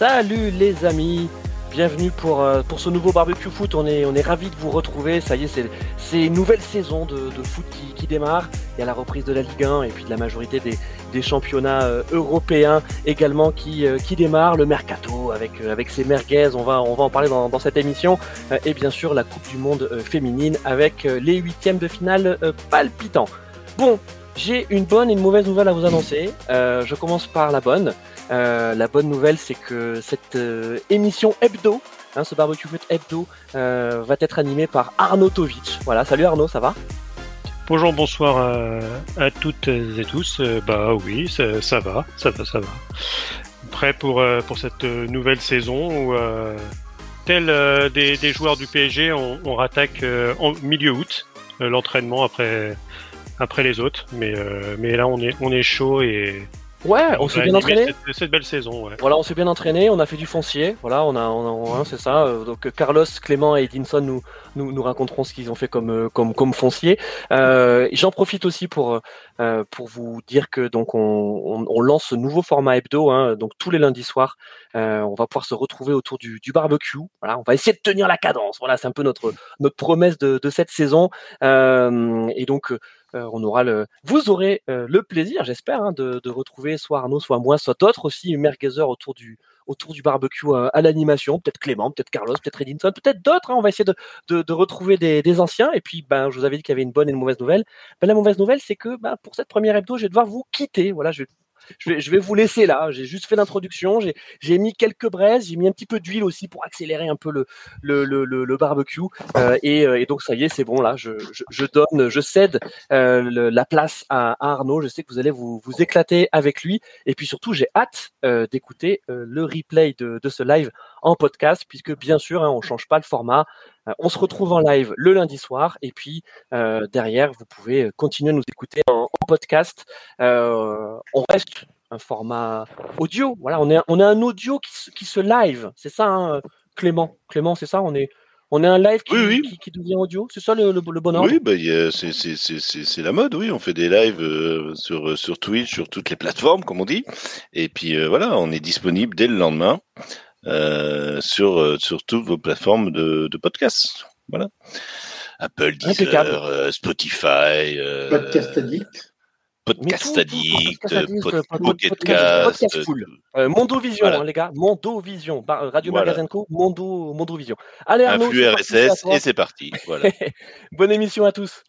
Salut les amis, bienvenue pour, euh, pour ce nouveau barbecue foot. On est, on est ravis de vous retrouver. Ça y est, c'est, une nouvelle saison de, de foot qui, démarre. Il y a la reprise de la Ligue 1 et puis de la majorité des, championnats euh, européens également qui, euh, qui démarrent. Le mercato avec, avec ses merguez, on va, en parler dans, dans cette émission. Et bien sûr, la Coupe du Monde féminine avec les huitièmes de finale palpitants. Bon, j'ai une bonne et une mauvaise nouvelle à vous annoncer. Euh, je commence par la bonne. Euh, la bonne nouvelle, c'est que cette euh, émission hebdo, hein, ce barbecue foot hebdo, va être animée par Arnaud Tovic. Voilà, salut Arnaud, ça va? Bonjour, bonsoir à, toutes et tous. Bah oui, ça, va, ça va, ça va. Prêt pour, pour cette nouvelle saison où, tel euh, des, joueurs du PSG, on, on rattaque en milieu août l'entraînement après, après les autres. Mais, euh, mais là, on est, on est chaud et Ouais, on s'est bien entraîné. Cette, cette belle saison. Ouais. Voilà, on s'est bien entraîné, on a fait du foncier, voilà, on a, on a hein, c'est ça. euh, Donc Carlos, Clément et Edinson nous, nous, nous raconteront ce qu'ils ont fait comme, euh, comme, comme foncier. Euh, J'en profite aussi pour, euh, pour vous dire que donc on, on, on lance ce nouveau format hebdo, hein, donc tous les lundis soirs, euh, on va pouvoir se retrouver autour du, du barbecue. Voilà, on va essayer de tenir la cadence. Voilà, c'est un peu notre, notre promesse de, de cette saison. Et donc on aura le, vous aurez euh, le plaisir, j'espère, hein, de, retrouver soit Arnaud, soit moi, soit d'autres aussi merguezers autour du autour du barbecue euh, à l'animation, peut-être Clément, peut-être Carlos, peut-être Edinson, peut-être d'autres. hein. on va essayer de, de, retrouver des, des anciens. Et puis, ben, je vous avais dit qu'il y avait une bonne et une mauvaise nouvelle. Ben, la mauvaise nouvelle, c'est que ben, pour cette première hebdo, je vais devoir vous quitter. Voilà, je je vais, je vais vous laisser là. J'ai juste fait l'introduction. J'ai, mis quelques braises. J'ai mis un petit peu d'huile aussi pour accélérer un peu le, le, le, le, le barbecue. Euh, et, euh, et donc ça y est, c'est bon là. Je, je, je donne, je cède euh, le- la place à, à Arnaud. Je sais que vous allez vous, vous éclater avec lui. Et puis surtout, j'ai hâte euh, d'écouter euh, le replay de, de ce live en podcast, puisque bien sûr, hein, on change pas le format. Euh, on se retrouve en live le lundi soir. Et puis euh, derrière, vous pouvez continuer à nous écouter en, en podcast. Euh, on reste un format audio. Voilà, on est, on est un audio qui se, qui se live. C'est ça, hein, Clément? Clément, c'est ça? On est, on est un live qui, Oui, oui. qui, qui devient audio? C'est ça le, le, le bon ordre. Oui, bah, a- c'est la mode, oui. On fait des lives euh, sur, sur Twitch, sur toutes les plateformes, comme on dit. Et puis euh, voilà, on est disponible dès le lendemain euh, sur, euh, sur toutes vos plateformes de, de podcast. Voilà. Apple. Deezer, euh, Spotify, euh, Podcast Addict. Podcast Addict, Podcast Mondovision, Voilà. hein, les gars. Mondovision. Bar- euh, Radio Voilà. Magazine Co. Mondo, Mondovision. Allez, Arnaud. À RSS, et c'est parti. Voilà. Bonne émission à tous.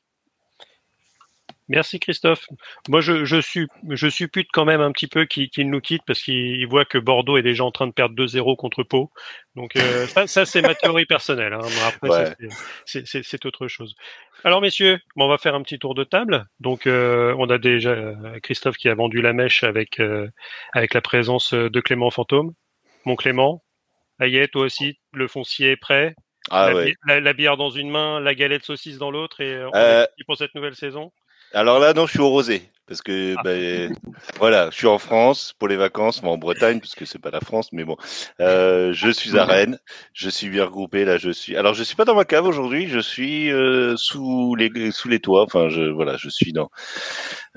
Merci Christophe. Moi, je, je, suis, je suppute quand même un petit peu qu'il nous quitte parce qu'il il voit que Bordeaux est déjà en train de perdre 2-0 contre Pau. Donc euh, ça, ça c'est ma théorie personnelle. Hein. Après, Ouais. c'est- autre chose. Alors messieurs, bon, on va faire un petit tour de table. Donc euh, on a déjà euh, Christophe qui a vendu la mèche avec avec la présence de Clément Fantôme. Mon Clément, Ayet, toi aussi, le foncier est prêt. Ah la, ouais. bi- la- la bière dans une main, la galette saucisse dans l'autre et on est parti pour cette nouvelle saison. Alors là, non, je suis au rosé. Parce que, Ah. ben, voilà, je suis en France pour les vacances, mais en Bretagne, puisque c'est pas la France, mais bon. Euh, je suis à Rennes. Je suis bien regroupé, là, je suis. Alors, je suis pas dans ma cave aujourd'hui, je suis euh, sous les sous les toits. Enfin, je, voilà, je suis dans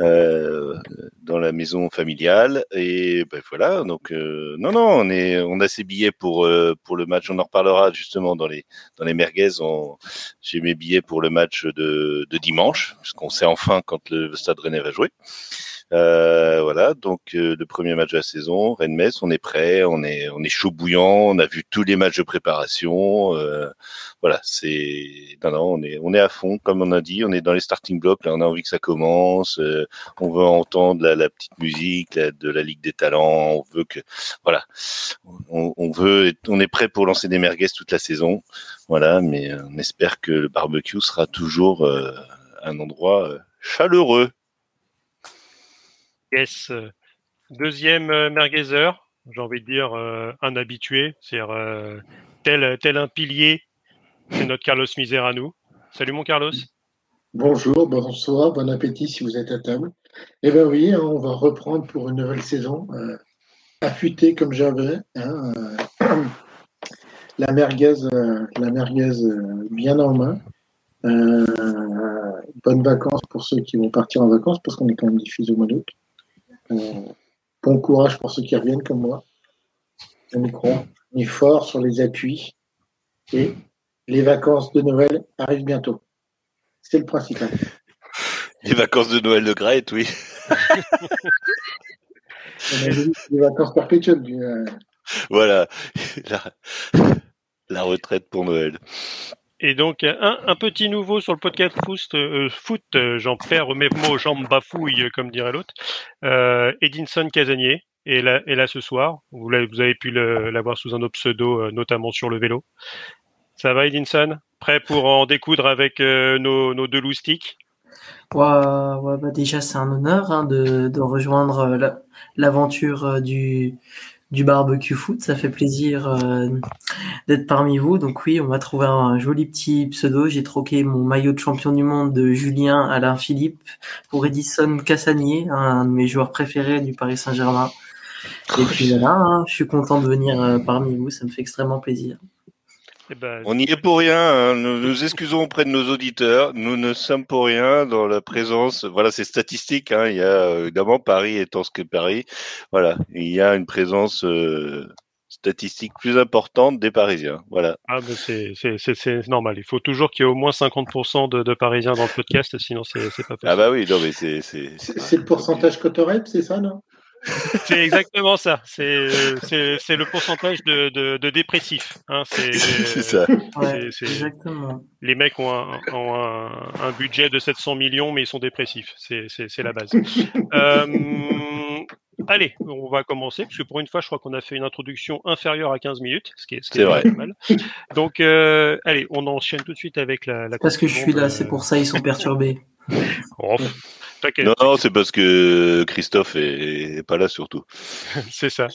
euh, dans la maison familiale. Et ben voilà, donc, euh, non, non, on est, on a ses billets pour, euh, pour le match. On en reparlera justement dans les, dans les merguez. On, j'ai mes billets pour le match de, de dimanche, puisqu'on sait enfin quand le Stade Rennais va jouer. Euh, voilà, donc euh, le premier match de la saison, Rennes-Metz, on est prêt, on est on est chaud bouillant, on a vu tous les matchs de préparation. euh, voilà, c'est non, non, on est on est à fond, comme on a dit, on est dans les starting blocks. Là, on a envie que ça commence. euh, on veut entendre la, la petite musique de la Ligue des Talents. On veut que voilà, on, on veut, on est prêt pour lancer des merguez toute la saison. Voilà, mais euh, on espère que le barbecue sera toujours euh, un endroit chaleureux. Yes. euh, Deuxième euh, j'ai envie de dire euh, un habitué, c'est-à-dire euh, tel, un pilier, c'est notre Carlos Misère à nous. Salut mon Carlos. Bonjour, bonsoir, bon appétit si vous êtes à table. Eh bien oui, hein, on va reprendre pour une nouvelle saison, affûté comme j'avais. hein, la merguez, la merguez bien en main. Bonnes vacances pour ceux qui vont partir en vacances parce qu'on est quand même diffusé au mois d'août. Euh, bon courage pour ceux qui reviennent comme moi. le micro. On est fort sur les appuis. Et les vacances de Noël arrivent bientôt. C'est le principal. Les vacances de Noël de Grete, oui. les vacances perpétuelles. Euh. Voilà. La, retraite pour Noël. Et donc, un, petit nouveau sur le podcast Foot, euh, foot euh, j'en perds mes mots, j'en bafouille, comme dirait l'autre. Edinson Casanier est là, est là ce soir. Vous, vous avez pu l'avoir sous un autre pseudo, notamment sur le vélo. Ça va, Edinson? Prêt pour en découdre avec nos, nos deux loustiques? Ouais, ouais, bah déjà, c'est un honneur hein, de, de rejoindre euh, l'aventure euh, du, du barbecue foot. Ça fait plaisir euh, d'être parmi vous. Donc oui, on va trouver un joli petit pseudo. J'ai troqué mon maillot de champion du monde de Julien Alain Philippe pour Edison Cassanier, un de mes joueurs préférés du Paris Saint-Germain. Et puis voilà, hein, je suis content de venir parmi vous. Ça me fait extrêmement plaisir. Eh ben, on n'y est pour rien. Hein. Nous nous excusons auprès de nos auditeurs. Nous ne sommes pour rien dans la présence. Voilà, c'est statistique. Hein. Il y a euh, évidemment Paris étant ce que Paris. Voilà, il y a une présence euh, statistique plus importante des Parisiens. Voilà. Ah, c'est normal. Il faut toujours qu'il y ait au moins 50% de, de, Parisiens dans le podcast, sinon c'est pas possible. Ah bah oui, non mais c'est. C'est le pourcentage Cotorep, c'est ça, non? C'est exactement ça. C'est le pourcentage de, de, de dépressifs. Hein. C'est ça. exactement. Les mecs ont, un, ont un, un, budget de 700 millions, mais ils sont dépressifs. C'est la base. euh, allez, on va commencer, parce que pour une fois, je crois qu'on a fait une introduction inférieure à 15 minutes, ce qui est, ce qui est, vrai. mal. Donc, euh, allez, on enchaîne tout de suite avec la. la parce que je suis là, c'est pour ça, ils sont perturbés. Oh, non, c'est parce que Christophe est, pas là surtout. c'est ça.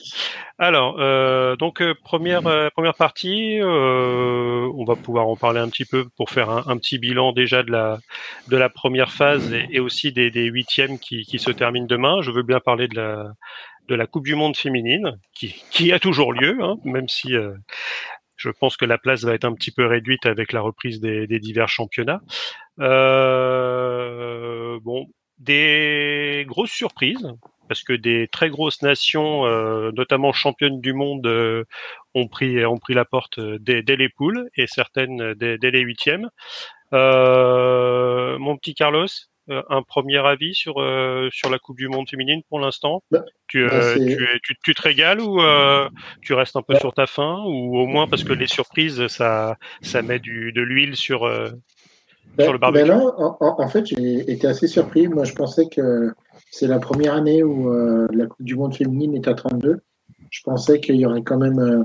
Alors, euh, donc euh, première euh, première partie, on va pouvoir en parler un petit peu pour faire un, petit bilan déjà de la de la première phase et, aussi des, des huitièmes qui, qui se terminent demain. Je veux bien parler de la de la Coupe du Monde féminine qui qui a toujours lieu, hein, même si je pense que la place va être un petit peu réduite avec la reprise des, des divers championnats. Euh, bon, des grosses surprises parce que des très grosses nations, euh, notamment championnes du monde, euh, ont pris ont pris la porte euh, dès, dès les poules et certaines dès, dès les huitièmes. mon petit Carlos, un premier avis sur sur la Coupe du Monde féminine pour l'instant? Bah, tu, bah, tu, tu, te régales ou tu restes un peu bah. sur ta faim ou au moins parce que les surprises ça ça met du, de l'huile sur ben, ben là, en, fait, j'ai été assez surpris. Moi, je pensais que c'est la première année où euh, la Coupe du Monde féminine est à 32. Je pensais qu'il y aurait quand même, euh,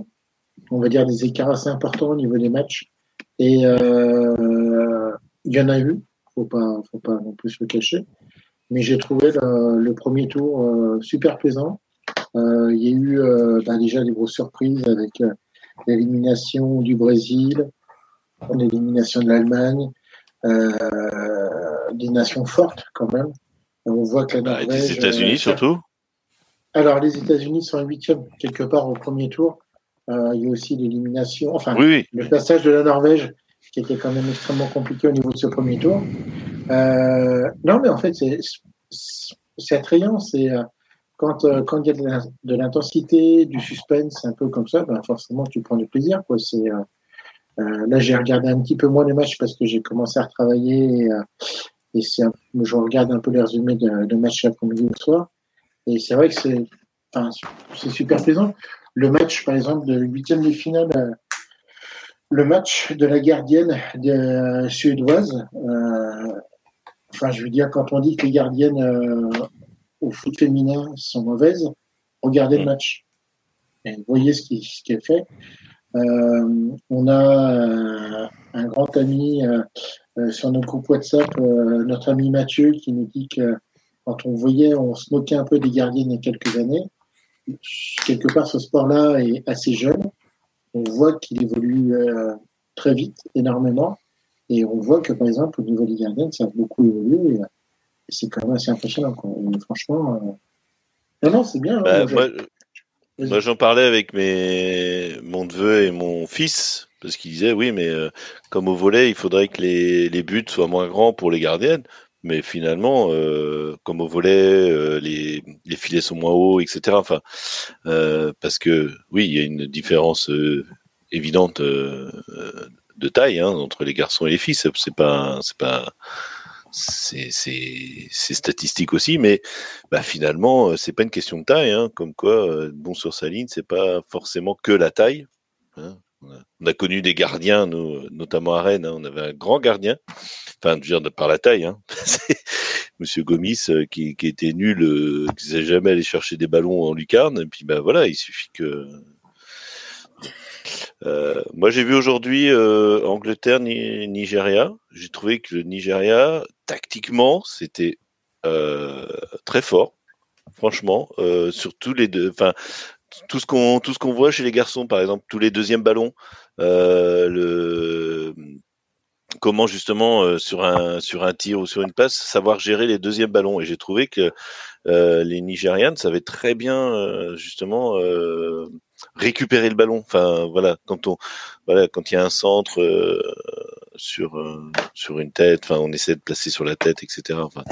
on va dire, des écarts assez importants au niveau des matchs. Et euh, il y en a eu. Faut pas, faut pas non plus le cacher. Mais j'ai trouvé le, premier tour super plaisant. il y a eu ben, déjà des grosses surprises avec l'élimination du Brésil, l'élimination de l'Allemagne, des nations fortes quand même. On voit que la bah, Norvège. les États-Unis euh, surtout. Alors les États-Unis sont huitième quelque part au premier tour. Euh, il y a aussi l'élimination, enfin le passage de la Norvège qui était quand même extrêmement compliqué au niveau de ce premier tour. non, mais en fait, c'est attrayant. C'est quand, quand il y a de l'intensité, du suspense, un peu comme ça, ben forcément, tu prends du plaisir. Quoi. C'est, euh, là, j'ai regardé un petit peu moins les matchs parce que j'ai commencé à retravailler et, euh, et c'est je regarde un peu les résumés de, de matchs l'après-midi au soir. Et c'est vrai que c'est, enfin, super plaisant. Le match, par exemple, de huitième de finale, euh, le match de la gardienne de, suédoise. Euh, enfin, je veux dire, quand on dit que les gardiennes euh, au foot féminin sont mauvaises, regardez le match. Et voyez ce qui, ce qui est fait. Euh, on a euh, un grand ami euh, sur notre groupe WhatsApp, notre ami Mathieu, qui nous dit que quand on voyait, on se moquait un peu des gardiens il y a quelques années. Quelque part, ce sport-là est assez jeune. On voit qu'il évolue très vite, énormément. Et on voit que, par exemple, au niveau des gardiens, ça a beaucoup évolué. Et c'est quand même assez impressionnant. franchement, non, non, c'est bien. Hein, bah, moi, j'en parlais avec mes, mon neveu et mon fils, parce qu'ils disaient, oui, mais euh, comme au volet, il faudrait que les, les buts soient moins grands pour les gardiennes. mais finalement, comme au volet, les, les, filets sont moins hauts, etc. Enfin, parce que oui, il y a une différence évidente de taille hein, entre les garçons et les filles. C'est pas, c'est pas, c'est statistique aussi, mais bah, finalement, c'est pas une question de taille. Hein, comme quoi, bon sur sa ligne, c'est pas forcément que la taille. Hein. On a connu des gardiens, notamment à Rennes. Hein. on avait un grand gardien, enfin, je veux dire, par la taille. Monsieur Gomis, qui, qui, était nul, euh, qui ne jamais aller chercher des ballons en lucarne. Et puis, ben voilà, il suffit que euh, moi, j'ai vu aujourd'hui euh, Angleterre-Nigeria. J'ai trouvé que le Nigeria, tactiquement, c'était euh, très fort. Franchement, sur tous les deux. Enfin, tout ce qu'on tout ce qu'on voit chez les garçons, par exemple, tous les deuxièmes ballons, le comment justement sur un sur un tir ou sur une passe savoir gérer les deuxièmes ballons et j'ai trouvé que les Nigérians savaient très bien justement récupérer le ballon. Enfin voilà, quand on voilà quand il y a un centre euh, sur euh, sur une tête, enfin on essaie de placer sur la tête, etc. Enfin,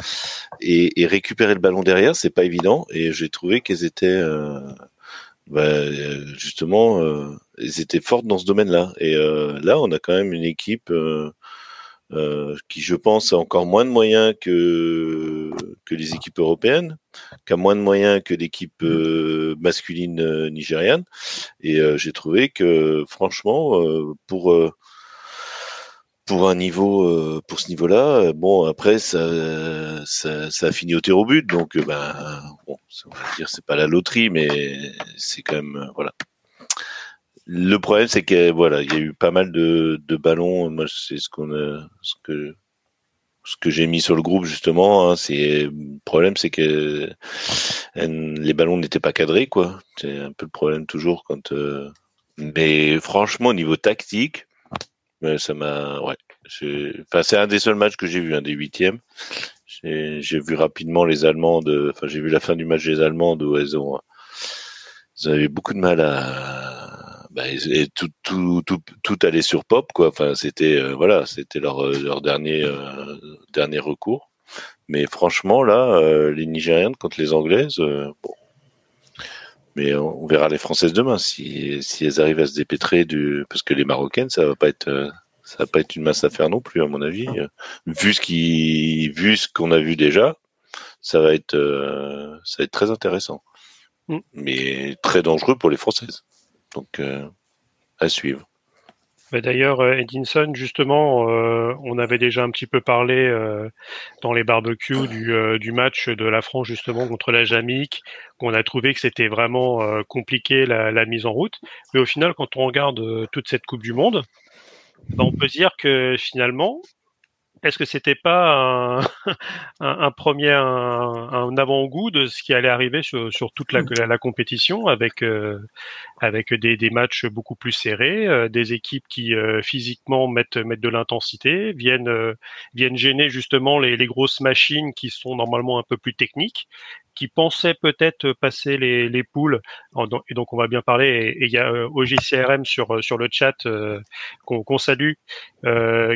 et, et, récupérer le ballon derrière, c'est pas évident. Et j'ai trouvé qu'elles étaient euh, bah, justement, elles étaient fortes dans ce domaine-là. Et là, on a quand même une équipe euh, qui je pense a encore moins de moyens que, que les équipes européennes, qui a moins de moyens que l'équipe euh, masculine euh, nigériane. Et j'ai trouvé que franchement, pour pour un niveau pour ce niveau-là, bon après ça, ça, ça a fini au tir au but, donc ben bon, on va dire c'est pas la loterie, mais c'est quand même voilà le problème, c'est que voilà, il y a eu pas mal de, de ballons. Moi, c'est ce qu'on a, ce que ce que j'ai mis sur le groupe justement. Hein, c'est le problème, c'est que les ballons n'étaient pas cadrés, quoi. C'est un peu le problème toujours quand. Euh, mais franchement, au niveau tactique, ça m'a, ouais. Enfin, c'est un des seuls matchs que j'ai vu, un des huitièmes. J'ai vu rapidement les Allemands. De... Enfin, j'ai vu la fin du match des Allemands où elles ont, elles avaient beaucoup de mal à bah, et tout, tout, tout, tout allait sur pop quoi. Enfin, c'était euh, voilà, c'était leur, euh, leur dernier euh, dernier recours. Mais franchement là, les Nigériennes contre les Anglaises, bon. Mais on verra les Françaises demain si, si elles arrivent à se dépêtrer du parce que les Marocaines ça va pas être ça va pas être une masse à faire non plus à mon avis. Vu ce qui vu ce qu'on a vu déjà, ça va être ça va être très intéressant. Mm. Mais très dangereux pour les Françaises. Donc, euh, à suivre. D'ailleurs, euh, Edinson, justement, euh, on avait déjà un petit peu parlé dans les barbecues du, match de la France justement contre la Jamaïque, qu'on a trouvé que c'était vraiment compliqué la, mise en route. Mais au final, quand on regarde toute cette Coupe du Monde, ben, on peut dire que finalement, est-ce que c'était pas un, premier un, avant-goût de ce qui allait arriver sur, toute la, la, compétition avec euh, avec des, des, matchs beaucoup plus serrés, euh, des équipes qui euh, physiquement mettent mettent de l'intensité, viennent viennent gêner justement les, les, grosses machines qui sont normalement un peu plus techniques qui pensaient peut-être passer les, les poules. Et donc on va bien parler. Et il y a euh, OGCRM sur euh, sur le chat euh, qu'on salue,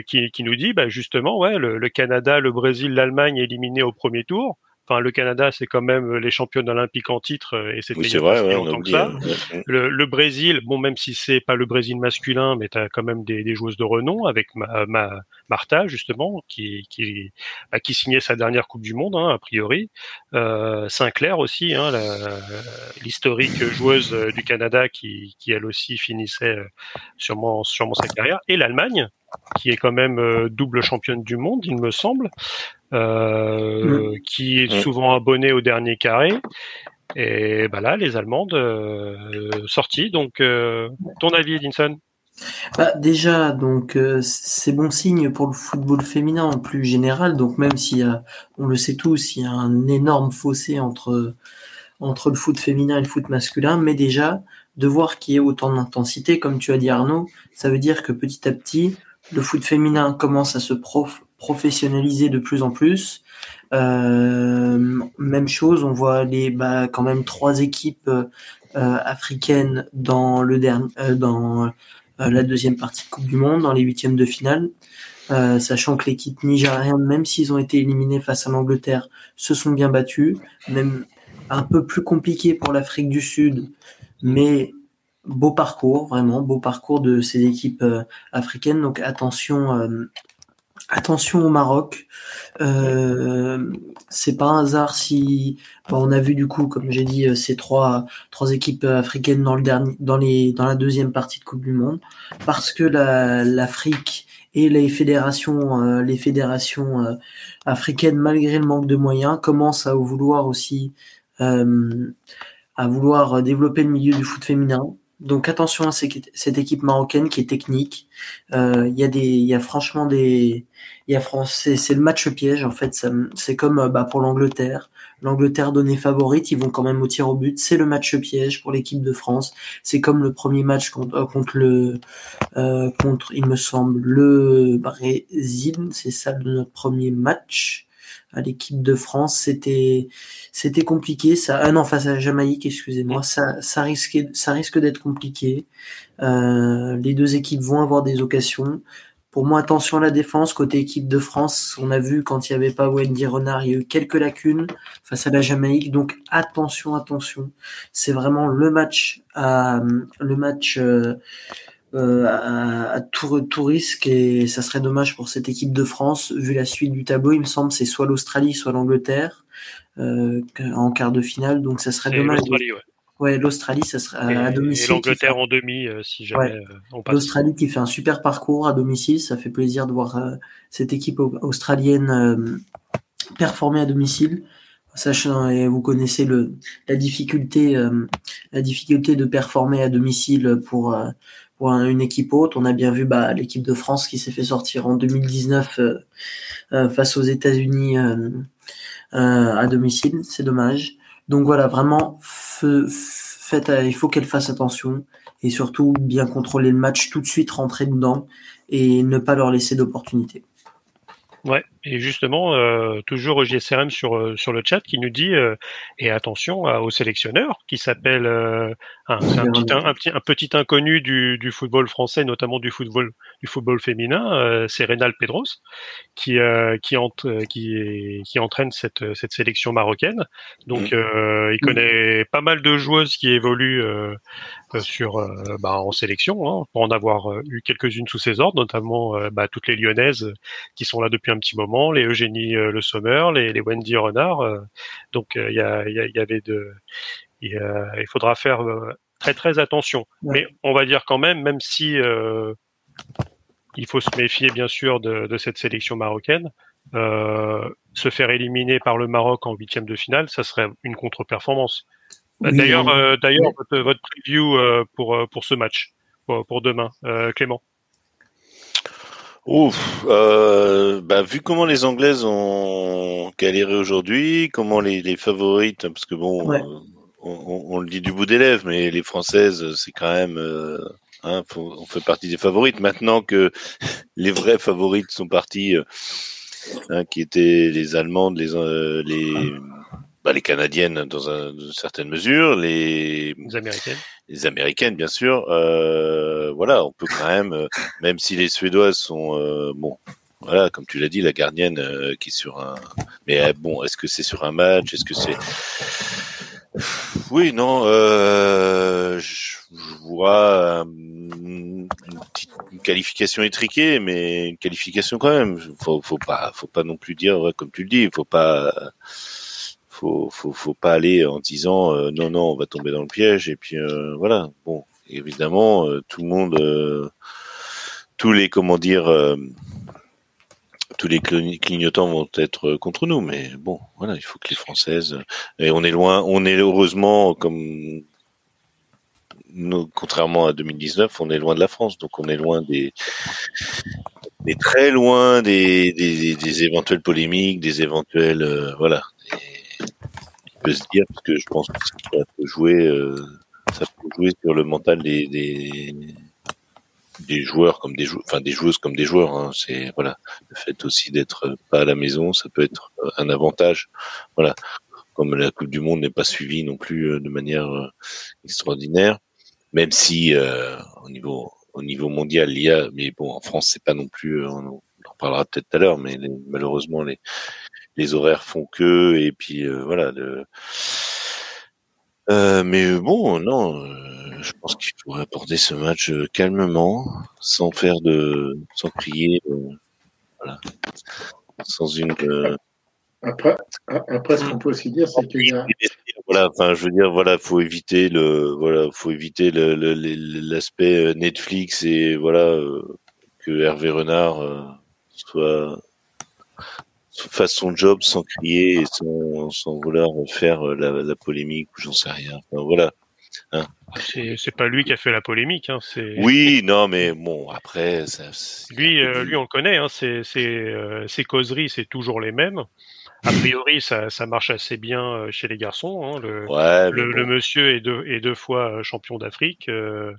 qui, nous dit bah, justement ouais le Canada, le Brésil, l'Allemagne éliminés au premier tour. Enfin, le Canada, c'est quand même les championnes olympiques en titre, euh, et c'était oui, c'est vrai, longtemps que ça. Le, le, Brésil, bon, même si c'est pas le Brésil masculin, mais tu as quand même des, des, joueuses de renom avec ma, ma Martha justement, qui qui, bah, qui signait sa dernière Coupe du Monde, hein, a priori. Euh, Sinclair aussi, hein, l'historique joueuse euh, du Canada, qui, qui elle aussi finissait euh, sûrement sûrement sa carrière, et l'Allemagne, qui est quand même double championne du monde, il me semble, euh, mm. qui est mm. souvent abonné au dernier carré. Et bah là, les Allemandes euh, sorties. Donc, euh, ton avis, Edinson? Bah, déjà, donc c'est bon signe pour le football féminin en plus général. Donc même si on le sait tous, il y a un énorme fossé entre entre le foot féminin et le foot masculin, mais déjà de voir qu'il y ait autant d'intensité, comme tu as dit Arnaud, ça veut dire que petit à petit, le foot féminin commence à se prof professionnaliser de plus en plus. Euh, même chose, on voit les bah, quand même trois équipes euh, africaines dans le dernier, euh, dans la deuxième partie de Coupe du Monde, dans les huitièmes de finale. sachant que l'équipe nigérienne, même s'ils ont été éliminés face à l'Angleterre, se sont bien battus, même un peu plus compliqué pour l'Afrique du Sud, mais beau parcours, vraiment beau parcours de ces équipes africaines. Donc attention, attention au Maroc. Euh, c'est pas un hasard si on a vu du coup, comme j'ai dit, ces trois trois équipes africaines dans le dernier, dans les dans la deuxième partie de Coupe du Monde, parce que l'Afrique et les fédérations, les fédérations africaines, malgré le manque de moyens, commencent à vouloir aussi à vouloir développer le milieu du foot féminin. Donc attention à cette équipe marocaine qui est technique. Euh, il y a des, y a franchement des, y a français, c'est le match piège en fait. C'est comme bah, pour l'Angleterre. L'Angleterre donnée favorite, ils vont quand même au tir au but. C'est le match piège pour l'équipe de France. C'est comme le premier match contre, euh, le, euh, contre, il me semble, le Brésil. C'est ça notre premier match l'équipe de France, c'était compliqué. Ça, ah non, face à la Jamaïque, excusez-moi, ça risque d'être compliqué. Euh, les deux équipes vont avoir des occasions. Pour moi, attention à la défense côté équipe de France. On a vu quand il n'y avait pas Wendy Renard, il y a eu quelques lacunes face à la Jamaïque. Donc attention, attention. C'est vraiment le match le match. Euh, euh, à, tout, tout, risque et ça serait dommage pour cette équipe de France vu la suite du tableau. Il me semble c'est soit l'Australie, soit l'Angleterre euh, en quart de finale, donc ça serait dommage. L'Australie, ouais. Ouais, l'Australie, ça serait à domicile. Et l'Angleterre en demi, euh, si jamais ouais. on passe. L'Australie qui fait un super parcours à domicile, ça fait plaisir de voir cette équipe australienne performer à domicile sachant et vous connaissez le la difficulté la difficulté de performer à domicile pour pour une équipe haute. On a bien vu bah, l'équipe de France qui s'est fait sortir en 2019 euh, euh, face aux États-Unis euh, à domicile. C'est dommage. Donc voilà, vraiment, faites, il faut qu'elle fasse attention et surtout bien contrôler le match tout de suite, rentrer dedans et ne pas leur laisser d'opportunités. Ouais, et justement, euh, toujours GSRM sur, euh, sur le chat qui nous dit, euh, et attention au sélectionneur qui s'appelle, un, un, petit, un, petit, un, petit, inconnu du, du, football français, notamment du football, du football féminin, c'est Rénal Pedros, qui, qui, qui, qui, entraîne cette, cette sélection marocaine. Donc, mmh. il connaît pas mal de joueuses qui évoluent sur, bah, en sélection, hein, pour en avoir eu quelques-unes sous ses ordres, notamment bah, toutes les lyonnaises qui sont là depuis un petit moment les Eugénie euh, Le Sommer, les, les Wendy Renard. Euh, donc euh, il y, y, avait de, il faudra faire très très attention. Mais on va dire quand même, même si il faut se méfier bien sûr de, de cette sélection marocaine, euh, se faire éliminer par le Maroc en huitième de finale, ça serait une contre-performance. d'ailleurs, euh, d'ailleurs, votre, votre, preview pour pour ce match, pour, pour demain, Clément. Ouf, euh, bah, vu comment les Anglaises ont galéré aujourd'hui, comment les, les, favorites, parce que bon, euh, on, on, le dit du bout des lèvres, mais les Françaises, c'est quand même, euh, hein, on fait partie des favorites. Maintenant que les vraies favorites sont parties, euh, hein, qui étaient les Allemandes, les, euh, les bah, les Canadiennes dans, un, dans, une certaine mesure, les, les Américaines, les Américaines bien sûr. Euh, voilà, on peut quand même, euh, même si les Suédoises sont euh, bon, voilà, comme tu l'as dit, la gardienne euh, qui est sur un. Mais euh, bon, est-ce que c'est sur un match? Est-ce que c'est oui, non, euh, je, je, vois une, petite, une qualification étriquée, mais une qualification quand même. Faut, faut pas, faut pas non plus dire, comme tu le dis, il faut pas faut, faut, faut pas aller en disant euh, non, non, on va tomber dans le piège. Et puis euh, voilà. Bon, évidemment, euh, tout le monde, tous les, comment dire, tous les clignotants vont être contre nous. Mais bon, voilà, il faut que les Françaises. Et on est loin, on est heureusement, comme contrairement à 2019, on est loin de la France, donc on est loin des, des très loin des éventuelles polémiques, des éventuelles, voilà, peut se dire parce que je pense que ça peut jouer, euh, ça peut jouer sur le mental des, des, joueurs comme des joueurs, enfin des joueuses comme des joueurs. Hein. C'est voilà, le fait aussi d'être pas à la maison, ça peut être un avantage. Voilà, comme la Coupe du Monde n'est pas suivie non plus euh, de manière euh, extraordinaire, même si euh, au niveau au niveau mondial il y a, mais bon en France c'est pas non plus, on, en parlera peut-être tout à l'heure, mais malheureusement les les horaires font que et puis voilà. Le... mais bon, non, je pense qu'il faut aborder ce match calmement, sans faire de, sans crier, voilà, sans une après, après, ce qu'on peut aussi dire, c'est qu'il y a. Voilà, enfin, je veux dire, voilà, faut éviter le, voilà, faut éviter l'aspect euh, Netflix et voilà euh, que Hervé Renard euh, soit fasse son job sans crier et sans, sans vouloir faire la, la polémique ou j'en sais rien. Enfin, voilà. Hein. C'est pas lui qui a fait la polémique. Hein, oui, non, mais bon, après, ça, lui, lui, on le connaît. Hein, ses causeries, c'est toujours les mêmes a priori, ça, ça, marche assez bien euh, chez les garçons. Hein. Le, le, le, monsieur est deux, est deux fois euh, champion d'Afrique euh,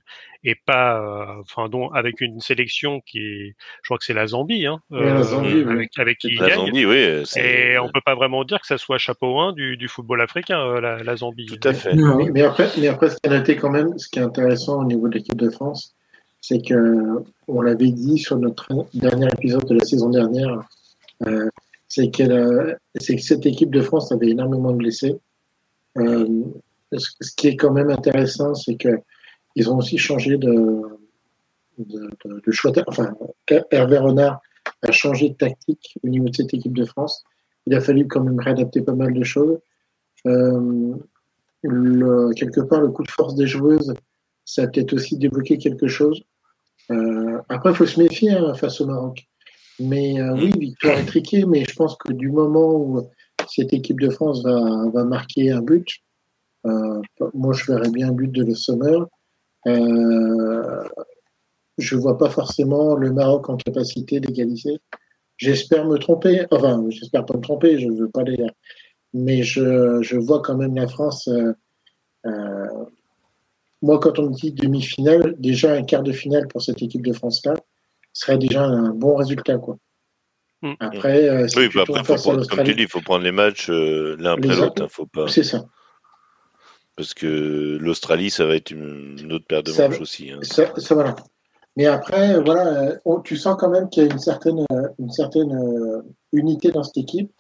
et pas, euh, enfin, dont avec une sélection qui est, je crois que c'est la Zambie, hein, la Zambie avec, avec, qui il la gagne. Zambie, oui. Et on peut pas vraiment dire que ça soit chapeau 1 du, du football africain, la, la, Zambie. Tout à fait. Mais, mais, après, mais après, ce qui a noté quand même, ce qui est intéressant au niveau de l'équipe de France, c'est que on l'avait dit sur notre dernier épisode de la saison dernière. Euh, c'est que cette équipe de France avait énormément de blessés. Euh, ce qui est quand même intéressant, c'est que ils ont aussi changé de, de, choix. Enfin, Hervé Renard a changé de tactique au niveau de cette équipe de France. Il a fallu quand même réadapter pas mal de choses. Euh, le, quelque part, le coup de force des joueuses, ça a peut-être aussi débloqué quelque chose. Euh, après, il faut se méfier hein, face au Maroc. Mais euh, oui, victoire étriquée, mais je pense que du moment où cette équipe de France va, va marquer un but, euh, moi je verrais bien un but de Le Sommer. Euh, je vois pas forcément le Maroc en capacité d'égaliser. J'espère me tromper, enfin, j'espère pas me tromper, je veux pas les. Mais je, je vois quand même la France. Euh, euh, moi, quand on me dit demi-finale, déjà un quart de finale pour cette équipe de France-là, serait déjà un bon résultat. Quoi. Mm. Après, euh, oui, bah après faut prendre, comme tu dis, il faut prendre les matchs euh, l'un après l'autre. Hein, faut pas. C'est ça. Parce que l'Australie, ça va être une, autre paire de manches aussi. Hein. Ça, ça, voilà. Mais après, voilà, on, tu sens quand même qu'il y a une certaine, une certaine euh, unité dans cette équipe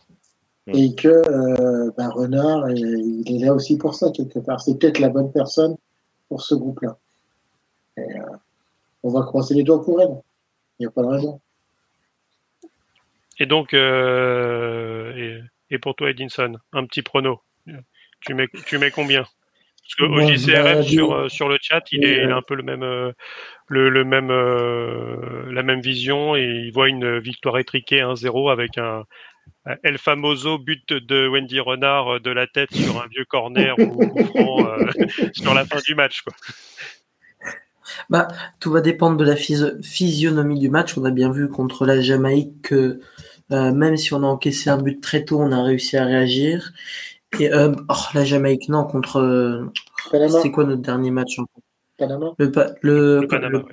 mm. et que euh, bah, Renard, il est là aussi pour ça quelque part. C'est peut-être la bonne personne pour ce groupe-là. on va croiser les doigts pour elle. Il n'y a pas de raison. Et donc, euh, et, pour toi, Edinson, un petit prono. Tu mets, tu mets combien? Parce que au JCRF sur, euh, sur le chat, il est, un peu le même, euh, le, même, la même vision et il voit une victoire étriquée 1-0 avec un, El Famoso but de Wendy Renard de la tête sur un vieux corner ou, sur la fin du match. Quoi. Bah, tout va dépendre de la physionomie du match. On a bien vu contre la Jamaïque que euh, même si on a encaissé un but très tôt, on a réussi à réagir. Et euh, oh, la Jamaïque, non, contre. Euh, c'est quoi notre dernier match Panama. Le, le, Panama,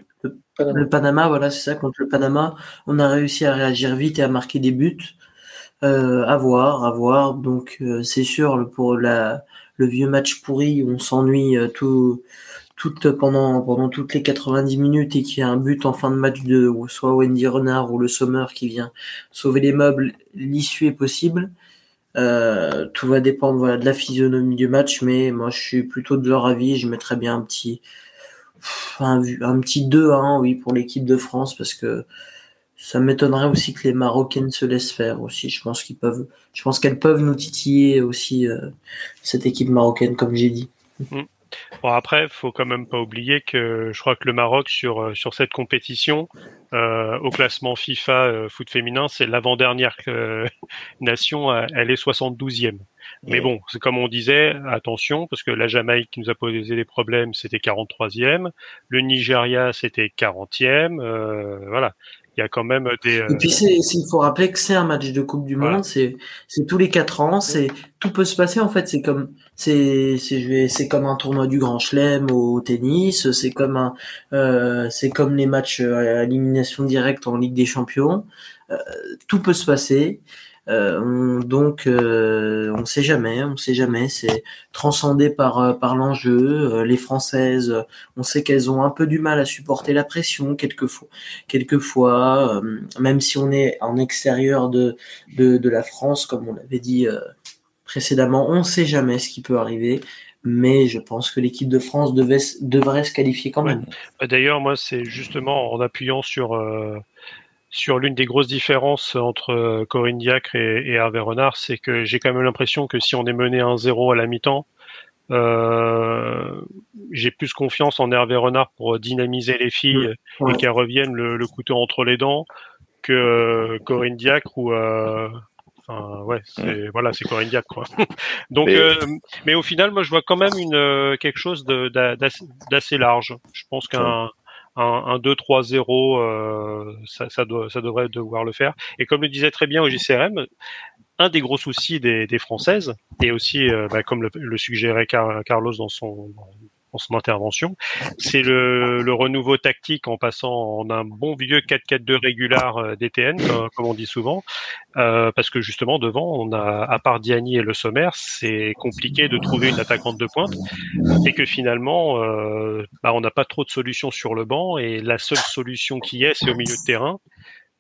le, Panama, voilà, c'est ça. Contre le Panama, on a réussi à réagir vite et à marquer des buts. Euh, à voir, à voir. Donc, euh, c'est sûr, pour la, le vieux match pourri, on s'ennuie tout toute pendant pendant toutes les 90 minutes et qu'il y a un but en fin de match de soit Wendy Renard ou le Sommer qui vient sauver les meubles, l'issue est possible. Euh, tout va dépendre voilà, de la physionomie du match, mais moi je suis plutôt de leur avis. Je mettrais bien un petit un, petit 2-1 oui pour l'équipe de France parce que ça m'étonnerait aussi que les Marocaines se laissent faire aussi. Je pense qu'ils peuvent, je pense qu'elles peuvent nous titiller aussi euh, cette équipe marocaine comme j'ai dit. Mm. Bon après, faut quand même pas oublier que je crois que le Maroc sur euh, sur cette compétition euh, au classement FIFA euh, foot féminin, c'est l'avant-dernière euh, nation, elle est 72e. Mais bon, c'est comme on disait, attention parce que la Jamaïque qui nous a posé des problèmes, c'était 43e, le Nigeria c'était 40e, voilà il y a quand même des. Et puis c'est, il faut rappeler que c'est un match de Coupe du Monde, c'est c'est tous les quatre ans, c'est tout peut se passer en fait. C'est comme c'est c'est c'est comme un tournoi du Grand Chelem au tennis, c'est comme un euh, c'est comme les matchs à élimination directe en Ligue des Champions. Euh, tout peut se passer. On, donc, on ne sait jamais, on sait jamais. C'est transcendé par par l'enjeu. les Françaises, on sait qu'elles ont un peu du mal à supporter la pression quelquefois. Quelquefois, même si on est en extérieur de de, de la France, comme on l'avait dit précédemment, on ne sait jamais ce qui peut arriver mais je pense que l'équipe de France devait, devrait se qualifier quand même. Bah, d'ailleurs, moi, c'est justement en appuyant sur, euh, sur l'une des grosses différences entre euh, Corinne Diacre et, Hervé Renard, c'est que j'ai quand même l'impression que si on est mené 1-0 à la mi-temps, euh, j'ai plus confiance en Hervé Renard pour dynamiser les filles et qu'elles reviennent le, le, couteau entre les dents que Corinne Diacre ou Enfin, ouais, c'est voilà, c'est Corinne quoi. Donc, mais... Euh, mais... au final, moi, je vois quand même une euh, quelque chose d'assez large. Je pense qu'un un, un 2-3-0, euh, ça, ça, doit, ça devrait devoir le faire. Et comme le disait très bien au JCRM, un des gros soucis des, des Françaises, et aussi, euh, bah, comme le, le, suggérait Carlos dans son, son intervention, c'est le, le, renouveau tactique en passant en un bon vieux 4-4-2 régulier euh, DTN, comme, on dit souvent, euh, parce que justement devant, on a à part Diani et le Sommer, c'est compliqué de trouver une attaquante de pointe, et que finalement, euh, bah, on n'a pas trop de solutions sur le banc, et la seule solution qui est, c'est au milieu de terrain,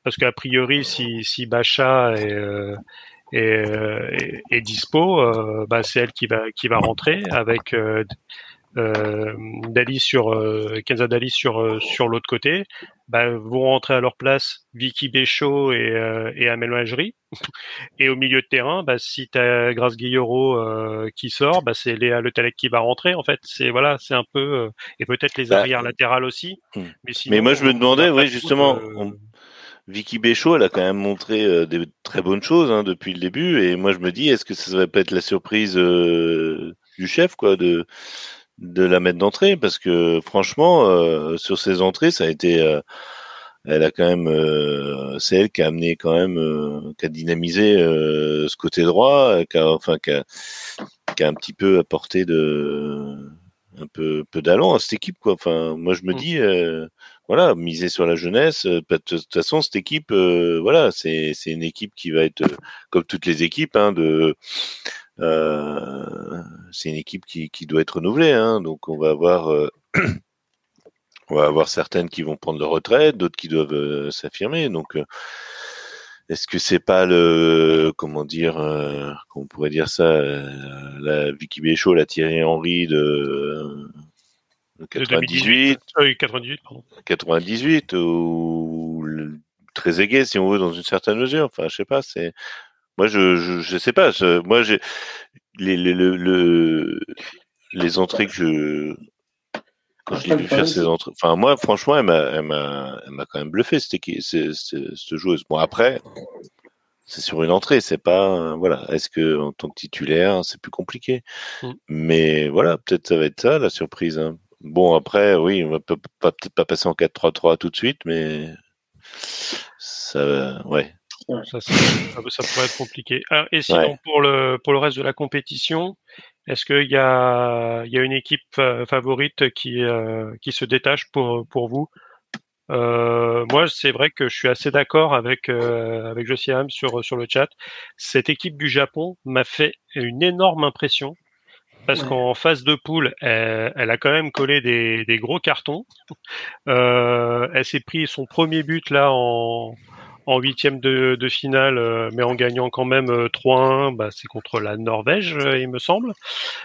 parce qu'a priori, si, si Bacha est euh, est, dispo, euh, bah, c'est elle qui va qui va rentrer avec euh, euh, Dali sur euh, Kenza Dali sur euh, sur l'autre côté, bah, vont rentrer à leur place Vicky Béchaud et, euh, et Amel et au milieu de terrain, bah, si tu as Grace Guillero euh, qui sort, bah, c'est Léa Le Talec qui va rentrer. En fait, c'est voilà, c'est un peu et peut-être les bah, arrières latérales aussi. Hmm. Mais, mais moi, je me demandais, oui, justement. Vicky Béchaud, elle a quand même montré des très bonnes choses hein, depuis le début, et moi je me dis, est-ce que ça va pas être la surprise du chef, quoi, de de la mettre d'entrée parce que franchement, euh, sur ses entrées, ça a été, euh, elle a quand même, euh, c'est elle qui a amené quand même, qui a dynamisé ce côté droit, qui a, enfin, qui a, qui a un petit peu apporté de, un peu, peu d'allant à cette équipe, quoi. Enfin, moi, je me mmh. dis, voilà, miser sur la jeunesse. De toute façon, cette équipe, voilà, c'est, c'est une équipe qui va être, comme toutes les équipes, hein, de euh, c'est une équipe qui, qui, doit être renouvelée, hein, donc on va avoir euh, on va avoir certaines qui vont prendre leur retraite, d'autres qui doivent euh, s'affirmer. Donc, est-ce que c'est pas le comment dire, qu'on pourrait dire ça, la Vicky Béchaud, la Thierry Henry de, 98, 98, pardon. 98 ou très aigué si on veut dans une certaine mesure. Enfin, je sais pas, c'est moi, je, je, je sais pas. moi, j'ai les, les, le, les entrées que je quand je l'ai vu faire ses entrées. Enfin, moi, franchement, elle m'a, quand même bluffé cette, joueuse. Bon, après, c'est sur une entrée, c'est pas, voilà. Est-ce que en tant que titulaire, c'est plus compliqué mm. Mais voilà, peut-être ça va être ça la surprise. Hein. Bon, après, oui, on va peut-être pas passer en 4-3-3 tout de suite, mais ça, ouais, ça, ça, pourrait être compliqué. et sinon, pour, le, pour le reste de la compétition, est-ce qu'il y a, y a une équipe favorite qui, euh, qui se détache pour, pour vous? Euh, moi, c'est vrai que je suis assez d'accord avec euh, avec Josiam sur sur le chat. Cette équipe du Japon m'a fait une énorme impression parce qu'en phase de poule, elle, elle, a quand même collé des, des gros cartons. Euh, elle s'est pris son premier but là en en huitième de, de finale, euh, mais en gagnant quand même 3-1, euh, bah, c'est contre la Norvège, euh, il me semble.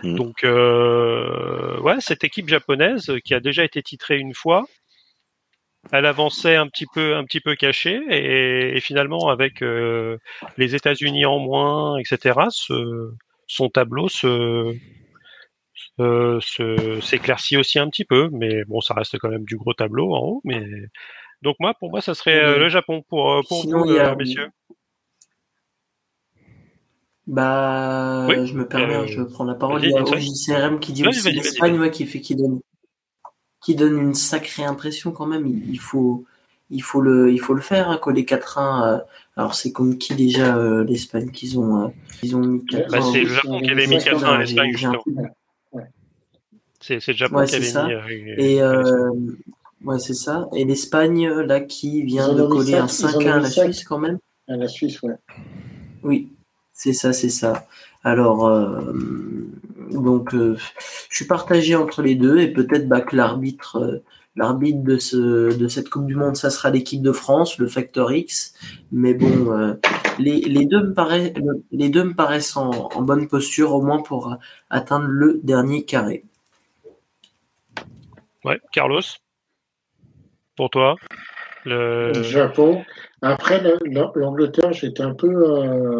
Mm. Donc, ouais, cette équipe japonaise qui a déjà été titrée une fois, elle avançait un petit peu, un petit peu cachée, et, finalement, avec les États-Unis en moins, etc., ce, son tableau se s'éclaircit aussi un petit peu, mais bon, ça reste quand même du gros tableau en haut, mais donc moi, pour moi, ça serait euh, le Japon pour, euh, pour vous, euh, messieurs. Bah, je me permets, je prends la parole. Il y a OJCRM qui dit aussi l'Espagne qui fait qui donne qui donne une sacrée impression quand même. Il, faut il faut le il faut le faire hein, coller 4-1. alors c'est comme qui déjà l'Espagne qu'ils ont ils ont mis 4 bah, C'est le Japon qui avait mis 4-1 à l'Espagne justement. C'est le Japon qui avait mis. Et Ouais, c'est ça. Et l'Espagne, là, qui vient de coller un 5-1 à la Suisse, quand même À la Suisse, ouais. Oui, c'est ça, c'est ça. Alors, euh, donc, euh, je suis partagé entre les deux et peut-être bah, que l'arbitre, euh, l'arbitre de, ce, de cette Coupe du Monde, ça sera l'équipe de France, le Factor X. Mais bon, les, les, deux me paraissent, les deux me paraissent en, en, bonne posture, au moins pour atteindre le dernier carré. Ouais, Carlos, pour toi le... Japon. Après, l'Angleterre, j'étais un peu, euh,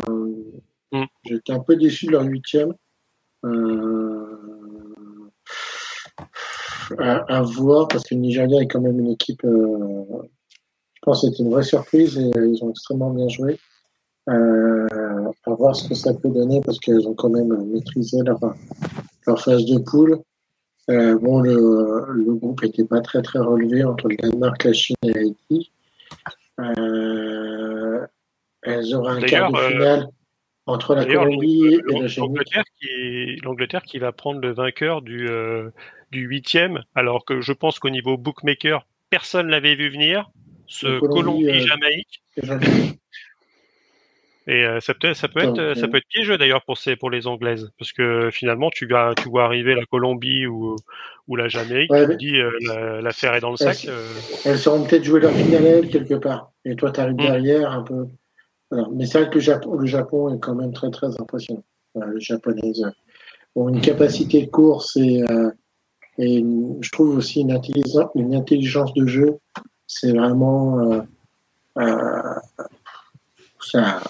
mm. j'étais un peu déçu de leur huitième. Euh, à, voir parce que le Nigeria est quand même une équipe. Euh, je pense que c'était une vraie surprise et ils ont extrêmement bien joué. À voir ce que ça peut donner parce qu'ils ont quand même maîtrisé leur, leur phase de poule. Euh, bon, le, le groupe n'était pas très très relevé entre le Danemark, la Chine et Haïti. Euh, elles auront un quart de euh, finale entre la Colombie et la L'Angleterre qui, L'Angleterre qui va prendre le vainqueur du, du huitième, alors que je pense qu'au niveau bookmaker, personne l'avait vu venir. Ce Colombie-Jamaïque. Et euh, ça peut, ça peut être, ça peut être piégeux d'ailleurs pour ces, pour les Anglaises, parce que finalement tu vas, tu vois arriver la Colombie ou, ou la Jamaïque, tu dis euh, l'affaire est dans le sac. Euh. Elles sauront peut-être jouer leur finale quelque part, et toi tu arrives mm. derrière un peu. Mais c'est vrai que le Japon, le Japon est quand même très très impressionnant. les Japonaises ont une capacité de course et, et je trouve aussi une intelligence, une intelligence de jeu. C'est vraiment ça,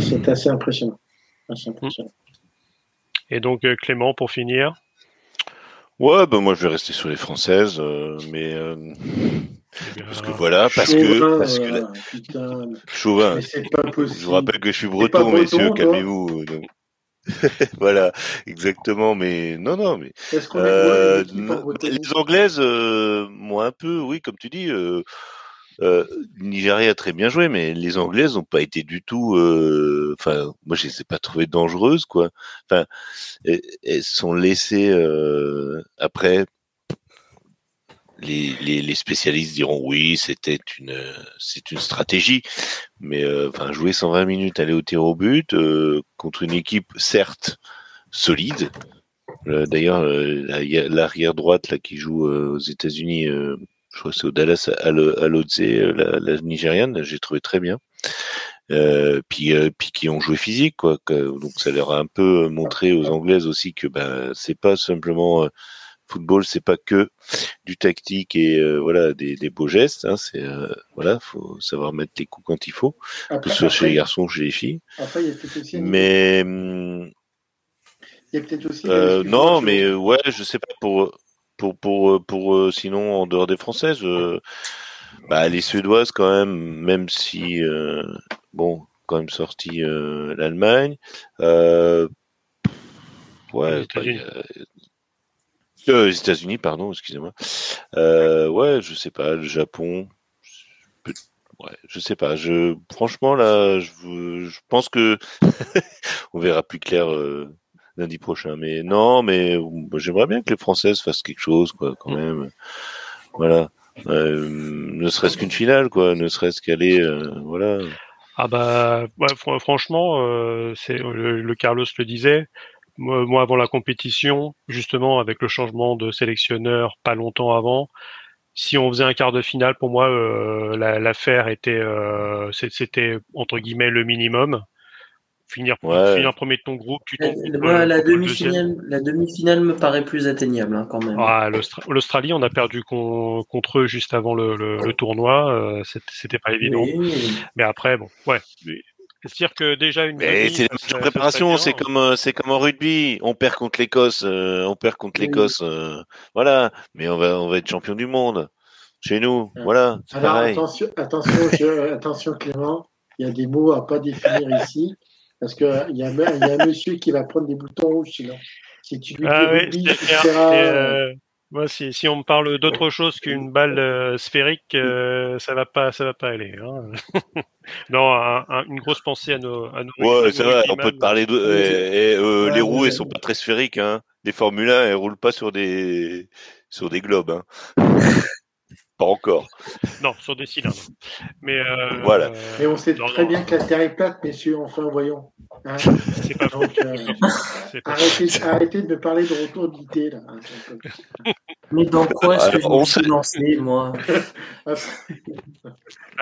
c'est assez impressionnant. Et donc, euh, Clément, pour finir? Ouais, ben moi je vais rester sur les françaises, euh, mais euh, parce que voilà, parce que parce que la... Chauvin. Je vous rappelle que je suis breton, messieurs, calmez-vous. voilà, exactement, mais non, non, mais les anglaises, moi un peu, oui, comme tu dis. Euh, Nigeria a très bien joué, mais les Anglaises n'ont pas été du tout. Euh, enfin, moi, je les ai pas trouvées dangereuses, quoi. Enfin, elles, sont laissées euh, après. Les, spécialistes diront oui, c'était une c'est une stratégie, mais euh, enfin jouer 120 minutes, aller au tir au but contre une équipe certes solide. D'ailleurs, l'arrière droite là qui joue aux États-Unis je crois que c'est au Dallas à l'Otze, euh, la, la nigériane, j'ai trouvé très bien. Euh, puis, euh, puis qui ont joué physique, quoi. donc ça leur a un peu montré aux Anglaises aussi que ben c'est pas simplement euh, football, c'est pas que du tactique et voilà des, des, beaux gestes. Hein, c'est voilà, faut savoir mettre les coups quand il faut, que ce soit chez les garçons ou chez les filles. Après, il y a peut-être aussi. Mais il y a peut-être aussi. non, mais ouais, je sais pas pour pour pour pour euh, sinon en dehors des françaises euh, bah, les suédoises quand même même si euh, bon quand même sorti l'Allemagne ouais les États-Unis pardon excusez-moi ouais je sais pas le Japon ouais, je sais pas. Je franchement là, je, je pense que on verra plus clair lundi prochain. Mais non, mais j'aimerais bien que les Françaises fassent quelque chose, quoi, quand même. Voilà. Euh, ne serait-ce qu'une finale, quoi. Ne serait-ce qu'aller, euh, voilà. Ah bah, ouais, franchement, euh, c'est le, Carlos le disait. Moi, avant la compétition, justement, avec le changement de sélectionneur pas longtemps avant, si on faisait un quart de finale, pour moi, l'affaire était, c'était entre guillemets le minimum finir, finir premier de ton groupe, tu tombes. la demi-finale, la demi-finale me paraît plus atteignable hein, quand même. Ah, L'Australie, on a perdu contre eux juste avant le, le, tournoi, euh, c'était pas évident. Mais après, bon, ouais. C'est-à-dire que déjà une. Mais c'est la préparation, c'est comme euh, c'est comme en rugby. On perd contre l'Écosse, euh, on perd contre l'Écosse, voilà. Mais on va on va être champion du monde chez nous, voilà. Alors attention, attention, attention Clément, il y a des mots à pas définir ici. Parce qu'il y, a, un monsieur qui va prendre des boutons rouges sinon. Si tu lui ah dis euh, moi, si, si, on me parle d'autre chose qu'une balle euh, sphérique, euh, ça va pas, ça va pas aller. Hein. non, une grosse pensée à nos. À nos ouais, c'est vrai. On peut te parler de. Et, les roues, elles sont pas très sphériques. Hein. Les Formule 1, elles roulent pas sur des sur des globes. Hein. Pas encore. Non, sur des cylindres. Mais euh, Voilà. Mais on sait non, très non. bien que la Terre est plate, messieurs, enfin, voyons. Hein c'est pas faux. Donc, euh, C'est pas arrêtez, arrêtez de me parler de retour d'idée, là. hein. Mais dans quoi est-ce que je on me suis lancé, moi? Ah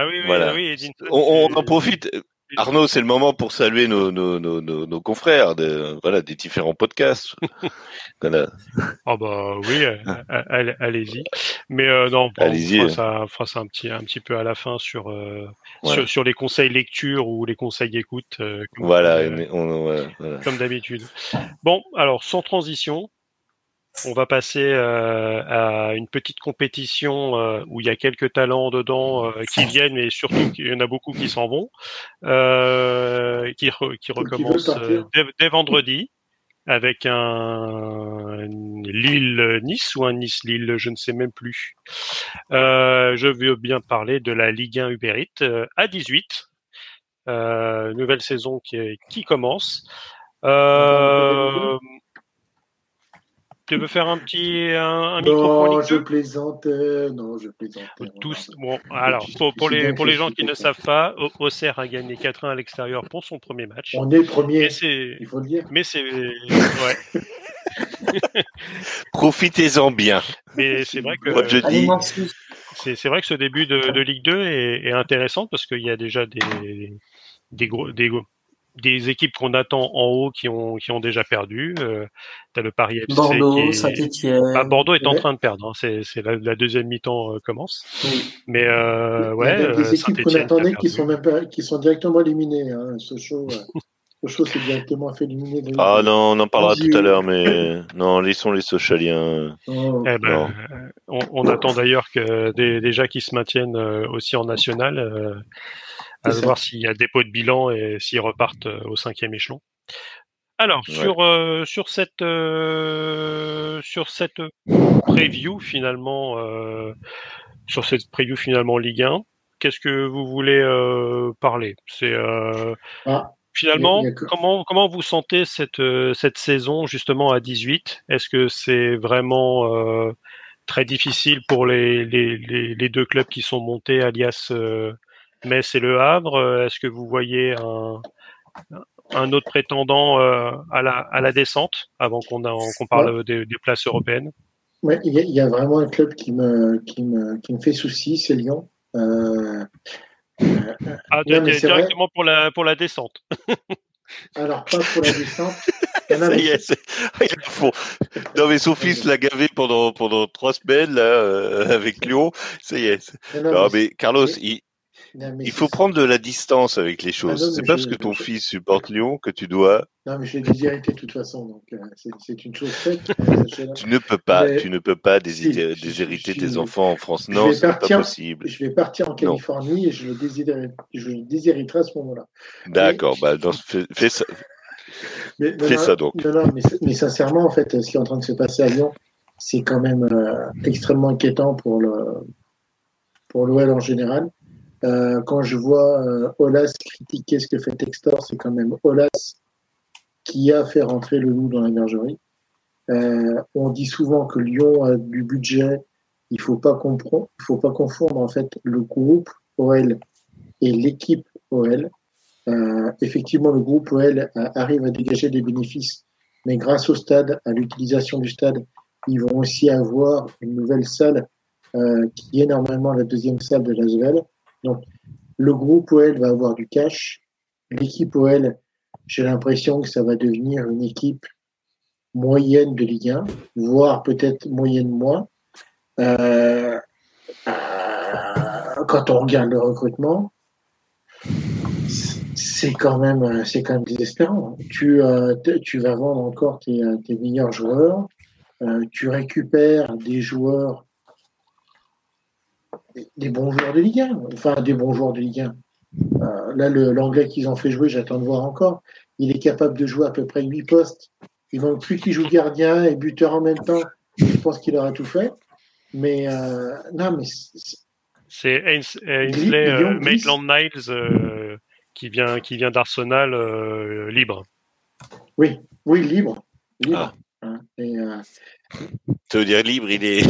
oui, oui, Voilà. oui, Edinson, On, en profite. Arnaud, c'est le moment pour saluer nos, nos, nos, nos, nos confrères de, voilà, des différents podcasts. voilà. Ah bah oui, euh, euh, allez- allez-y. Mais euh, non, bon, on fera ça, ça un petit, un petit peu à la fin sur, euh, Ouais. sur, sur les conseils lecture ou les conseils écoute, euh, comme, Voilà, on- on- voilà, voilà. comme d'habitude. Bon, alors sans transition, on va passer euh, à une petite compétition euh, où il y a quelques talents dedans euh, qui viennent, mais surtout qu'il y en a beaucoup qui s'en vont, euh, qui, re- qui veulent recommence dès, dès vendredi avec un Lille-Nice ou un Nice-Lille, je ne sais même plus. Euh, je veux bien parler de la Ligue 1 Uber Eats euh, à 18. Euh, nouvelle saison qui, qui commence. Euh, tu veux faire un petit un, un micro pour Non, je 2 plaisantais. Non, je plaisantais. tous, bon, alors pour, les pour les gens qui ne savent pas, Au- Auxerre a gagné 4-1 à l'extérieur pour son premier match. On est premier, Mais c'est il faut le dire. mais c'est ouais, Profitez-en bien. mais c'est vrai que Moi, je dis, c'est c'est vrai que ce début de, de Ligue 2 est, est intéressant parce qu'il y a déjà des des gros des gros- des équipes qu'on attend en haut qui ont qui ont déjà perdu. Euh, T'as le Paris FC Bordeaux, Saint-Etienne. Ah, Bordeaux est en train de perdre. hein. C'est c'est la, la deuxième mi-temps euh, commence. Oui. Mais euh, ouais, il y a des euh, équipes qu'on attendait qui sont même pas, qui sont directement éliminées. Hein. Sochaux, Sochaux s'est directement fait éliminer. de- ah non, on en parlera tout à l'heure, mais non, laissons les Sochaliens. Oh, Eh ben, on, on attend d'ailleurs que des, déjà qu'ils se maintiennent aussi en national, euh, à C'est ça. voir s'il y a dépôt de bilan et s'ils repartent euh, au cinquième échelon. Alors Ouais. sur euh, sur cette euh, sur cette preview finalement euh, sur cette preview finalement Ligue 1, qu'est-ce que vous voulez parler? C'est Ah, Finalement, comment comment vous sentez cette cette saison justement à 18 Est-ce que c'est vraiment très difficile pour les, les, les, les deux clubs qui sont montés, alias Metz et Le Havre Euh, Est-ce que vous voyez un un autre prétendant euh, à la à la descente avant qu'on qu'on parle des, des places européennes? Ouais, il y, a- il y a vraiment un club qui me, qui me, qui me fait souci, c'est Lyon. Euh, Ah, Non, vrai. directement pour la pour la descente. alors, pas pour la descente. Non, non, Ça mais y est, c'est- il est à fond. Non, mais son fils l'a gavé pendant, pendant trois semaines, là, euh, avec Lyon. Ça y est. c'est- non, non, Non, mais- mais Carlos, il, non, mais il faut prendre de la distance avec les Ah choses. non, c'est pas parce que ton fils supporte Lyon que tu dois. Non, mais je l'ai déshérité de toute façon, donc euh, c'est une chose faite. euh. Tu ne peux pas, Mais- tu ne peux pas déshériter, tes enfants en France. Non, c'est pas possible. Je vais partir en Californie et je le déshériterai, je le déshériterai à ce moment-là. D'accord, bah, dans ce- fais, fais ça. Mais, non, Fais non, ça donc. Non, non, mais, mais sincèrement, en fait, ce qui est en train de se passer à Lyon, c'est quand même euh, extrêmement inquiétant pour le pour l'OL en général. Euh, quand je vois euh, Olas critiquer ce que fait Textor, c'est quand même Olas qui a fait rentrer le loup dans la bergerie. Euh, on dit souvent que Lyon a du budget. Il faut pas compre- il faut pas confondre en fait le groupe OL et l'équipe OL. Euh, effectivement, le groupe OL a- arrive à dégager des bénéfices, mais grâce au stade, à l'utilisation du stade, ils vont aussi avoir une nouvelle salle euh, qui est normalement la deuxième salle de l'Asvel. Donc, le groupe OL va avoir du cash. L'équipe OL, j'ai l'impression que ça va devenir une équipe moyenne de Ligue 1, voire peut-être moyenne moins. Euh, euh, quand on regarde le recrutement, c'est quand même, c'est quand même désespérant. Tu, euh, tu vas vendre encore tes, euh, tes meilleurs joueurs, euh, tu récupères des joueurs, des, bons joueurs de Ligue 1, enfin des bons joueurs de Ligue 1. Euh, là, l'anglais qu'ils ont fait jouer, j'attends de voir encore. Il est capable de jouer à peu près 8 postes. Il manque plus qu'il joue gardien et buteur en même temps. Je pense qu'il aura tout fait. Mais euh, non, mais c'est- C'est Ains- Ainsley euh. Maitland-Niles euh, qui vient qui vient d'Arsenal euh, libre. oui, oui, libre. libre. Ah. Hein, et, euh, Ça veut dire libre, il est,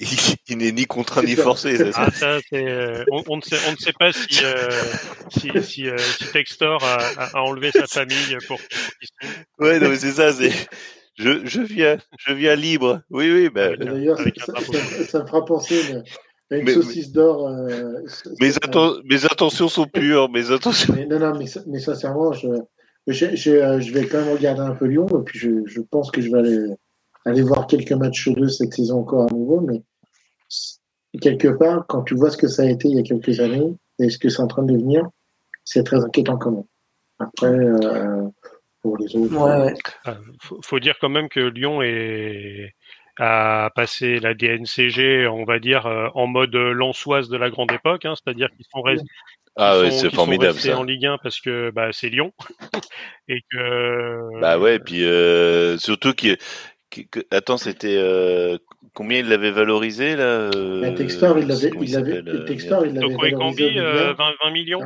il il n'est ni contraint ni forcé. ça, Ah, ça, euh, on, on ne sait, on ne sait pas si, euh, si, si, euh, si Textor a, enlevé sa famille pour. Ouais, non, mais c'est ça. C'est je, je viens, je viens libre. Oui, oui. Bah, Avec D'ailleurs, avec ça, me fera penser à une, à une Mais- saucisse d'or. euh, mes, atten- mes intentions sont pures. Mes intentions. Mais non, non, mais, mais sincèrement, je, je, je, je vais quand même regarder un peu Lyon, et puis je, je pense que je vais aller, aller voir quelques matchs d'eux cette saison encore à nouveau, mais quelque part, quand tu vois ce que ça a été il y a quelques années, et ce que c'est en train de devenir, c'est très inquiétant quand même. Après, euh, pour les autres, Ouais, ouais. Ah, faut, faut dire quand même que Lyon est, a passé la DNCG, on va dire, euh, en mode lançoise de la grande époque, hein, c'est-à-dire qu'ils sont, res- Ah ils ouais, sont- c'est qu'ils formidable sont restés ça. en Ligue 1 parce que bah, c'est Lyon et que Bah ouais, puis euh, surtout qu'il que- que- attends, c'était euh, combien il l'avait valorisé là euh, Mais Textor, il l'avait, il l'avait, s'appelle, euh, Textor, il l'avait Toko et valorisé au Cambi, euh, milliard. 20, 20 millions.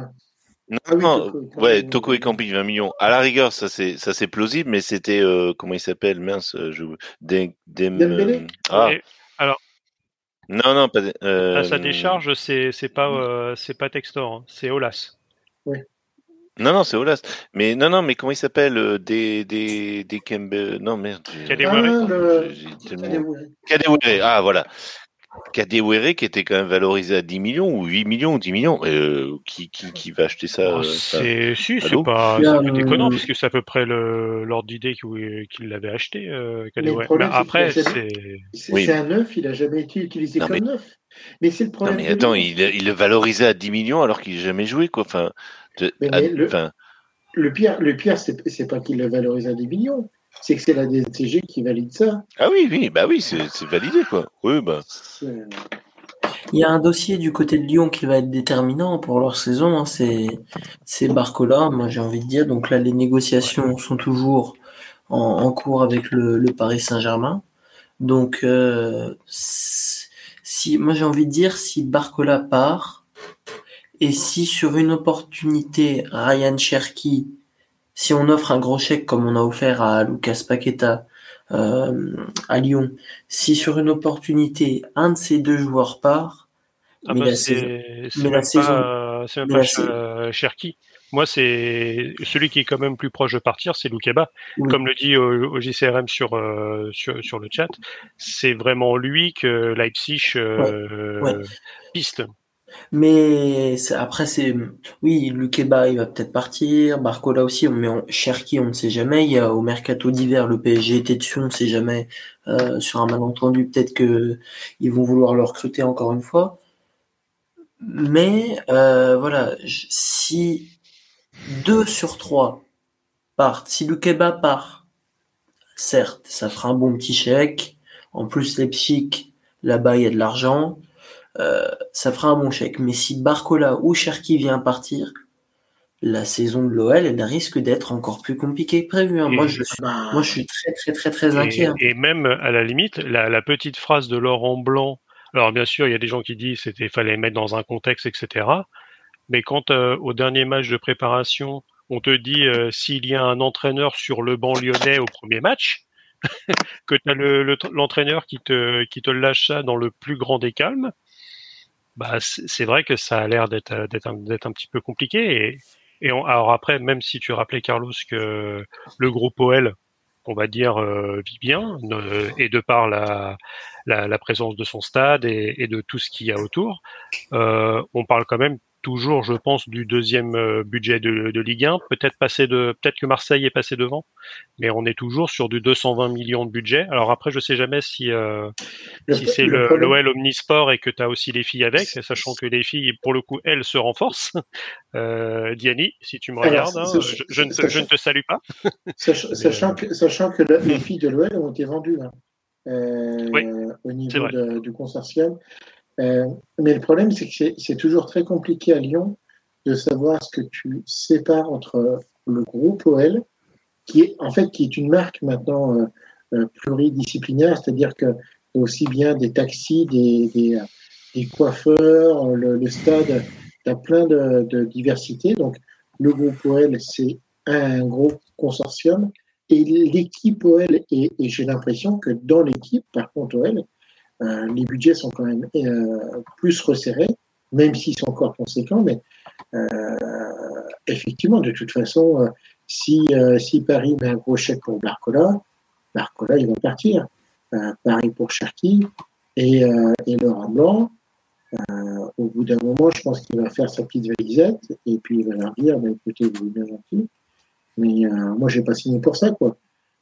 Non, Ah oui, non, Toko Cambi, ouais, oui. Toko et Campi 20 millions. À la rigueur, ça c'est ça c'est plausible, mais c'était euh, comment il s'appelle, mince, euh, je Dem, Dem- Dembélé euh, ah Et alors, non non pas euh, à sa décharge, c'est c'est pas euh, c'est pas Textor, hein, c'est Olas. Non non c'est Olas. Mais non non mais comment il s'appelle euh, des des des Kembe non merde. j'ai- Kadewere. Ah, le- j'ai- j'ai tellement- Allez, ouais. Kadewere, ah voilà. Kadewere qui était quand même valorisé à 10 millions ou 8 millions ou 10 millions. Euh, qui, qui, qui va acheter ça Oh, euh, c'est si, c'est allô pas, Il y c'est a, un peu déconnant euh, puisque c'est à peu près le l'ordre d'idée qu'il qu'il l'avait acheté. Euh, Mais Kadewere. le problème, Mais c'est après, qu'il a c'est C'est Oui. c'est un neuf, il a jamais été utilisé Non, comme mais- neuf. Mais c'est le Non problème. mais de attends, il, il le valorisait à 10 millions alors qu'il n'a jamais joué quoi. Enfin, de- Mais- à- mais le- enfin, Le pire, le pire, c'est c'est pas qu'il le valorise à des millions, c'est que c'est la DNCG qui valide ça. ah oui oui bah oui c'est c'est validé quoi. Oui bah Il y a un dossier du côté de Lyon qui va être déterminant pour leur saison, hein, c'est c'est Barcola, moi j'ai envie de dire. Donc là, les négociations sont toujours en, en cours avec le, le Paris Saint-Germain. Donc euh, si moi j'ai envie de dire si Barcola part et si sur une opportunité Ryan Cherky, si on offre un gros chèque comme on a offert à Lucas Paqueta euh, à Lyon, si sur une opportunité un de ces deux joueurs part, ah mais bah, la saison, c'est c'est mais la même saison- pas, c'est même euh, Cherki. Moi, c'est celui qui est quand même plus proche de partir, c'est Loukeba. Oui. Comme le dit au, JCRM sur, euh, sur sur le chat, c'est vraiment lui que Leipzig euh, Ouais. piste. Mais après, c'est oui, Lukeba, il va peut-être partir, Barcola aussi, mais on, Cherki, on ne sait jamais. Il y a au mercato d'hiver, le PSG était dessus, on ne sait jamais. Euh, sur un malentendu, peut-être que ils vont vouloir le recruter encore une fois. Mais euh, voilà, si deux sur trois partent, si Lukeba part, certes, ça fera un bon petit chèque. En plus, Leipzig, là-bas, il y a de l'argent. Euh, ça fera un bon chèque. Mais si Barcola ou Cherki vient partir, la saison de l'OL, elle risque d'être encore plus compliquée que prévu. hein. Moi, je suis, Bah, moi, je suis très, très, très, très inquiet. hein. Et, même à la limite, la, la petite phrase de Laurent Blanc. Alors bien sûr, il y a des gens qui disent c'était fallait mettre dans un contexte, etc. Mais quand euh, au dernier match de préparation, on te dit euh, s'il y a un entraîneur sur le banc lyonnais au premier match, que tu as le, le- l'entraîneur qui te qui te lâche ça dans le plus grand des calmes, bah c'est vrai que ça a l'air d'être d'être un, petit peu compliqué. Et, alors après, même si tu rappelais Carlos que le groupe OL on va dire, euh, vit bien, euh, et de par la, présence de son stade et, et de tout ce qu'il y a autour, euh, on parle quand même toujours, je pense, du deuxième euh, budget de, de Ligue 1. Peut-être de, peut-être que Marseille est passé devant, mais on est toujours sur du 220 millions de budget. Alors après, je sais jamais si euh, si c'est le l'OL Omnisport et que tu as aussi les filles avec, sachant que les filles, pour le coup, elles se renforcent. Euh, Diani, si tu me Alors, regardes, hein, je, je ne te, c'est- je ne te salue pas. Sach- Sachant que, sachant que le- les filles de l'OL ont été vendues hein, euh, Oui, au niveau de- du consortium. Euh, mais le problème, c'est que c'est- toujours très compliqué à Lyon de savoir ce que tu sépares entre le groupe OL, qui est en fait qui est une marque maintenant euh, euh, pluridisciplinaire, c'est-à-dire que aussi bien des taxis, des, coiffeurs, le, stade, tu as plein de, de diversité. Donc le groupe OL, c'est un gros consortium. Et l'équipe OL, et j'ai l'impression que dans l'équipe, par contre OL, les budgets sont quand même plus resserrés, même s'ils sont encore conséquents, mais effectivement, de toute façon, si, si Paris met un gros chèque pour Barcola, Barcola, il va partir. Paris pour Cherki et, et Laurent Blanc, euh, au bout d'un moment, je pense qu'il va faire sa petite valisette et puis il va leur dire bah, écoutez, vous êtes bien gentil, mais euh, moi, je n'ai pas signé pour ça, quoi.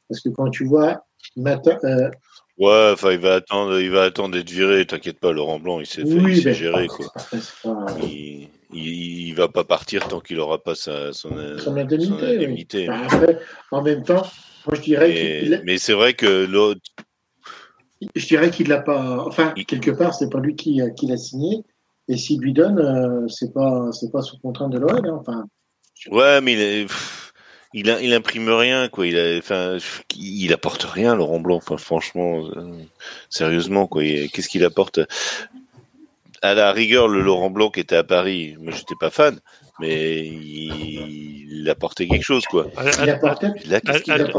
Parce que quand tu vois matin. Euh, ouais, enfin, il va attendre, il va attendre d'être viré. T'inquiète pas, Laurent Blanc, il s'est oui, fait, gérer, quoi. Il, il, va pas partir tant qu'il aura pas sa, son, son indemnité. Bah, après, en même temps, moi, je dirais. Mais c'est vrai que l'autre je dirais qu'il l'a pas. Enfin, quelque part, c'est pas lui qui, qui l'a signé. Et s'il lui donne, euh, c'est pas c'est pas sous contrainte de l'OL. Hein, enfin. Ouais, mais il, est, il, il, imprime rien, quoi. Il a, enfin, il apporte rien, Laurent Blanc. Enfin, franchement, euh, sérieusement, quoi. Qu'est-ce qu'il apporte? À la rigueur, le Laurent Blanc qui était à Paris, moi, j'étais pas fan mais il, apportait quelque chose, quoi.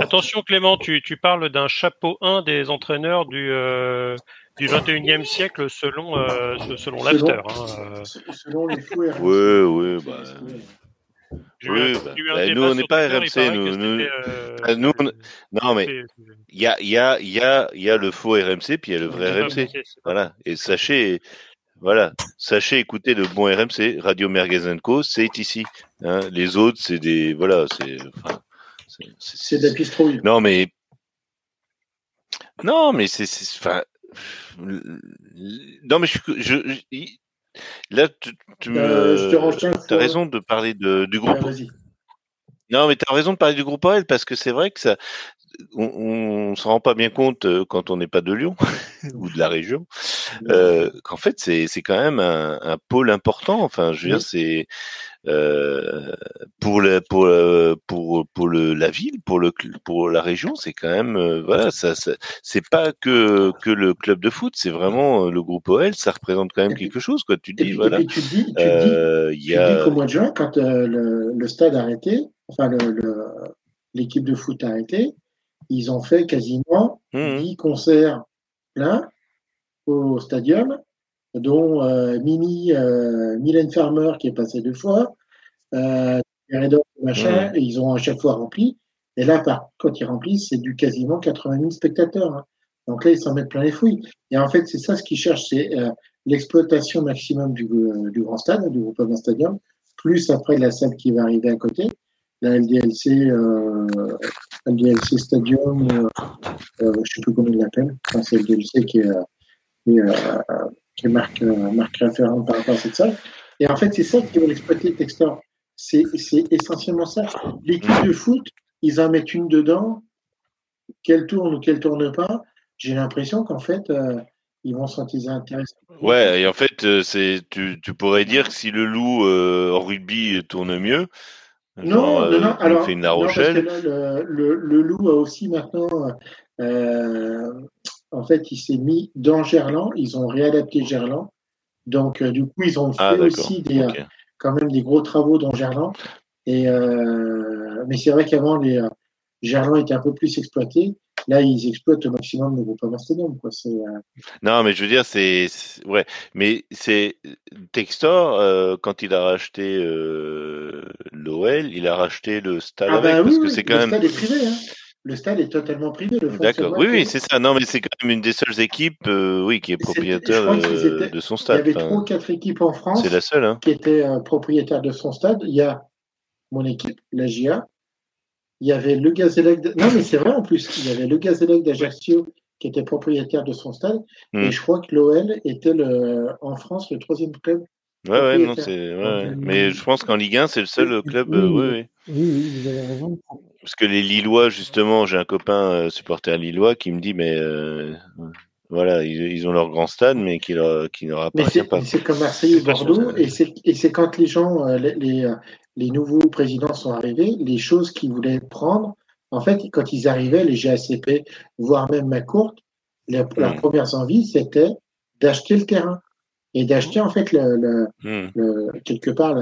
Attention, Clément, tu, tu parles d'un chapeau 1 des entraîneurs du, euh, du 21e siècle selon, euh, selon l'after. Hein, euh. selon les fous Oui, oui, bah. Oui, bah, bah, nous on n'est pas RMC, nous, nous, euh, nous on... non mais il y a, y, a, y, a, y a le faux RMC puis il y a le vrai RMC, voilà. Et sachez, voilà, sachez écouter le bon RMC, Radio Merguez Co, c'est ici. Hein. Les autres, c'est des, voilà, c'est, enfin, c'est des pistrouilles. Non mais, non mais c'est, enfin, non mais je, je, là tu, tu euh, as raison de parler de, du groupe. non mais tu as raison de parler du groupe OL parce que c'est vrai que ça, on, ne s'en rend pas bien compte euh, quand on n'est pas de Lyon ou de la région, euh, qu'en fait c'est quand même un, un, pôle important. Enfin, je veux dire, c'est pour le, pour euh, pour pour le la ville, pour le pour la région, c'est quand même euh, voilà, ça, ça c'est pas que que le club de foot, c'est vraiment le groupe OL, ça représente quand même quelque chose quoi. Tu dis voilà. tu dis, tu dis, a... qu'au mois de juin, quand le, le, stade a arrêté, enfin le l'équipe de foot a arrêté, ils ont fait quasiment 10 mmh. concerts pleins au stadium, dont euh, Mini, euh, Mylène Farmer qui est passé deux fois, euh, machin, et ils ont à chaque fois rempli. Et là, quand ils remplissent, c'est du quasiment 80 000 spectateurs. Hein. Donc là, ils s'en mettent plein les fouilles. Et en fait, c'est ça ce qu'ils cherchent, c'est euh, l'exploitation maximum du, du, grand stade, du groupe Stadium, plus après la salle qui va arriver à côté la LDLC, euh, LDLC Stadium, je ne sais plus comment il l'appelle, enfin, c'est LDLC qui est, qui, qui marque, marque référente par rapport à cette salle. Et en fait, c'est ça qui va exploiter Textor. C'est essentiellement ça. L'équipe de foot, ils en mettent une dedans, qu'elle tourne ou qu'elle tourne pas. J'ai l'impression qu'en fait, ils vont sentir intéressants. Ouais, et en fait, c'est tu, tu, pourrais dire que si le loup en rugby tourne mieux, non, non, non, alors, fait une La Rochelle. le, le, loup a aussi maintenant, euh, en fait, il s'est mis dans Gerland. Ils ont réadapté Gerland. Donc, euh, du coup, ils ont ah, fait aussi des, euh, quand même des gros travaux dans Gerland. Et, mais c'est vrai qu'avant, les Gerland était un peu plus exploité. Là, ils exploitent au maximum le groupe. Quoi. Euh... Non, mais je veux dire, c'est. Ouais, mais c'est. Textor, euh, quand il a racheté euh, l'OL, il a racheté le stade ah avec. Bah, parce oui, que c'est quand le même. Stade est privé, hein. Le stade est totalement privé. D'accord, oui, oui, c'est ça. Non, mais c'est quand même une des seules équipes euh, oui, qui est propriétaire de son stade. Il y avait trois ou quatre équipes en France la seule, hein. qui étaient propriétaires de son stade. Il y a mon équipe, la GIA, il y avait le Gazélec. De... Non, mais c'est vrai en plus. Il y avait le Gazélec d'Ajaccio qui était propriétaire de son stade. Hmm. Et je crois que l'OL était le, en France le troisième club. Ouais, ouais, non, c'est. Ouais, mais je pense qu'en Ligue 1, c'est le seul club. Oui, oui, oui. oui, vous avez raison. Parce que les Lillois, justement, j'ai un copain euh, supporter lillois qui me dit, mais euh, voilà, ils, ont leur grand stade, mais qui, leur, qui leur appartient pas. C'est comme Marseille ou Bordeaux, et c'est quand les gens, euh, les, les nouveaux présidents sont arrivés, les choses qu'ils voulaient prendre, en fait, quand ils arrivaient, les GACP, voire même ma courte, leurs mm. premières envies, c'était d'acheter le terrain et d'acheter en fait le, mm. quelque part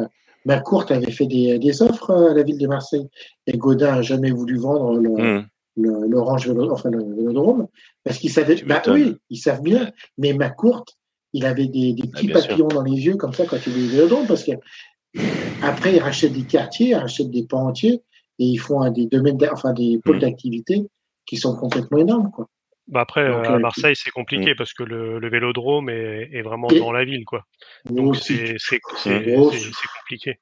courte avait fait des, offres à la ville de Marseille et Godin a jamais voulu vendre le, mm. l'Orange Vélo, enfin le Vélodrome, parce qu'ils savaient, bah oui, ils savent bien, mais ma courte, il avait des, des petits papillons dans les yeux comme ça quand il est au Vélodrome, parce que après, ils rachètent des quartiers, ils rachètent des pans entiers, et ils font des domaines, enfin des pôles mmh. d'activité qui sont complètement énormes, quoi. Bah après, euh, à Marseille, c'est compliqué parce que le, le vélodrome est, est vraiment dans la ville, quoi. Donc c'est compliqué.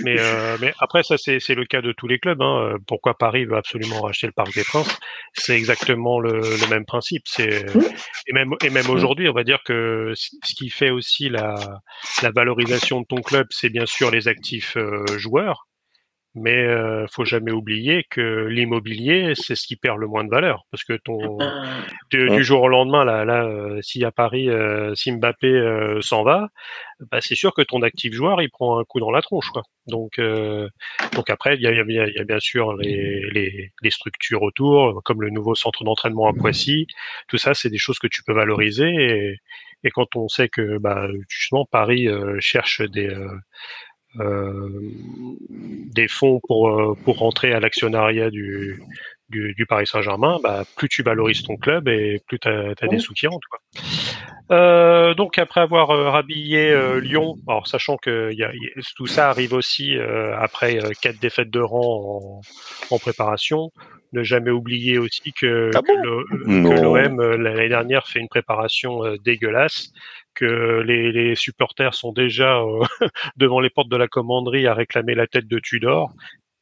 Mais, euh, mais après, ça, c'est le cas de tous les clubs. Hein. Pourquoi Paris veut absolument racheter le Parc des Princes? C'est exactement le, le, même principe. C'est et même et même aujourd'hui, on va dire que ce qui fait aussi la, la valorisation de ton club, c'est bien sûr les actifs euh, joueurs. Mais euh, faut jamais oublier que l'immobilier, c'est ce qui perd le moins de valeur, parce que ton ah. du, jour au lendemain, là, là, euh, si à Paris, euh, si Mbappé euh, s'en va, bah, c'est sûr que ton actif joueur, il prend un coup dans la tronche, quoi. Donc, donc après, il y a, y, a, y a, bien sûr les, les, les, structures autour, comme le nouveau centre d'entraînement à Poissy. Tout ça, c'est des choses que tu peux valoriser. Et, et quand on sait que, bah, justement, Paris cherche des euh, des fonds pour, euh, pour rentrer à l'actionnariat du, du, du, Paris Saint-Germain, bah, plus tu valorises ton club et plus tu as, des sous qui rentrent. Quoi. Euh, donc après avoir euh, rhabillé Lyon, alors sachant que y a, tout ça arrive aussi après quatre défaites de rang en, en, préparation, ne jamais oublier aussi que, ah que l'OM l'année dernière fait une préparation dégueulasse que les, les supporters sont déjà euh, devant les portes de la commanderie à réclamer la tête de Tudor.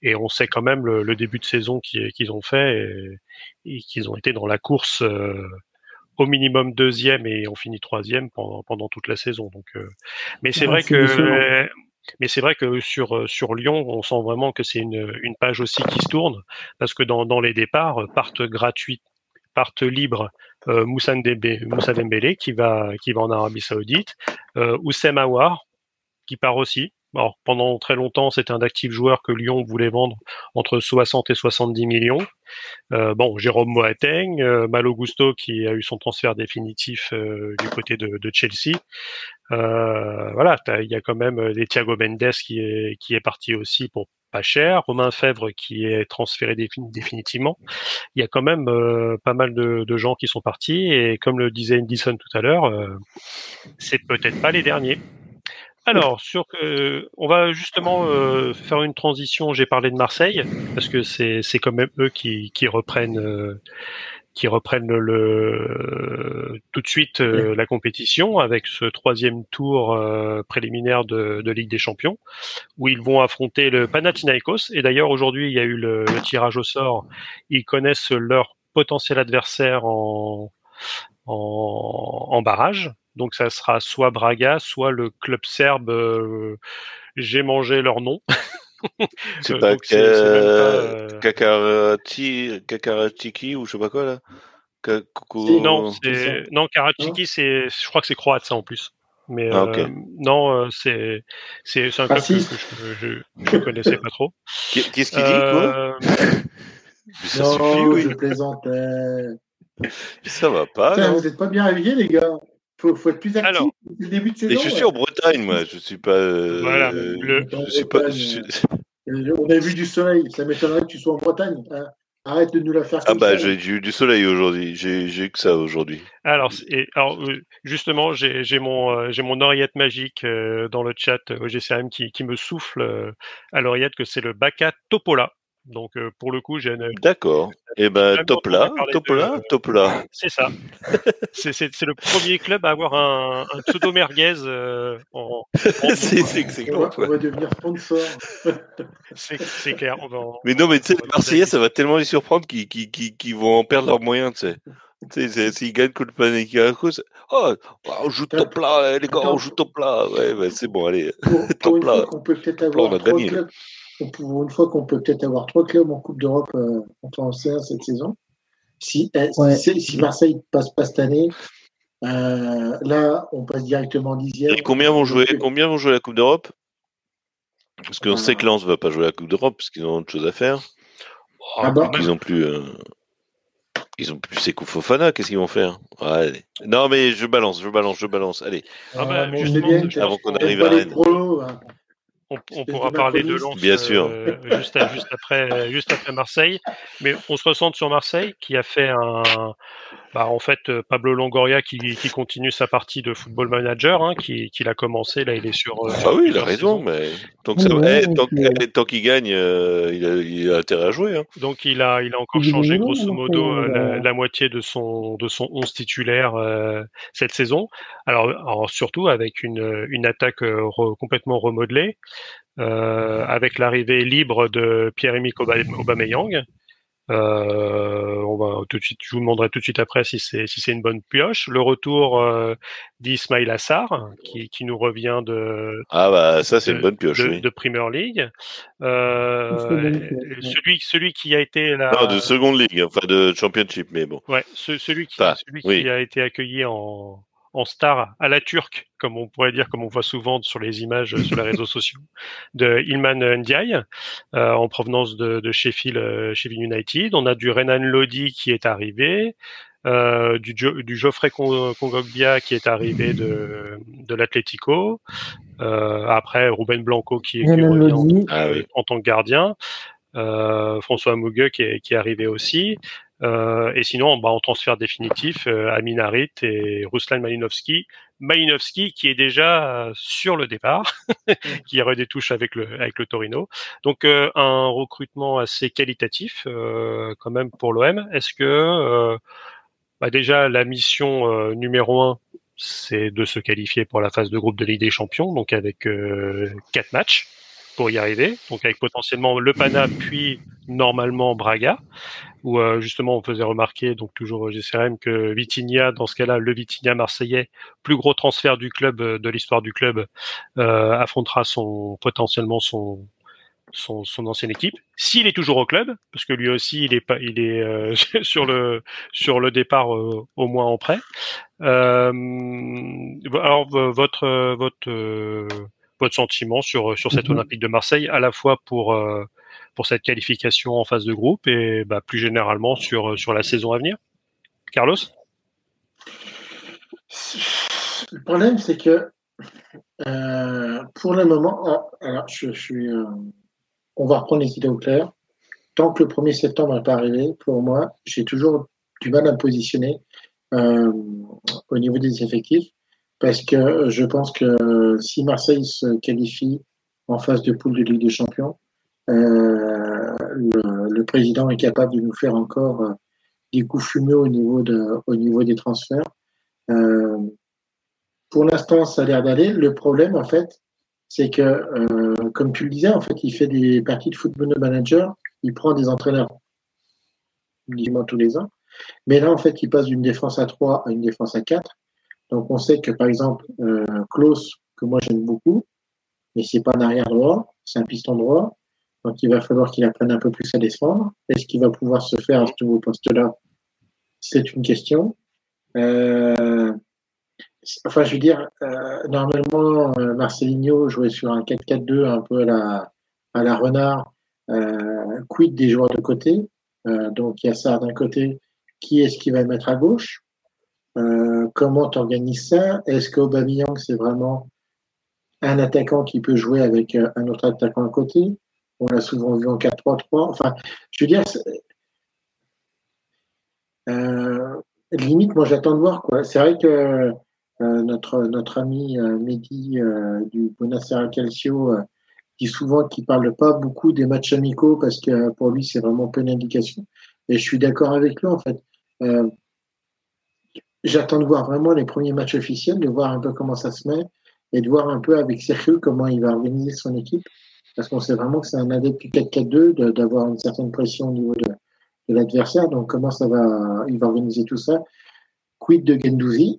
Et on sait quand même le, le début de saison qu'ils ont fait et, qu'ils ont été dans la course euh, au minimum deuxième et ont fini troisième pendant, pendant toute la saison. Donc, euh, mais c'est vrai que mais c'est vrai que sur sur Lyon, on sent vraiment que c'est une, une page aussi qui se tourne parce que dans, dans les départs partent gratuits, partent libres euh, Moussa, Dembélé qui va qui va en Arabie Saoudite, euh, Oussem Aouar qui part aussi. Alors, pendant très longtemps, c'était un actif joueur que Lyon voulait vendre entre 60 et 70 millions. Euh, bon, Jérôme Moateng, euh, Malo Gusto qui a eu son transfert définitif euh, du côté de, Chelsea. Euh, voilà, il y a quand même des Thiago Mendes qui est qui est parti aussi pour pas cher, Romain Fèvre qui est transféré définitivement. Il y a quand même euh, pas mal de, gens qui sont partis et comme le disait Indison tout à l'heure, euh, c'est peut-être pas les derniers. Alors, sur, euh, on va justement euh, faire une transition. J'ai parlé de Marseille parce que c'est c'est quand même eux qui, qui reprennent euh, qui reprennent le, tout de suite euh, la compétition avec ce troisième tour euh, préliminaire de, de, Ligue des Champions où ils vont affronter le Panathinaikos. Et d'ailleurs aujourd'hui il y a eu le, le, tirage au sort. Ils connaissent leur potentiel adversaire en, en, en barrage. Donc ça sera soit Braga, soit le club serbe. Euh, J'ai mangé leur nom. C'est pas, que, euh... Kakaratiki ou je sais pas quoi là. Non, non Karatiki, c'est, je crois que c'est croate ça en plus. Mais ah, euh, non, euh, c'est c'est un club que, je, je, connaissais pas trop. Qu'est-ce qu'il dit quoi? Ça non, suffit, oui. je plaisantais. Ça va pas. Putain, vous n'êtes pas bien habillés, les gars. Faut, faut être plus actif Alors, le début de saison. Et je suis en Bretagne, moi. Je suis pas. Euh, voilà. Le... Je suis pas. Je... On a vu du soleil. Ça m'étonnerait que tu sois en Bretagne. Hein. Arrête de nous la faire. Ah bah j'ai eu du soleil aujourd'hui. J'ai que ça aujourd'hui. Alors, et, alors euh, justement, j'ai mon euh, j'ai mon oreillette magique euh, dans le chat OGCM qui, qui me souffle à l'oreillette que c'est le Baka Topola. Donc euh, pour le coup, j'ai D'accord. Et eh ben top là, top là, top là. C'est ça. c'est le premier club à avoir un, un pseudo merguez euh, en. c'est on, va, on va devenir sponsor. c'est clair. On va mais non, mais tu sais, les Marseillais, ça va tellement les surprendre qu'ils qu qu vont en perdre leurs moyens, tu sais. Tu sais, s'ils gagnent contre Panathinaikos, oh, on joue top là, les gars, on joue top là. Ouais, ouais c'est bon, allez. Pour, pour top là. On peut peut-être avoir gagné. Clubs pour une fois qu'on peut peut-être avoir trois clubs en Coupe d'Europe euh, en C1 cette saison. Si, eh, si, si, Marseille passe pas cette année, euh, là, on passe directement en dixième. Et combien vont jouer, combien vont jouer la Coupe d'Europe? Parce qu'on sait que Lens ne va pas jouer la Coupe d'Europe parce qu'ils ont autre chose à faire. Ah bah. Ils ont plus. Euh, ils ont plus Sekou Fofana, qu'est-ce qu'ils vont faire? Ouais, Non, mais je balance, je balance, je balance. Allez. Ah bah, bien, avant qu'on arrive à Rennes. Prolos, hein. On, pourra parler de Lens Bien sûr. Euh, juste, juste, après, juste après Marseille. Mais on se ressent sur Marseille qui a fait un. Bah, en fait, euh, Pablo Longoria qui, qui continue sa partie de football manager, hein, qui, qui l'a commencé. Là, il est sur. Euh, ah oui, il a raison, mais tant qu'il gagne, il, a, il, a, intérêt à jouer. Hein. Donc, il a, il a encore changé grosso modo la, moitié de son, de son 11 titulaire cette saison. Alors, alors, surtout avec une, une attaque complètement remodelée. Euh, avec l'arrivée libre de Pierre-Emerick Aubameyang. Euh, on va tout de suite, je vous demanderai tout de suite après si c'est si c'est une bonne pioche. Le retour euh, d'Ismail Assar, qui, qui nous revient de ah bah ça c'est une bonne pioche de, oui. de Premier League. Euh, celui celui qui a été la non, de seconde ligue, enfin de Championship, mais bon. Ouais, celui qui celui qui a été accueilli en en star à la turque, comme on pourrait dire, comme on voit souvent sur les images euh, sur les réseaux sociaux, de Ilman Ndiaye, euh, en provenance de, de Sheffield, euh, Sheffield, United. On a du Renan Lodi qui est arrivé, euh, du, du, Geoffrey Kongogbia qui est arrivé de, de l'Atlético. Euh, après, Ruben Blanco qui, qui revient en, ah en, tant que gardien. Euh, François Mougueux qui est, qui est arrivé aussi. Euh, et sinon, bah, en transfert définitif, euh, Amin Harit et Ruslan Malinovski. Malinovski qui est déjà euh, sur le départ, qui aurait des touches avec le, avec le Torino. Donc euh, un recrutement assez qualitatif euh, quand même pour l'OM. Est-ce que bah, déjà la mission numéro un, c'est de se qualifier pour la phase de groupe de Ligue des Champions, donc avec quatre matchs pour y arriver, donc avec potentiellement le Pana puis normalement Braga, où euh, justement on faisait remarquer, donc toujours GCRM, que Vitinha, dans ce cas-là, le Vitinha marseillais, plus gros transfert du club, euh, de l'histoire du club, euh, affrontera son potentiellement son, son, son, ancienne équipe, s'il est toujours au club, parce que lui aussi il est pas, il est sur le sur le départ au moins en prêt. Alors votre votre votre sentiment sur sur cette mhm. Olympique de Marseille, à la fois pour euh, pour cette qualification en phase de groupe et bah, plus généralement sur sur la saison à venir? Carlos? Le problème, c'est que euh, pour le moment, ah, alors je, suis, euh, on va reprendre les idées au clair. Tant que le 1er septembre n'est pas arrivé, pour moi, j'ai toujours du mal à me positionner au niveau des effectifs parce que je pense que si Marseille se qualifie en phase de poule de Ligue des Champions, euh, le, le, président est capable de nous faire encore euh, des coups fumeux au niveau, de, au niveau des transferts. Euh, pour l'instant, ça a l'air d'aller. Le problème, en fait, c'est que, euh, comme tu le disais, en fait, il fait des parties de football manager, il prend des entraîneurs, dis-moi tous les ans. Mais là, en fait, il passe d'une défense à 3 à une défense à 4. Donc on sait que par exemple euh, Klaus, que moi j'aime beaucoup, mais c'est pas un arrière droit, c'est un piston droit. Donc il va falloir qu'il apprenne un peu plus à défendre. Est-ce qu'il va pouvoir se faire à ce nouveau poste-là? C'est une question. Euh, enfin, je veux dire, euh, normalement, euh, Marcelinho jouait sur un 4-4-2 un peu à la, à la renard. Euh, quid des joueurs de côté? Donc il y a ça d'un côté. Qui est-ce qui va mettre à gauche? Euh, comment tu organises ça? Est-ce qu'Aubameyang, c'est vraiment un attaquant qui peut jouer avec euh, un autre attaquant à côté? On l'a souvent vu en 4-3-3. Enfin, je veux dire, euh, limite, moi j'attends de voir. C'est vrai que notre, notre ami Mehdi du Bonacera Calcio dit souvent qu'il parle pas beaucoup des matchs amicaux parce que pour lui, c'est vraiment peu d'indication. Et je suis d'accord avec lui en fait j'attends de voir vraiment les premiers matchs officiels, de voir un peu comment ça se met et de voir un peu avec Sergio comment il va organiser son équipe. Parce qu'on sait vraiment que c'est un adepte du 4-4-2, d'avoir une certaine pression au niveau de, de l'adversaire. Donc, comment ça va, il va organiser tout ça? Quid de Gendouzi?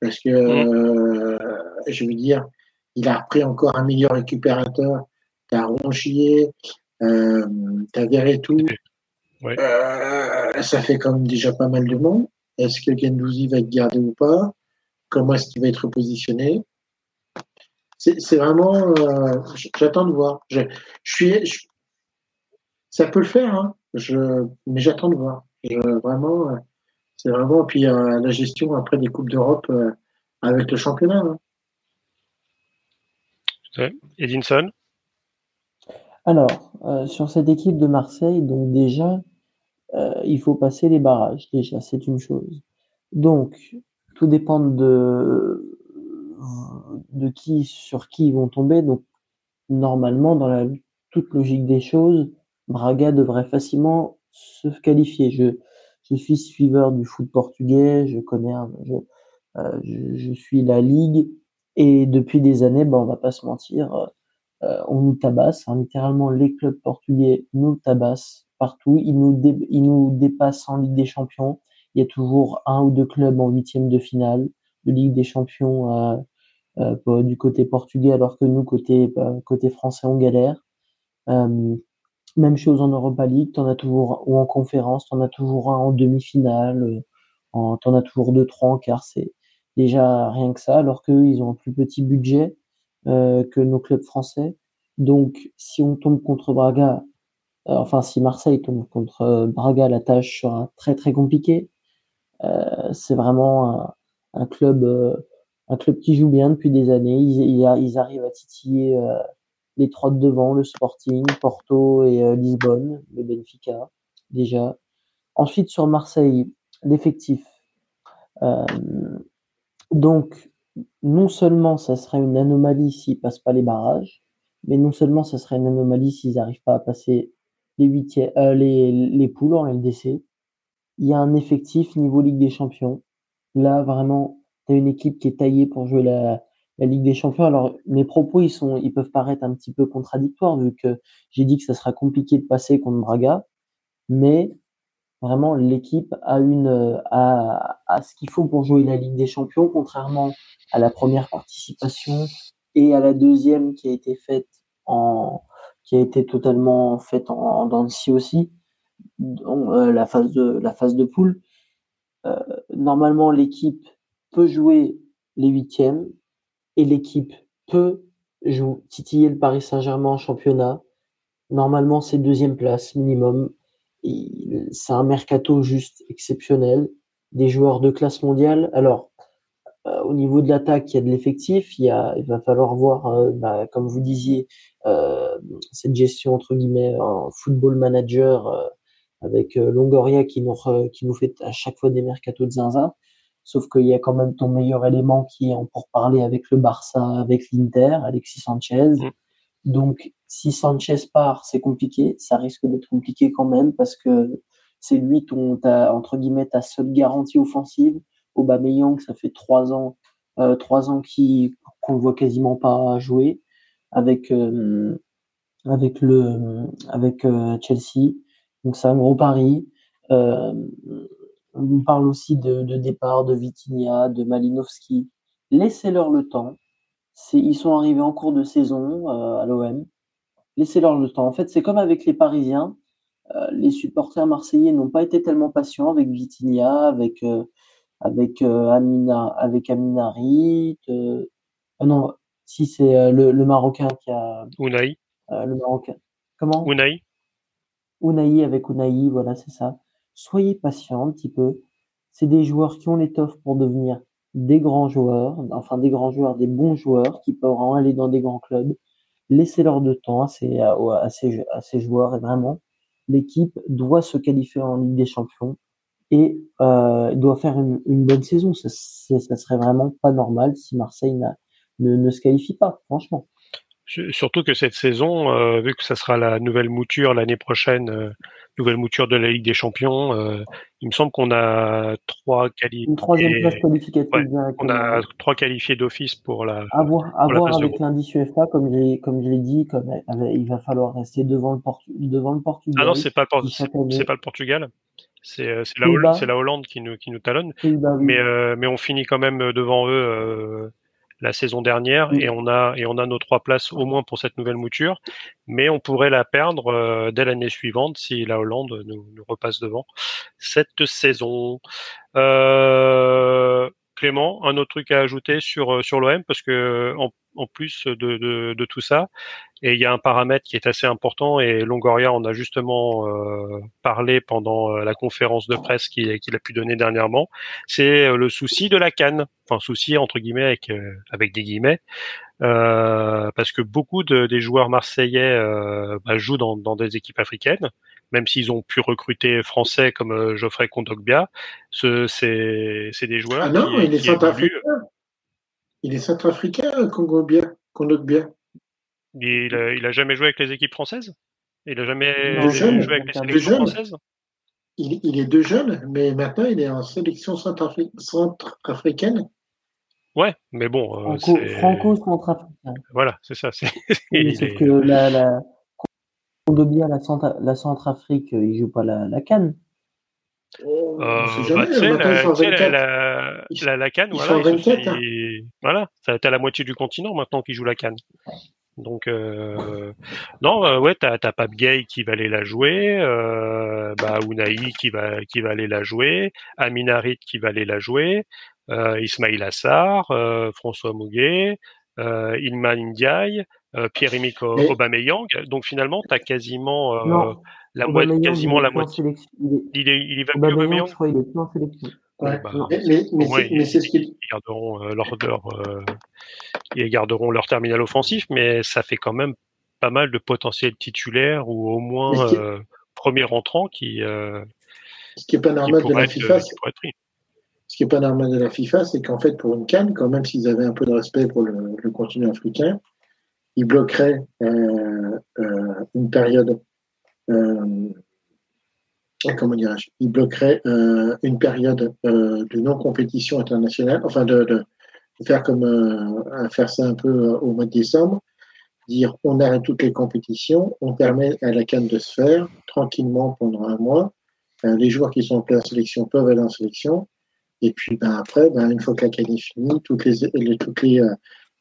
Parce que, euh, je veux dire, il a repris encore un meilleur récupérateur. T'as Rongier, euh, t'as Verretou. Ouais. Euh, ça fait quand même déjà pas mal de monde. Est-ce que Gendouzi va être gardé ou pas? Comment est-ce qu'il va être positionné? C'est vraiment. Euh, j'attends de voir. Je, suis. ça peut le faire, hein, je, mais j'attends de voir. Je, vraiment, euh, c'est vraiment. Puis euh, la gestion après des coupes d'Europe avec le championnat. Hein. Edinson? Alors, euh, sur cette équipe de Marseille, donc déjà, euh, il faut passer les barrages. Déjà, c'est une chose. Donc, tout dépend de de qui sur qui ils vont tomber. Donc, normalement, dans la toute logique des choses, Braga devrait facilement se qualifier. Je, je suis suiveur du foot portugais, je connais, je, euh, je, je, suis la ligue et depuis des années, ben, on va pas se mentir, euh, on nous tabasse. Hein, littéralement, les clubs portugais nous tabassent partout. Ils nous, nous dépassent en Ligue des Champions. Il y a toujours un ou deux clubs en huitième de finale de Ligue des Champions euh, euh, du côté portugais, alors que nous, côté, euh, côté français, on galère. Euh, même chose en Europa League, t'en as toujours, ou en conférence, t'en as toujours un en demi-finale, en, t'en as toujours deux, trois en quart, c'est déjà rien que ça, alors qu'eux, ils ont un plus petit budget que nos clubs français. Donc, si on tombe contre Braga, enfin, si Marseille tombe contre Braga, la tâche sera très très compliquée. Euh, c'est vraiment un, club un club qui joue bien depuis des années. Ils, ils, arrivent à titiller euh, les trois de devant, le Sporting, Porto et euh, Lisbonne, le Benfica, déjà. Ensuite, sur Marseille, l'effectif. Euh, donc, non seulement ça serait une anomalie s'ils passent pas les barrages, mais non seulement ça serait une anomalie s'ils n'arrivent pas à passer les, huitièmes, euh, les, les poules en LDC. Il y a un effectif niveau Ligue des Champions. Là, vraiment, tu une équipe qui est taillée pour jouer la, la Ligue des Champions. Alors, mes propos, ils sont, ils peuvent paraître un petit peu contradictoires vu que j'ai dit que ça sera compliqué de passer contre Braga, mais vraiment, l'équipe a une, a, a ce qu'il faut pour jouer la Ligue des Champions, contrairement à la première participation et à la deuxième qui a été faite en, qui a été totalement faite en, en aussi, donc, euh, la phase de, la phase de poule. Euh, normalement, l'équipe peut jouer les huitièmes et l'équipe peut jouer, titiller le Paris Saint-Germain en championnat. Normalement, c'est deuxième place minimum. C'est un mercato juste exceptionnel. Des joueurs de classe mondiale. Alors, euh, au niveau de l'attaque, il y a de l'effectif. Il, va falloir voir, bah, comme vous disiez, cette gestion entre guillemets en football manager euh, avec Longoria qui nous, qui nous fait à chaque fois des mercatos de zinzin. Sauf qu'il y a quand même ton meilleur élément qui est en parler avec le Barça, avec l'Inter, Alexis Sanchez. Mm. Donc, si Sanchez part, c'est compliqué. Ça risque d'être compliqué quand même parce que c'est lui ton, ta, entre guillemets, ta seule garantie offensive. Aubameyang, ça fait trois ans, euh, trois ans qu'on ne voit quasiment pas jouer avec, euh, avec le, avec euh, Chelsea. Donc, c'est un gros pari. Euh, on parle aussi de, de départ de Vitinha, de Malinowski. Laissez-leur le temps. Ils sont arrivés en cours de saison à l'OM. Laissez-leur le temps. En fait, c'est comme avec les Parisiens. Les supporters marseillais n'ont pas été tellement patients avec Vitinha, avec avec Amina, avec Aminari. Non, si c'est le, le, Marocain qui a. Unai. le Marocain. Comment? Unai. Unai avec Unai, voilà, c'est ça soyez patient un petit peu. C'est des joueurs qui ont l'étoffe pour devenir des grands joueurs, enfin des grands joueurs, des bons joueurs qui pourront aller dans des grands clubs. Laissez-leur de temps à ces, à, ces, à ces joueurs et vraiment, l'équipe doit se qualifier en Ligue des Champions et euh, doit faire une, une bonne saison. Ça, ça serait vraiment pas normal si Marseille ne, ne se qualifie pas, franchement. Surtout que cette saison, euh, vu que ça sera la nouvelle mouture l'année prochaine, euh, nouvelle mouture de la Ligue des Champions, euh, il me semble qu'on a trois qualifiés. Une troisième place qualificative. Ouais, on a trois qualifiés d'office pour la. À voir, à voir avec l'indice UEFA, comme j'ai comme je l'ai dit, comme il va falloir rester devant le Portu devant le Portugal. Ah non, c'est pas le c'est pas le Portugal. C'est la, Hollande, la Hollande qui nous qui nous talonne. Oui. Mais mais on finit quand même devant eux la saison dernière et on a et on a nos trois places au moins pour cette nouvelle mouture, mais on pourrait la perdre euh, dès l'année suivante si la Hollande nous, nous repasse devant cette saison. Euh, Clément, un autre truc à ajouter sur sur l'OM parce que en, en plus de, de, de, tout ça, et il y a un paramètre qui est assez important et Longoria en a justement euh, parlé pendant la conférence de presse qu'il a pu donner dernièrement, c'est le souci de la canne, enfin souci entre guillemets avec avec des guillemets, euh, parce que beaucoup de, des joueurs marseillais euh, bah, jouent dans, dans, des équipes africaines, même s'ils ont pu recruter français comme euh, Geoffrey Kondogbia. Ce, c'est, des joueurs. Ah non, qui, il est centrafricain. Il est centrafricain, Kondogbia. Kondogbia. Il, a, il a jamais joué avec les équipes françaises? Il a jamais jeune, joué avec les jeune. françaises? Il, il est de jeune, mais maintenant il est en sélection centrafri- centrafricaine. Ouais, mais bon, euh, Franco, c'est- Franco centrafricain. voilà, c'est ça. Oui, sauf que la, la Condobia, la, Centra- la Centrafrique, euh, il joue pas la, la canne. Euh, bah, la, sont tu sais, 24. la, la, la, la canne, voilà, sont ils se- 24, hein. voilà, ça t'as la moitié du continent maintenant qui joue la canne. Donc euh, non, euh, ouais, t'as t'as Pape Gay qui va aller la jouer, euh, bah Ounaï qui va qui va aller la jouer, Amin Harit qui va aller la jouer, euh, Ismail Assar, euh, François Mouguet, euh, Ilman Ndiaye, euh, Pierre-Emerick O- Mais- Aubameyang. Donc finalement, t'as quasiment euh, Non, la moitié, quasiment il est la moitié. Il est- Il, Aubameyang, Aubameyang je crois, il est. Ouais. bah, mais c'est ce ils garderont euh, leur, leur euh, ils garderont leur terminal offensif, mais ça fait quand même pas mal de potentiels titulaires ou au moins qui- euh, premier rentrant qui, euh, ce qui est pas normal de la être, FIFA, euh, être ce qui est pas normal de la FIFA, c'est qu'en fait, pour une canne, quand même, s'ils avaient un peu de respect pour le, le continent africain, ils bloqueraient euh, euh, une période, euh, comment dirais-je, ils bloqueraient euh, une période de non-compétition internationale, enfin de, faire comme faire ça un peu au mois de décembre, dire on arrête toutes les compétitions, on permet à la canne de se faire tranquillement pendant un mois. Les joueurs qui sont en sélection peuvent aller en sélection. Et puis ben, après, ben, une fois que la canne est finie, toutes les, toutes les,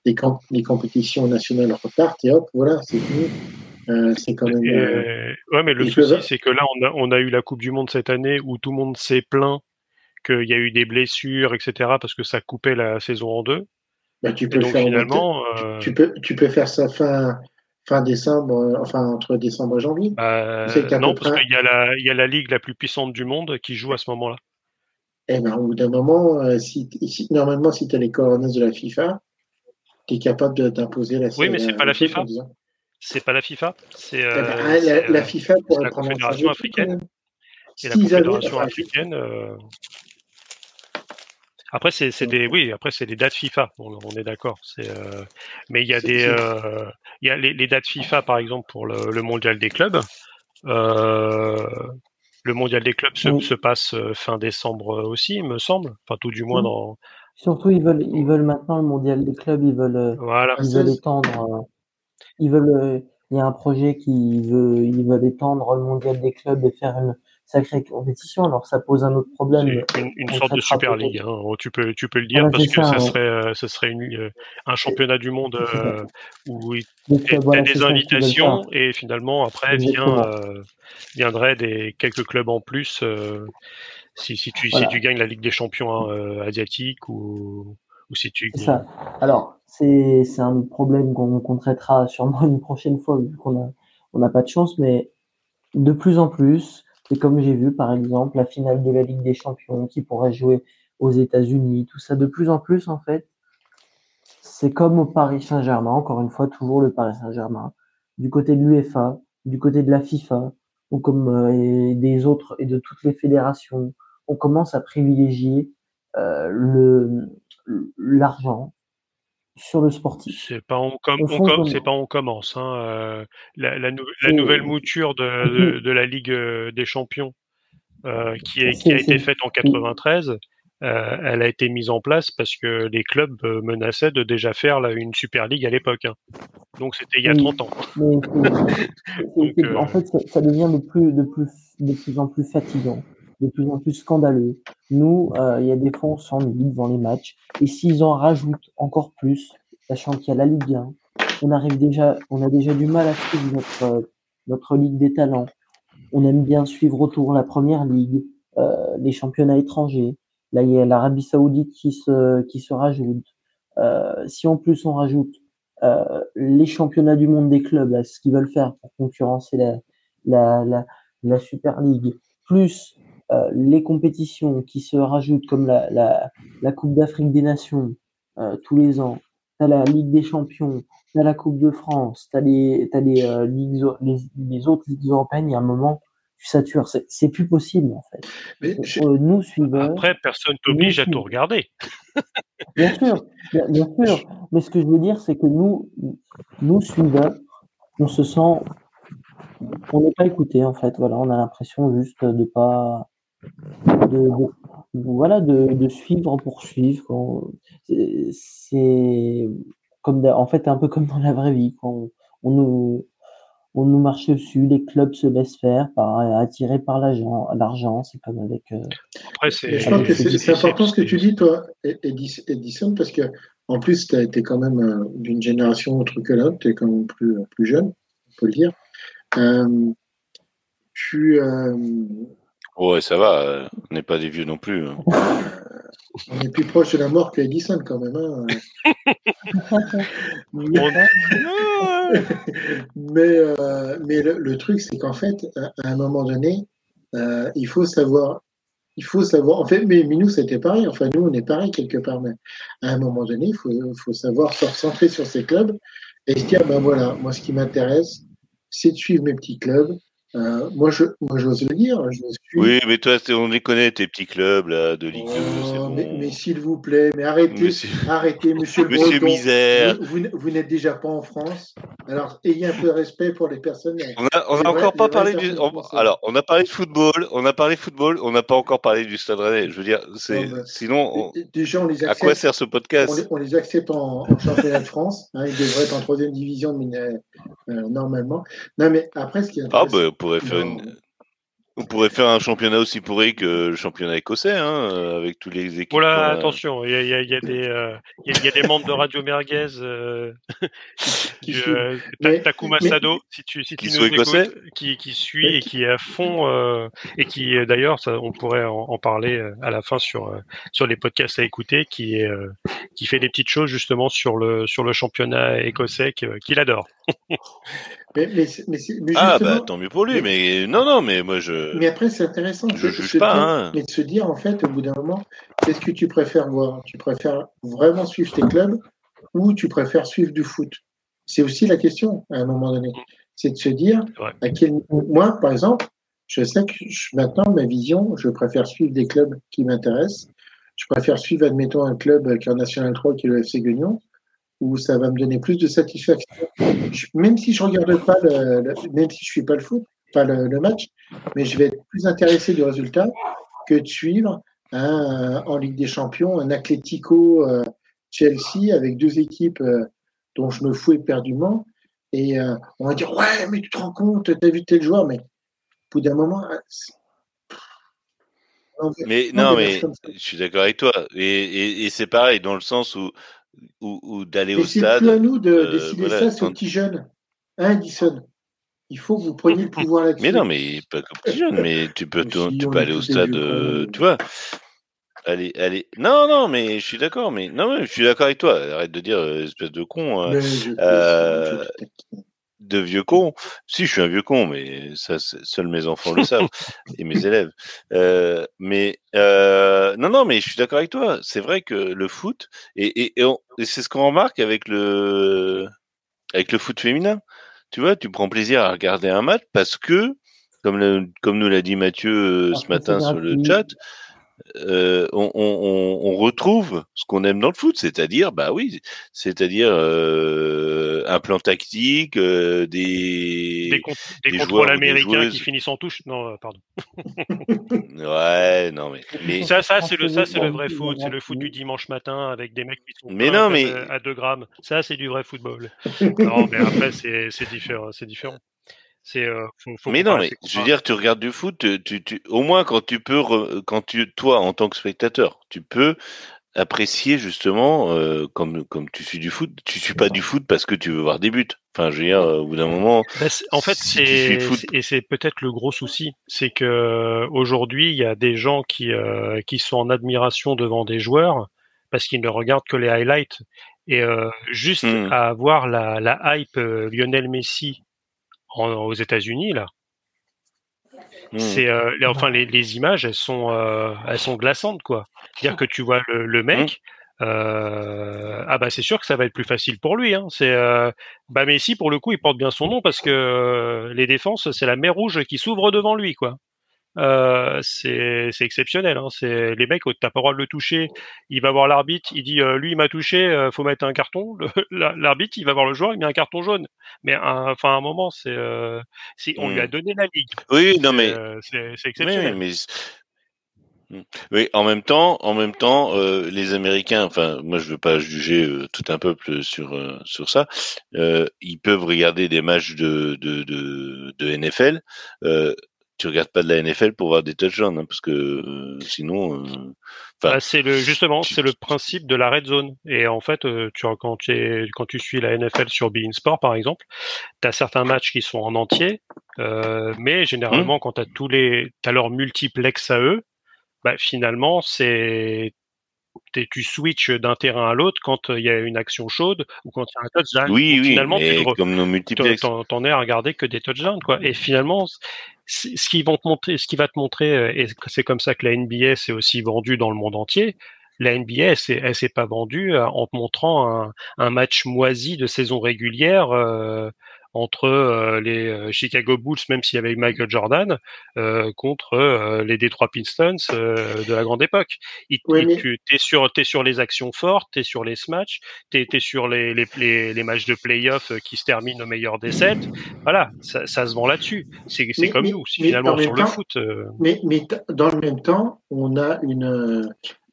les, camp- les compétitions nationales repartent et hop, voilà, c'est fini. Euh, c'est quand même. Euh, ouais, mais le souci, c'est que là, on a, on a eu la Coupe du Monde cette année où tout le monde s'est plaint qu'il y a eu des blessures, etc., parce que ça coupait la saison en deux. ben, tu peux donc faire finalement, euh, tu, peux, tu peux faire ça fin, fin décembre, euh, enfin entre décembre et janvier. bah, non, parce près- qu'il y a la, il y a la ligue la plus puissante du monde qui joue à ce moment-là. Eh ben, au bout d'un moment, si, si- normalement, si tu as les coordonnées de la FIFA, tu es capable d'imposer la Oui, mais c'est pas la FIFA. C'est pas la FIFA, c'est Eh ben, euh, c'est, la, euh, la FIFA c'est pourrait la Confédération africaine. et la Confédération africaine. euh, Après, c'est des, oui, après c'est les dates FIFA. On, on est d'accord. Euh, mais il y a des, euh, il y a les, les dates FIFA, par exemple, pour le, le mondial des clubs. Euh, le mondial des clubs se, Oui. se passe euh, fin décembre aussi, il me semble. Enfin, tout du moins Oui. dans. Surtout, ils veulent, ils veulent maintenant le mondial des clubs, ils veulent, euh, Voilà. ils veulent 16. étendre. euh, ils veulent, euh, il y a un projet qui veut, ils veulent étendre le mondial des clubs et faire une sacrée compétition. Alors, ça pose un autre problème. C'est une, une on sorte de traitera Super peut-être. League. Hein. Tu peux, tu peux le dire Voilà, parce c'est que ça, ça, ouais. serait, euh, ça serait une, euh, un championnat du monde euh, où clubs, as voilà, des c'est ça qu'ils veulent invitations faire. et finalement après vient, Exactement. euh, viendraient des quelques clubs en plus euh, si, si tu Voilà. si tu gagnes la Ligue des Champions euh, asiatique ou ou si tu ça. Alors, c'est, un problème qu'on, qu'on traitera sûrement une prochaine fois, vu qu'on a, on n'a pas de chance, mais de plus en plus, c'est comme j'ai vu, par exemple, la finale de la Ligue des Champions qui pourrait jouer aux États-Unis, tout ça, de plus en plus, en fait, c'est comme au Paris Saint-Germain, encore une fois, toujours le Paris Saint-Germain, du côté de l'UEFA, du côté de la FIFA, ou comme euh, et des autres et de toutes les fédérations, on commence à privilégier euh, le l'argent sur le sportif. c'est pas on, com- com- c'est pas on commence hein, euh, la, la, nou- la C'est- nouvelle mouture de, de, de la Ligue euh, des Champions euh, qui, est, qui a été faite en 93 euh, elle a été mise en place parce que les clubs menaçaient de déjà faire là, une Super League à l'époque. hein. Donc c'était il y a Oui. 30 ans. Mais Donc, en fait, ça, ça devient de plus, de plus, de plus en plus fatigant, de plus en plus scandaleux. Nous, euh, il y a des fois, on s'ennuie devant les matchs. Et s'ils en rajoutent encore plus, sachant qu'il y a la Ligue 1, on arrive déjà, on a déjà du mal à suivre notre, euh, notre Ligue des talents. On aime bien suivre autour la Première Ligue, euh, les championnats étrangers. Là, il y a l'Arabie Saoudite qui se, qui se rajoute. Si en plus on rajoute les championnats du monde des clubs, ce qu'ils veulent faire pour concurrencer la, la, la, la Super League, plus euh, les compétitions qui se rajoutent comme la, la, la Coupe d'Afrique des Nations euh, tous les ans, t'as la Ligue des Champions, t'as la Coupe de France, t'as les, t'as les, euh, ligues, les, les, autres ligues européennes, il y a un moment, tu satures. C'est, c'est plus possible, en fait. Mais je... Euh, nous, suiveurs. Après, personne t'oblige à tout regarder. bien sûr, bien, bien, sûr. Mais ce que je veux dire, c'est que nous, nous, suiveurs, on se sent, on n'est pas écouté, en fait. Voilà, on a l'impression juste de pas, de, de, voilà, de, de, suivre pour suivre. C'est comme en fait un peu comme dans la vraie vie. Quand on, on, nous on nous marche dessus, les clubs se laissent faire, par, attirés par l'argent. L'argent, c'est comme avec. Euh, Après, c'est. Je pense que c'est important ce que tu dis, toi, Edison, parce que en plus, tu as été quand même euh, d'une génération autre que l'autre, tu es quand même plus, plus jeune, on peut le dire. Euh, tu, euh, Ouais, ça va, on n'est pas des vieux non plus. Hein. on est plus proche de la mort que Edison quand même. Hein. mais, mais, euh, mais le, le, truc, c'est qu'en fait, à un moment donné, euh, il faut savoir. Il faut savoir. En fait, mais, mais nous, c'était pareil. Enfin, nous, on est pareil quelque part. Mais à un moment donné, il faut, faut savoir se recentrer sur ces clubs et se dire ben voilà, moi, ce qui m'intéresse, c'est de suivre mes petits clubs euh, moi, je, moi, j'ose le dire. Je suis... Oui, mais toi, on les connaît, tes petits clubs là, de Ligue 2. Oh, mais, mais s'il vous plaît, mais arrêtez, monsieur, arrêtez, monsieur, monsieur Breton, Misère. Vous, vous, n'êtes déjà pas en France. Alors, ayez un peu de respect pour les personnes. On a, on a encore pas parlé du. On, alors, on a parlé de football, on a parlé de football, on n'a pas encore parlé du Stade Rennais. Je veux dire, c'est. Oh, bah, sinon, on... déjà, on les accepte. À quoi sert ce podcast on les, accepte en, en championnat de France. Hein, ils devraient être en troisième division, mais euh, normalement. Non, mais après, ce qui est Ah, bah, on pourrait faire une. On pourrait faire un championnat aussi pourri que le championnat écossais, hein, avec tous les équipes. Voilà, attention, il y a, y, a, y, a des, euh, y, a, des membres de Radio Merguez, euh, qui, euh, Takuma Sado, si tu, si tu nous écoutes, qui, qui suit et qui est à fond, euh, et qui d'ailleurs, on pourrait en, en, parler à la fin sur sur les podcasts à écouter, qui est qui fait des petites choses justement sur le sur le championnat écossais qu'il adore. Mais, mais, mais, mais ah bah tant mieux pour lui, mais non non mais moi je. Mais après c'est intéressant. Je juge pas. Hein. Mais de se dire en fait au bout d'un moment, qu'est-ce que tu préfères voir? Tu préfères vraiment suivre tes clubs ou tu préfères suivre du foot? C'est aussi la question à un moment donné. C'est de se dire à quel moi par exemple, je sais que je, maintenant ma vision, je préfère suivre des clubs qui m'intéressent. Je préfère suivre admettons un club qui est en National 3 qui est le FC Guignon où ça va me donner plus de satisfaction. Je, même si je regarde pas le, le, même si je suis pas le foot, pas le, le, match, mais je vais être plus intéressé du résultat que de suivre un, en Ligue des Champions un Atlético euh, Chelsea avec deux équipes euh, dont je me fous éperdument. Et euh, on va dire ouais, mais tu te rends compte, t'as vu tel joueur, mais au bout d'un moment. Mais non, mais je suis d'accord avec toi. Et, et, et c'est pareil dans le sens où ou d'aller au stade. C'est plus à nous de euh, décider voilà, ça, c'est aux petits jeunes. Hein, Edison? Il faut que vous preniez le pouvoir là-dessus. Mais non, mais pas comme petit jeune, mais tu peux, tu, tu peux aller au stade, euh, tu vois. Allez, allez. Non, non, mais je suis d'accord, mais non, je suis d'accord avec toi. Arrête de dire euh, espèce de con. Hein. Euh, de vieux con. Si, je suis un vieux con, mais ça, seuls mes enfants le savent et mes élèves. Euh, mais euh, non, non, mais je suis d'accord avec toi. C'est vrai que le foot et, et, et, et c'est ce qu'on remarque avec le avec le foot féminin. Tu vois, tu prends plaisir à regarder un match parce que, comme, le, comme nous l'a dit Mathieu euh, ce matin sur le chat, euh, on, on, on, retrouve ce qu'on aime dans le foot, c'est-à-dire, bah oui, c'est-à-dire euh, un plan tactique, euh, des des, des, des contrôles américains qui finissent en touche. Non, euh, pardon. ouais, non mais, mais... ça, ça c'est le ça c'est le vrai foot, c'est le foot du dimanche matin avec des mecs qui sont mais non, mais... à 2 grammes. Ça c'est du vrai football. non, mais après c'est c'est différent, c'est. Euh, faut, faut mais non, mais je veux dire, tu regardes du foot, tu, tu, tu, au moins quand tu peux, quand tu, toi en tant que spectateur, tu peux apprécier justement, euh, comme, comme tu suis du foot, tu suis pas du foot parce que tu veux voir des buts. Enfin, je veux dire, au bout d'un moment. Bah, en fait, c'est et c'est peut-être le gros souci, c'est que aujourd'hui, il y a des gens qui euh, qui sont en admiration devant des joueurs parce qu'ils ne regardent que les highlights et juste hmm. à voir la, la hype Lionel Messi aux États-Unis là, Mmh. C'est euh, enfin les, les, images, elles sont euh, elles sont glaçantes quoi. C'est-à-dire que tu vois le, le mec. Mmh. Euh, ah bah c'est sûr que ça va être plus facile pour lui. Hein. C'est euh, bah Messi pour le coup il porte bien son nom parce que euh, les défenses c'est la mer rouge qui s'ouvre devant lui quoi. Euh, c'est exceptionnel. Hein. C'est les mecs, t'as pas le droit de le toucher. Il va voir l'arbitre, il dit euh, lui il m'a touché, euh, faut mettre un carton. L'arbitre il va voir le joueur, il met un carton jaune. Mais enfin à un moment c'est, euh, on lui a mmh. donné la ligue. Oui, non mais c'est exceptionnel. mais... Mmh. Oui, en même temps, en même temps, les Américains, enfin, moi je veux pas juger tout un peuple sur sur ça. ils peuvent regarder des matchs de de de, de NFL tu regardes pas de la NFL pour voir des touchdowns, hein, parce que euh, sinon. Euh, bah, c'est le justement, c'est le principe de la red zone. Et en fait, euh, tu quand tu quand tu suis la NFL sur Bein Sport par exemple, tu as certains matchs qui sont en entier, mais généralement mmh. quand tu as tous les, t'as leurs multiplex à eux, bah, finalement c'est tu switches d'un terrain à l'autre quand il y a une action chaude ou quand il y a un touchdown. Oui, oui, finalement, tu comme nos multiplex. T'en es à regarder que des touchdowns, quoi. Et finalement, ce qui vont te montrer, ce qui va te montrer, euh, et c'est comme ça que la NBA s'est aussi vendue dans le monde entier. La NBA, elle s'est pas vendue euh, en te montrant un, un, match moisi de saison régulière euh, entre euh, les euh, Chicago Bulls, même s'il y avait Michael Jordan, euh, contre les Detroit Pistons de la grande époque. tu es sur, es sur les actions fortes, tu es sur les matchs, tu es, sur les, les, les, matchs de playoff qui se terminent au meilleur des sept. Voilà, ça, ça se vend là-dessus. C'est comme nous, finalement, sur le foot. Mais, mais dans le même temps, on a une.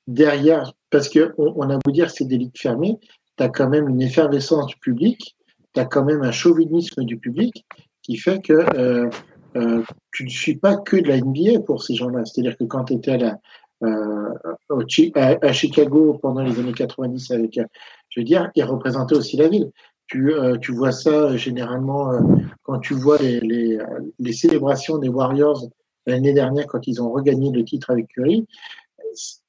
Derrière, parce qu'on on a beau dire que c'est des ligues fermées, tu as quand même une effervescence du public tu as quand même un chauvinisme du public qui fait que euh, euh, tu ne suis pas que de la NBA pour ces gens-là. C'est-à-dire que quand tu étais à, la, euh, à, Chicago pendant les années 90 avec, je veux dire, ils représentaient aussi la ville. Tu, tu vois ça généralement quand tu vois les, les, les célébrations des Warriors l'année dernière quand ils ont regagné le titre avec Curry.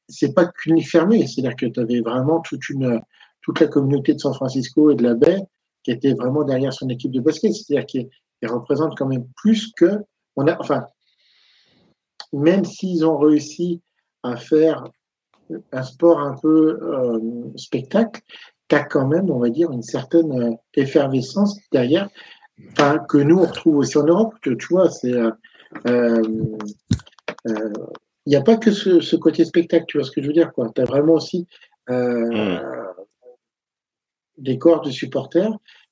C'est pas qu'uniformé, c'est-à-dire que tu avais vraiment toute une toute la communauté de San Francisco et de la baie qui était vraiment derrière son équipe de basket. C'est-à-dire qu'il représente quand même plus que. On a, enfin, même s'ils ont réussi à faire un sport un peu euh, spectacle, tu as quand même, on va dire, une certaine euh, effervescence derrière, enfin, que nous, on retrouve aussi en Europe. Que, tu vois, c'est. Euh, il n'y a pas que ce, côté spectacle, tu vois ce que je veux dire, quoi. Tu as vraiment aussi mmh des corps de supporters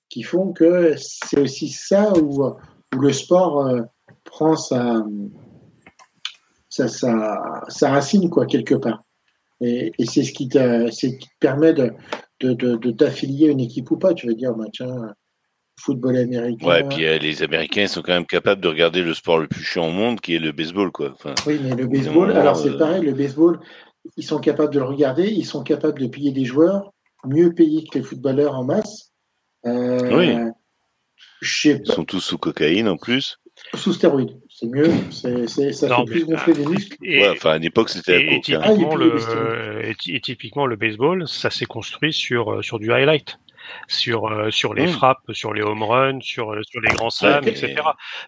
qui font que c'est aussi ça où, où le sport euh, prend sa, sa, sa, racine, quoi, quelque part. Et, et c'est ce, qui qui te permet de, de, t'affilier à une équipe ou pas. Tu vas dire, bah, tiens, football américain. Ouais, et puis euh, les Américains sont quand même capables de regarder le sport le plus chiant au monde, qui est le baseball, quoi. oui, mais le baseball, alors c'est euh, pareil, le baseball, ils sont capables de le regarder, ils sont capables de payer des joueurs, mieux payés que les footballeurs en masse. Euh, oui. Ils sont tous sous cocaïne en plus. Sous stéroïdes, c'est mieux. C'est, ça fait plus gonfler des muscles. ouais, enfin, à l'époque, c'était et, et, typiquement, le, et, typiquement, le baseball, ça s'est construit sur, euh, sur du highlight sur euh, sur les mmh. frappes, sur les home runs, sur sur les grands slams, etc.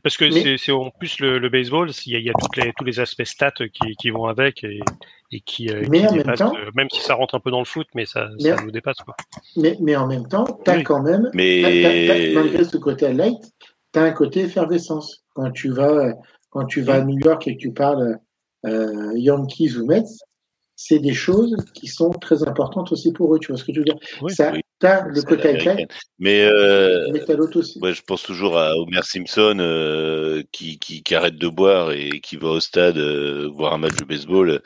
Parce que c'est en plus le, le baseball, il y a, il y a toutes les, tous les aspects stats qui, qui vont avec et, et qui, euh, mais en même, temps, euh, même si ça rentre un peu dans le foot, mais ça, ça nous dépasse. Quoi. Mais, mais en même temps, tu as quand même, mais... malgré ce côté light, tu as un côté effervescence. Quand tu vas, quand tu vas à New York et que tu parles euh, Yankees ou Mets, c'est des choses qui sont très importantes aussi pour eux. Tu vois ce que je veux dire? Ça, oui. As le côté mais, euh, mais as l'autre aussi. Ouais, je pense toujours à Homer Simpson euh, qui, qui, qui, arrête de boire et qui va au stade euh, voir un match de baseball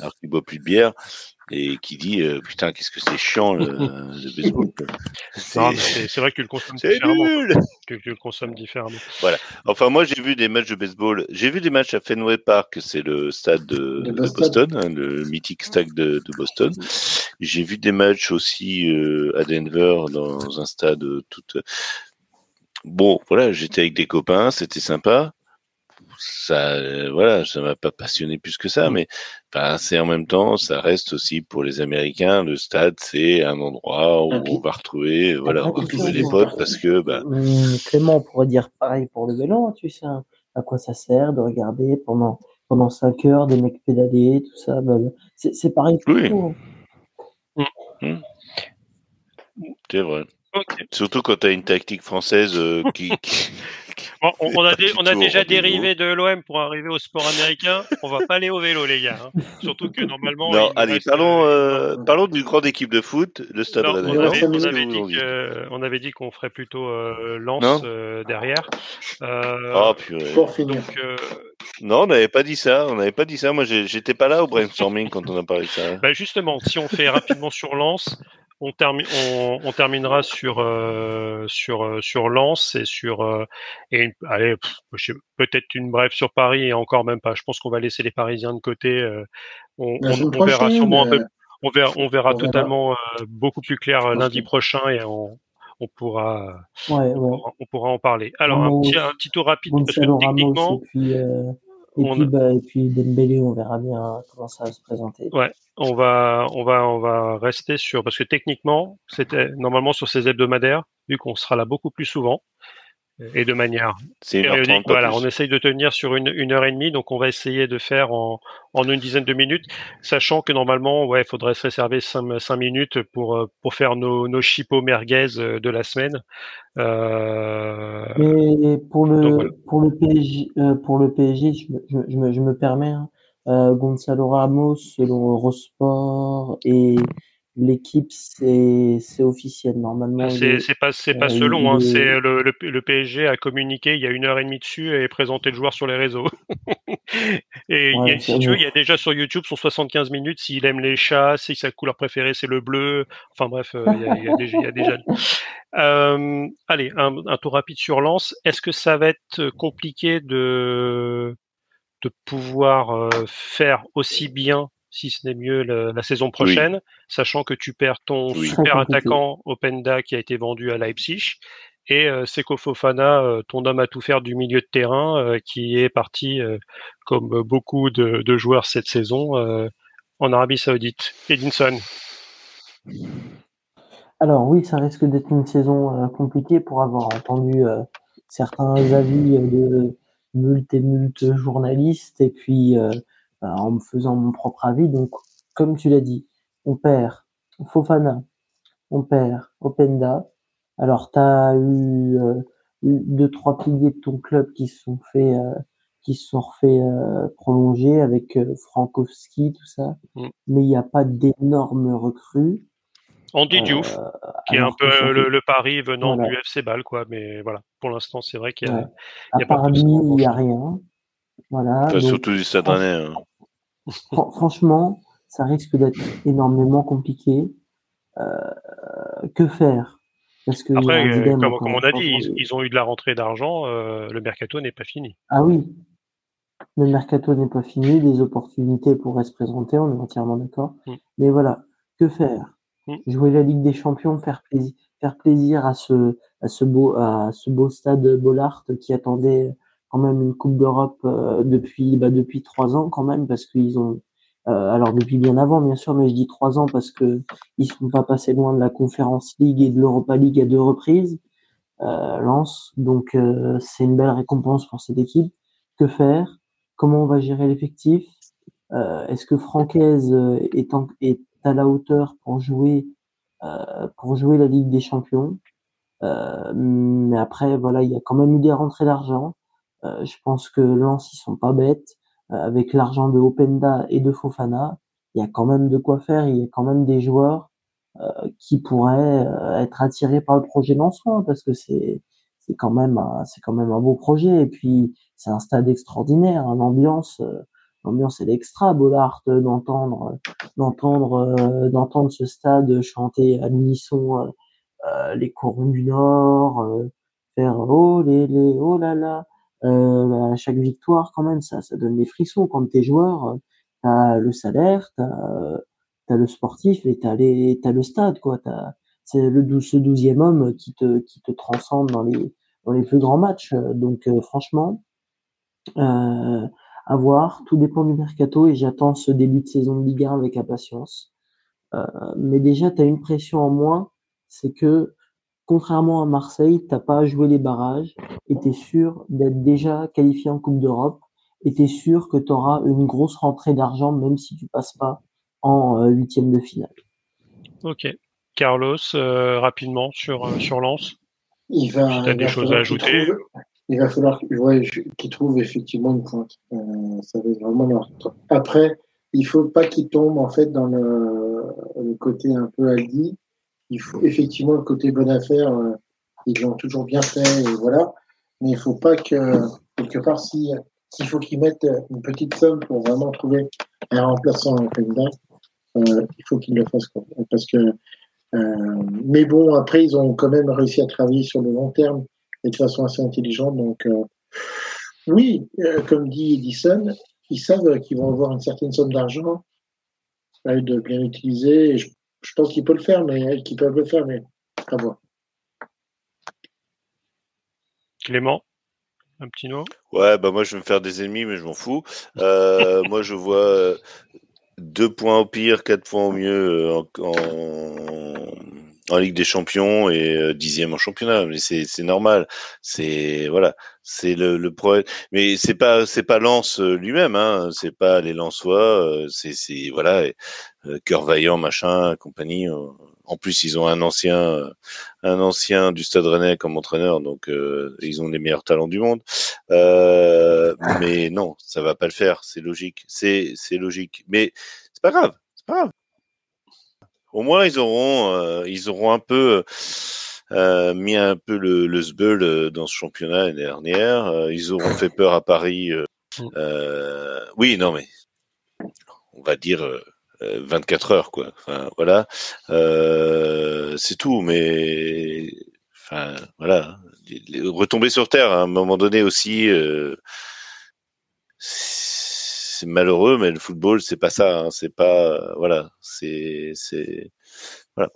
alors qu'il boit plus de bière et qui dit euh, putain qu'est-ce que c'est chiant le, le baseball. C'est vrai que tu le consommes différemment. Nul que tu le consommes différemment. Voilà. Enfin moi j'ai vu des matchs de baseball. J'ai vu des matchs à Fenway Park, c'est le stade de, de Boston, hein, le mythique stade de, de, Boston. J'ai vu des matchs aussi à Denver dans un stade tout. Bon, voilà, j'étais avec des copains, c'était sympa ça, euh, voilà, ça m'a pas passionné plus que ça, mmh. mais c'est en même temps, ça reste aussi pour les Américains, le stade, c'est un endroit où on va retrouver, voilà, on va retrouver les potes parce que. Mmh, Clément, on pourrait dire pareil pour le vélo, tu sais, hein. à quoi ça sert de regarder pendant pendant cinq heures des mecs pédaler, tout ça, bah, bah, c'est pareil pour oui. tout. Mmh. C'est vrai. Surtout quand tu as une tactique française euh, qui, on, a, on a déjà dérivé de l'OM pour arriver au sport américain. On va pas aller au vélo, les gars. Hein. Surtout que normalement. Non, allez, parlons, euh, euh, parlons d'une grande équipe de foot, le Stade non, on, avait, on, avait dit on avait dit qu'on ferait plutôt euh, Lance euh, derrière. oh, purée. Donc, non, on n'avait pas dit ça. On n'avait pas dit ça. Moi, j'étais pas là au brainstorming quand on a parlé de ça. Bah justement, si on fait rapidement sur Lance, on, on, terminera sur euh, sur euh, sur Lens et sur euh, et allez peut-être une brève sur Paris et encore même pas. Je pense qu'on va laisser les Parisiens de côté. on, verra sûrement un peu. On verra, on verra totalement beaucoup plus clair lundi prochain et on, on pourra, On, pourra en parler. Alors un petit, un petit tour rapide parce que techniquement. Et, puis, bah, et puis Dembélé, on verra bien comment ça va se présenter. Ouais, on va, on va, on va rester sur parce que techniquement, c'était normalement sur ces hebdomadaires, vu qu'on sera là beaucoup plus souvent et de manière périodique. Voilà, on essaye de tenir sur une, une, heure et demie, donc on va essayer de faire en, en une dizaine de minutes, sachant que normalement, ouais, il faudrait se réserver cinq, cinq, minutes pour euh, pour faire nos, nos chipots merguez euh, de la semaine. Euh... Et pour le pour le PSG, euh, pour le PSG, je, je, je, me, je me permets. Hein, euh, Gonzalo Ramos, selon Eurosport, et l'équipe, c'est officiel normalement. Ah, c'est pas pas euh, selon. Hein, c'est le, le, PSG a communiqué il y a une heure et demie dessus et présenté le joueur sur les réseaux. et il y a, si tu veux, il y a déjà sur YouTube son 75 minutes s'il aime les chats, si sa couleur préférée c'est le bleu. Enfin bref, euh, il, y a, il, y a déjà, il y a déjà. Euh, allez, un, un, tour rapide sur Lance. Est-ce que ça va être compliqué de de pouvoir faire aussi bien si ce n'est mieux la, saison prochaine, sachant que tu perds ton super attaquant Openda qui a été vendu à Leipzig et euh, Seko Fofana, euh, ton homme à tout faire du milieu de terrain, euh, qui est parti, comme beaucoup de, de, joueurs cette saison, en Arabie Saoudite. Edinson. Alors oui, ça risque d'être une saison compliquée pour avoir entendu certains avis de multi et multi journalistes et puis en me faisant mon propre avis. Donc, comme tu l'as dit, on perd Fofana, on perd Openda. Alors, tu as eu euh, deux, trois piliers de ton club qui se sont fait, euh, qui se sont refait euh, prolonger avec euh, Frankowski, tout ça. Mm. Mais il n'y a pas d'énormes recrues. Andy Diouf, qui est un peu le, pari venant du FC Ball, quoi. Mais voilà, pour l'instant, c'est vrai qu'il y a, ouais. y a pas lui, il n'y a rien. Voilà. surtout du cette année. Hein franchement, ça risque d'être énormément compliqué. Euh, que faire? Parce que Après, euh, comme, on a dit, ils, ont eu de la rentrée d'argent. Euh, le mercato n'est pas fini. Ah oui, le mercato n'est pas fini. Des opportunités pourraient se présenter. On est entièrement d'accord. Mm. Mais voilà, que faire? Mm. Jouer la Ligue des Champions, faire plaisir, faire plaisir à ce, à ce beau, à ce beau stade Bollard qui attendait quand même une Coupe d'Europe euh, depuis bah, depuis trois ans quand même parce qu'ils ont euh, alors depuis bien avant bien sûr mais je dis trois ans parce que ils sont pas passés loin de la Conférence League et de l'Europa League à deux reprises euh, Lance donc euh, c'est une belle récompense pour cette équipe. Que faire? Comment on va gérer l'effectif? Est-ce que Francaise est, est à la hauteur pour jouer pour jouer la Ligue des Champions? Mais après voilà il y a quand même eu des rentrées d'argent. euh, je pense que Lens, ils sont pas bêtes. Euh, avec l'argent de Openda et de Fofana, il y a quand même de quoi faire. Il y a quand même des joueurs euh, qui pourraient être attirés par le projet Lensois parce que c'est c'est quand même c'est quand même un beau projet et puis c'est un stade extraordinaire hein. l'ambiance l'ambiance est extra Bollard d'entendre d'entendre d'entendre ce stade chanter à l'unisson les corons du nord faire oh les les oh là là euh, à chaque victoire, quand même, ça, ça donne des frissons. Quand t'es joueur, t'as le salaire, t'as as le sportif et tu as, le stade. quoi. C'est le ce douzième homme qui te, qui te transcende dans les, dans les plus grands matchs. Donc euh, franchement, euh, à voir, tout dépend du mercato et j'attends ce début de saison de Ligue 1 avec impatience. Euh, mais déjà, tu as une pression en moins, c'est que contrairement à Marseille, t'as pas à jouer les barrages et tu es sûr d'être déjà qualifié en Coupe d'Europe et tu es sûr que tu auras une grosse rentrée d'argent même si tu passes pas en euh, huitième de finale. Ok. Carlos, euh, rapidement sur, euh, sur Lens. Il va, tu as des choses à ajouter Il va falloir qu'il trouve effectivement une pointe. ça va être vraiment leur... Après, il faut pas qu'il tombe en fait dans le, le, côté un peu Aldi. Il faut effectivement le côté bonne affaire. ils l'ont toujours bien fait et voilà. Mais il faut pas que quelque part si s'il faut qu'ils mettent une petite somme pour vraiment trouver un remplaçant en euh, il faut qu'ils le fassent. Parce que, euh, mais bon, après, ils ont quand même réussi à travailler sur le long terme et de façon assez intelligente. Donc, euh, oui, comme dit Edison, ils savent qu'ils vont avoir une certaine somme d'argent à bien utiliser. je, pense qu'ils peuvent le faire, mais qu'ils peuvent le faire, mais à voir. Clément un petit mot? Ouais, bah moi je vais me faire des ennemis, mais je m'en fous. moi je vois deux points au pire, quatre points au mieux euh, en, en, Ligue des Champions et euh, dixième en championnat. Mais c'est, normal. C'est voilà, c'est le, le problème. Mais c'est pas c'est pas Lens euh, lui-même. Hein. C'est pas les Lensois. C'est c'est voilà, cœur vaillant machin compagnie. En plus, ils ont un ancien, un ancien du Stade Rennais comme entraîneur, donc ils ont les meilleurs talents du monde. Euh, mais non, ça va pas le faire. C'est logique. C'est, c'est logique. Mais c'est pas grave. C'est pas grave. Au moins, ils auront, euh, ils auront un peu euh, mis un peu le, le sbeul dans ce championnat l'année dernière. ils auront fait peur à Paris. oui, non, mais on va dire 24 heures, quoi. Enfin, voilà. c'est tout. Mais, enfin, voilà retomber sur terre à un moment donné aussi. Euh, c'est malheureux, mais le football, c'est pas ça. Hein, c'est pas, voilà, c'est, c'est, voilà.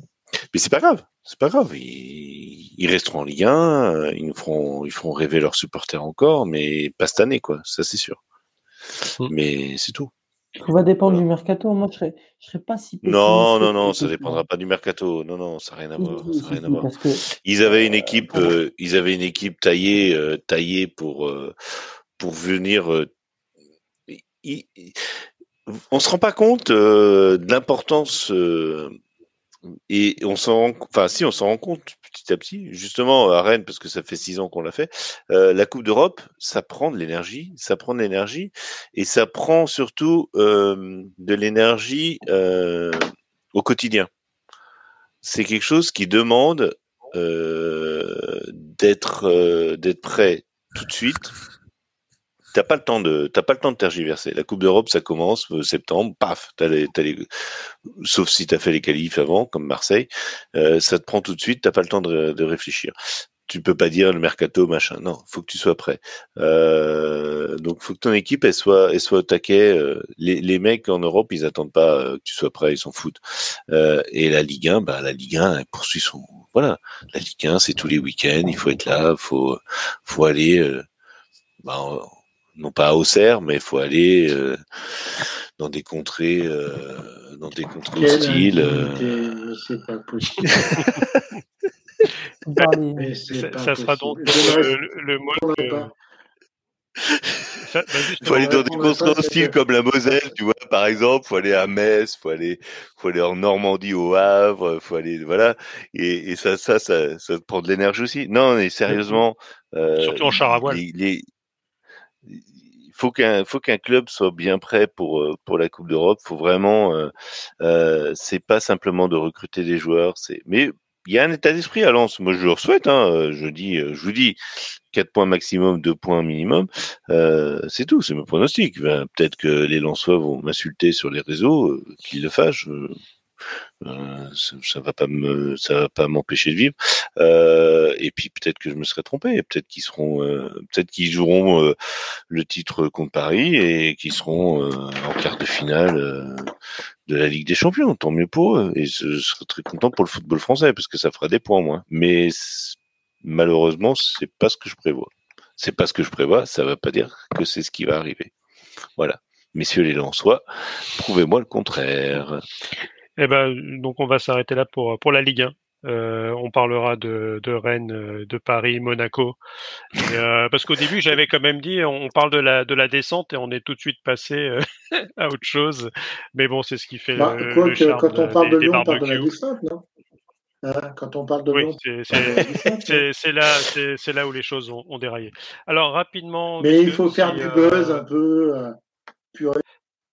Mais c'est pas grave, c'est pas grave. Ils, resteront en Ligue 1, ils nous feront, ils feront rêver leurs supporters encore, mais pas cette année, quoi. Ça, c'est sûr. Mmh. Mais c'est tout. Ça va dépendre du mercato. Moi, je serais, je serais pas si Non, non, non, ça dépendra pas du mercato. Non, non, ça n'a rien à voir. Ça rien à voir. Ils avaient une équipe, euh, ils avaient une équipe taillée, euh, taillée pour euh, pour venir. On se rend pas compte de l'importance et on s'en, enfin si, on s'en rend compte petit à petit. Justement à Rennes, parce que ça fait six ans qu'on l'a fait. Euh, la Coupe d'Europe, ça prend de l'énergie, ça prend de l'énergie, et ça prend surtout euh, de l'énergie euh, au quotidien. C'est quelque chose qui demande d'être prêt tout de suite t'as pas le temps de t'as pas le temps de tergiverser. La Coupe d'Europe, ça commence euh, septembre, paf, t'as les, t'as les, sauf si t'as fait les qualifs avant, comme Marseille, euh, ça te prend tout de suite, t'as pas le temps de, de, réfléchir. Tu peux pas dire le mercato machin. Non, faut que tu sois prêt. Euh, donc, faut que ton équipe elle soit elle soit au taquet. Euh, les, les mecs en Europe, ils attendent pas euh, que tu sois prêt, ils s'en foutent. et la Ligue 1, bah la Ligue 1, elle poursuit son voilà. La Ligue 1, c'est tous les week-ends, il faut être là, faut faut aller. Bah, non pas à Auxerre, mais il faut aller euh, dans des contrées, euh, dans des contrées hostiles. Euh. C'est pas possible. ça, sera donc le, le, mot. Il faut aller dans des contrées hostiles comme la Moselle, tu vois, par exemple. Faut aller à Metz, faut aller, faut aller en Normandie, au Havre, faut aller, voilà. Et, et ça, ça, ça, ça prend de l'énergie aussi. Non, mais sérieusement. Euh, Surtout en char à voile. les, il faut qu'un faut qu'un club soit bien prêt pour euh, pour la Coupe d'Europe. Faut vraiment, euh, euh, c'est pas simplement de recruter des joueurs, c'est mais il y a un état d'esprit à Lens. Moi, je leur souhaite. Hein, euh, je dis, je vous dis, 4 points maximum, 2 points minimum. Euh, c'est tout. C'est mon pronostic. Ben, Peut-être que les Lensois vont m'insulter sur les réseaux, qu'ils le fassent. Euh, ça, ça va pas m'empêcher de vivre. Euh, et puis peut-être que je me serais trompé. Peut-être qu'ils qu'ils joueront le titre contre Paris et qu'ils seront en quart de finale de la Ligue des Champions. Tant mieux pour eux. Et je, serais très content pour le football français parce que ça fera des points moins. Mais malheureusement, c'est pas ce que je prévois. C'est pas ce que je prévois. Ça va pas dire que c'est ce qui va arriver. Voilà. Messieurs les Lensois, prouvez-moi le contraire. Eh ben, donc on va s'arrêter là pour, pour la Ligue 1. Euh, on parlera de, de, Rennes, euh, de Paris, Monaco. Euh, parce qu'au début, j'avais quand même dit, on parle de la, de la descente et on est tout de suite passé à autre chose. Mais bon, c'est ce qui fait bah, le, le charme Quand on parle de Lyon, on parle de la descente, non? Hein, quand on parle de oui, c'est là, c'est là où les choses ont, ont, déraillé. Alors rapidement. Mais il faut faire du buzz un peu purée,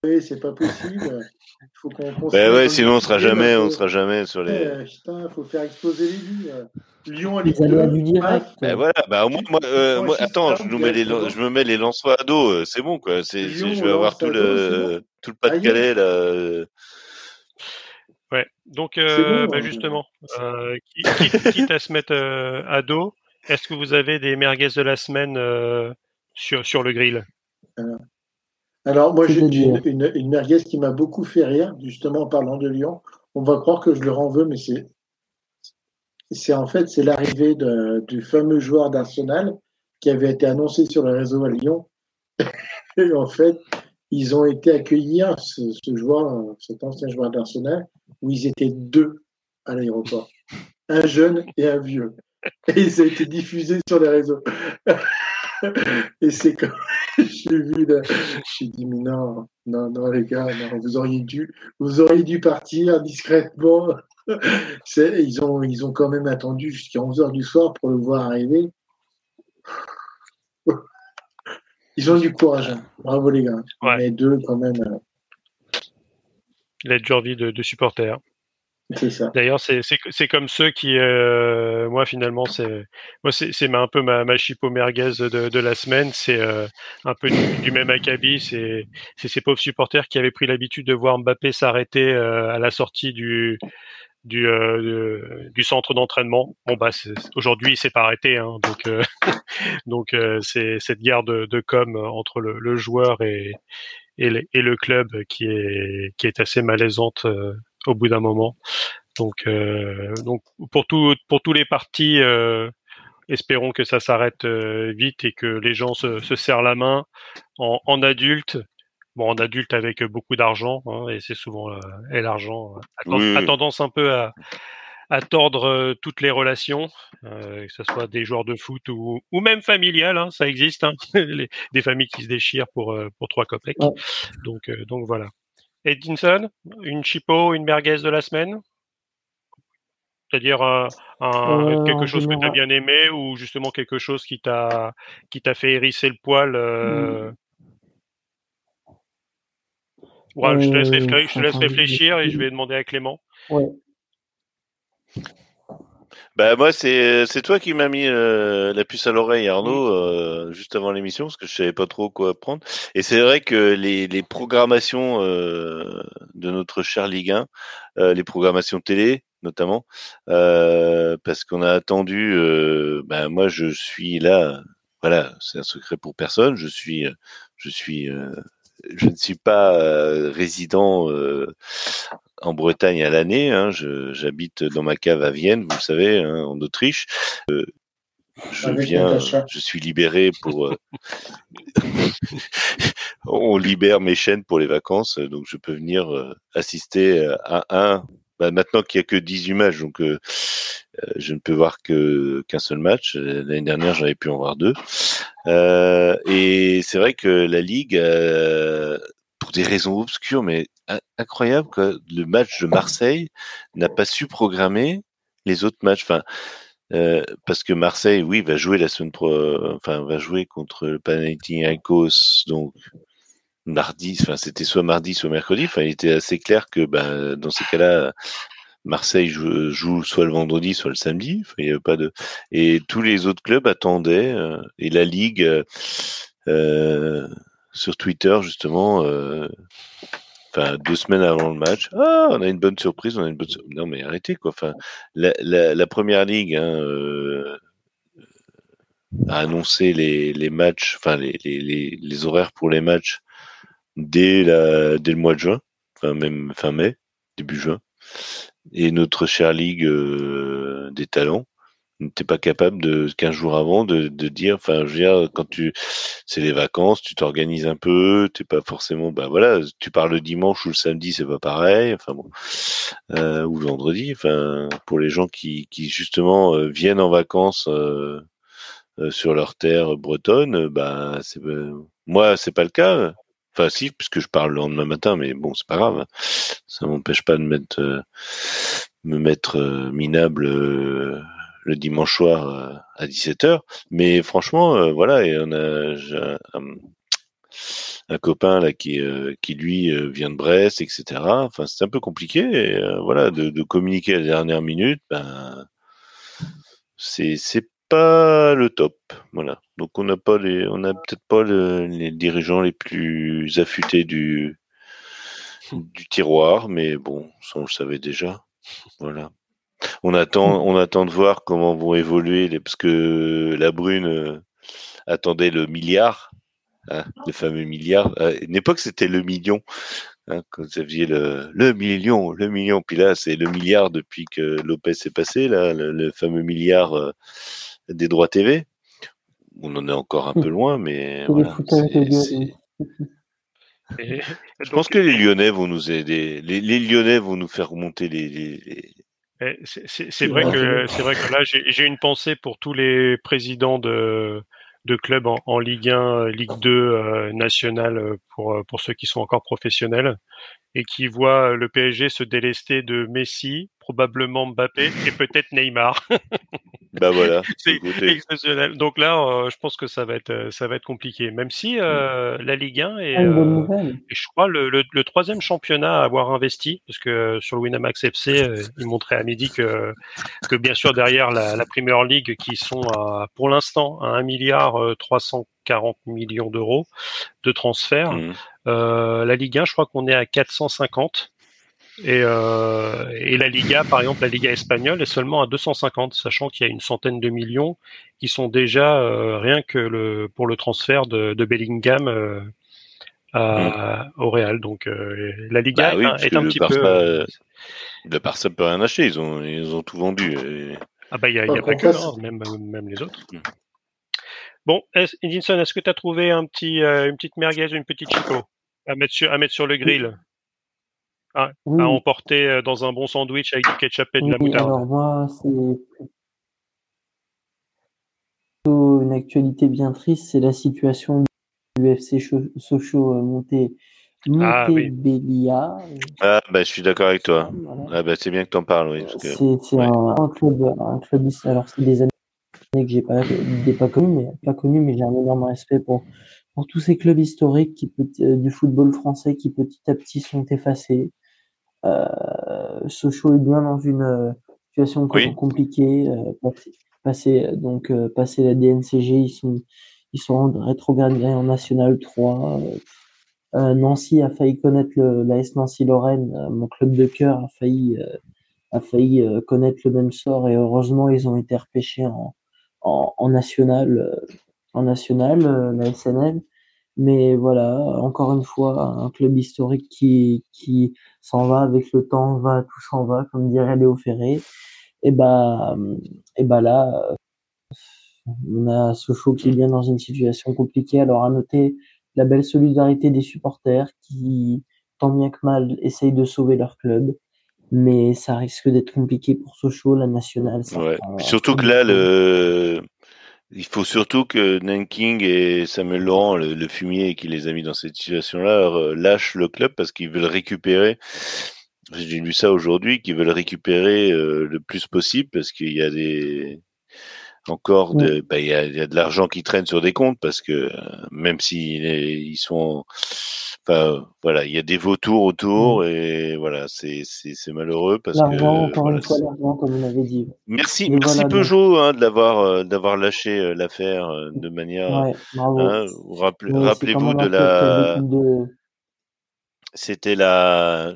c'est pas possible. Il faut qu'on ben ouais, sinon on sera jamais, on sera jamais sur les. Ouais, putain, faut faire exploser les vies. Lyon, les du direct. Ben voilà, bah au moins, moi, euh, moi attends, je, nous mets les, je me mets les lançois à dos, euh, c'est bon quoi. C'est, je vais avoir tout le, tout le pas de Calais là. Ouais, donc euh, bon, bah, justement, euh, quitte à se mettre euh, à dos, est-ce que vous avez des merguez de la semaine sur, sur le grill? Alors, moi, j'ai une, une, une, merguez qui m'a beaucoup fait rire, justement en parlant de Lyon. On va croire que je leur en veux, mais c'est, c'est en fait, c'est l'arrivée du fameux joueur d'Arsenal qui avait été annoncé sur le réseau à Lyon. Et en fait, ils ont été accueillis, ce, ce joueur, cet ancien joueur d'Arsenal, où ils étaient deux à l'aéroport. Un jeune et un vieux. Et ça a été diffusé sur les réseaux. Et c'est comme j'ai vu là, j'ai dit mais non, non, non les gars, non, vous auriez dû, vous auriez dû partir discrètement. ils ont, ils ont quand même attendu jusqu'à 11 h du soir pour le voir arriver. Ils ont du courage. Hein. Bravo les gars. Ouais. deux quand même. Euh. Vie de, de supporters. C'est D'ailleurs, c'est comme ceux qui, euh, moi finalement, c'est moi c'est un peu ma, ma chipo merguez de, la semaine. C'est euh, un peu du, même acabit. C'est ces pauvres supporters qui avaient pris l'habitude de voir Mbappé s'arrêter euh, à la sortie du centre d'entraînement. Bon bah aujourd'hui il s'est pas arrêté, hein, donc c'est cette guerre de, com entre le, joueur et le, club qui est assez malaisante au bout d'un moment. Donc, euh, donc pour tout, pour tous les partis, euh, espérons que ça s'arrête euh, vite et que les gens se, se serrent la main en, en adulte. Bon, en adulte avec beaucoup d'argent, hein, et c'est souvent euh, et l'argent a, tendance un peu à, à tordre toutes les relations, euh, que ce soit des joueurs de foot ou, ou même familiales, hein, ça existe, hein, les, des familles qui se déchirent pour pour trois copecs. Donc donc voilà. Edinson, une chipo, une merguez de la semaine? C'est-à-dire un, euh, quelque chose que tu as bien aimé ou justement quelque chose qui t'a fait hérisser le poil euh... ouais, je, te laisse, je te laisse réfléchir et je vais demander à Clément. Ouais. Bah moi c'est c'est toi qui m'as mis euh, la puce à l'oreille Arnaud euh, juste avant l'émission parce que je savais pas trop quoi prendre et c'est vrai que les, les programmations euh, de notre cher Ligue 1 les programmations télé notamment parce qu'on a attendu bah moi je suis là voilà c'est un secret pour personne. Je suis je suis je ne suis pas résident en Bretagne à l'année. Hein, J'habite dans ma cave à Vienne, vous le savez, hein, en Autriche. Euh, je viens, je suis libéré pour. Euh, on libère mes chaînes pour les vacances, donc je peux venir euh, assister à un. Bah, maintenant qu'il y a que 18 matchs, donc je ne peux voir que qu'un seul match. L'année dernière, j'avais pu en voir deux. et c'est vrai que la ligue pour des raisons obscures, mais incroyable que le match de Marseille n'a pas su programmer les autres matchs. Enfin, euh, parce que Marseille, oui, va jouer la semaine pro, enfin, va jouer contre le Panathinaikos, donc mardi. Enfin, c'était soit mardi, soit mercredi. Enfin, il était assez clair que, ben, dans ces cas-là, Marseille joue, soit le vendredi, soit le samedi. Il y pas de. Et tous les autres clubs attendaient. Euh, et la ligue. Euh, sur Twitter justement enfin deux semaines avant le match, ah, on a une bonne surprise, on a une bonne surprise. Non mais arrêtez quoi. Enfin, la, la, première ligue hein, euh, a annoncé les, les matchs, enfin les, les, les, horaires pour les matchs dès la dès le mois de juin, enfin même fin mai, début juin. Et notre chère ligue euh, des talents n'était pas capable de 15 jours avant de, de dire enfin je veux dire quand tu c'est les vacances tu t'organises un peu t'es pas forcément bah voilà tu parles le dimanche ou le samedi c'est pas pareil enfin bon euh, ou le vendredi enfin pour les gens qui qui justement euh, viennent en vacances euh, euh, sur leur terre bretonne bah c'est moi c'est pas le cas. Enfin si puisque je parle le lendemain matin mais bon c'est pas grave. Ça m'empêche pas de mettre me mettre minable le dimanche soir euh, à 17h. Mais franchement, euh, voilà, et on a un, copain euh, qui lui vient de Brest, etc. Enfin, c'est un peu compliqué. Voilà, de, communiquer à la dernière minute, ben, c'est c'est pas le top. Voilà. Donc on n'a pas les, on a peut-être pas les dirigeants les plus affûtés du du tiroir, mais bon, ça on le savait déjà. Voilà. On attend, on attend de voir comment vont évoluer les, parce que la Brune euh, attendait le milliard, hein, le fameux milliard. À une époque, c'était le million. Hein, quand vous aviez le, le million, le million, puis là, c'est le milliard depuis que Lopez est passé, là, le, fameux milliard euh, des droits TV. On en est encore un peu loin, mais voilà, Je pense que les Lyonnais vont nous aider. Les, Lyonnais vont nous faire remonter les, c'est vrai que c'est vrai que là j'ai une pensée pour tous les présidents de de clubs en, Ligue 1, Ligue 2 euh, nationale euh, pour euh, pour ceux qui sont encore professionnels et qui voient le PSG se délester de Messi, probablement Mbappé et peut-être Neymar. Bah voilà. c'est exceptionnel. Donc là, euh, je pense que ça va être euh, ça va être compliqué. Même si euh, la Ligue 1 est, je crois le, le, troisième championnat à avoir investi, parce que sur le Winamax FC, il montrait à midi que que bien sûr derrière la, la Premier League qui sont à, pour l'instant à 1 milliard 340 millions d'euros de transferts. Mmh. la Ligue 1, je crois qu'on est à 450. Et, euh, et, la Liga, par exemple, la Liga espagnole est seulement à 250, sachant qu'il y a une centaine de millions qui sont déjà euh, rien que le, pour le transfert de, de Bellingham euh, à, mm. au Real. Donc euh, la Liga bah est, un petit peu. Euh, le Barça peut rien acheter, ils ont, ils ont tout vendu. Ah bah il n'y a, y a pas que hein, même, même les autres. Mm. Bon, Edinson, est-ce que tu as trouvé un petit, une petite merguez, une petite chico à mettre sur, à mettre sur le grill? À, emporter euh, dans un bon sandwich avec du ketchup et de la moutarde Alors moi, c'est plutôt une actualité bien triste, c'est la situation du FC Sochaux euh, monté ah, Bélia. Ah, bah, je suis d'accord avec toi. Ah, bah, c'est bien que tu en parles, oui. C'est un, club, un club, alors c'est des années que j'ai pas, pas connu, mais pas connu, mais j'ai un énorme respect pour, pour tous ces clubs historiques qui, euh, du football français qui petit à petit sont effacés. Euh, Sochaux est bien dans une euh, situation compliquée. Euh, passer, donc passer la DNCG, ils sont ils sont rétrogradés en National 3. Nancy a failli connaître le, l'AS Nancy-Lorraine, mon club de cœur a failli a failli connaître le même sort et heureusement ils ont été repêchés en, en, en national en national la SNL mais voilà, encore une fois, un club historique qui, qui s'en va avec le temps, va, tout s'en va, comme dirait Léo Ferré. Et bah, et bah là, on a Sochaux qui est bien dans une situation compliquée. Alors à noter la belle solidarité des supporters qui, tant bien que mal, essayent de sauver leur club. Mais ça risque d'être compliqué pour Sochaux, la nationale. Surtout que là, le, il faut surtout que Nanking et Samuel Laurent, le, fumier qui les a mis dans cette situation-là, lâchent le club parce qu'ils veulent récupérer. J'ai lu ça aujourd'hui, qu'ils veulent récupérer euh, le plus possible parce qu'il y a des encore de, bah, il y, a, y a de l'argent qui traîne sur des comptes parce que même s'ils ils sont voilà, il y a des vautours autour mmh. et voilà, c'est malheureux parce que encore une fois l'argent comme on avait dit. Merci merci Peugeot hein, de l'avoir euh, d'avoir lâché euh, l'affaire euh, de manière. Ouais, hein, rappelez, vous de la. c'était la,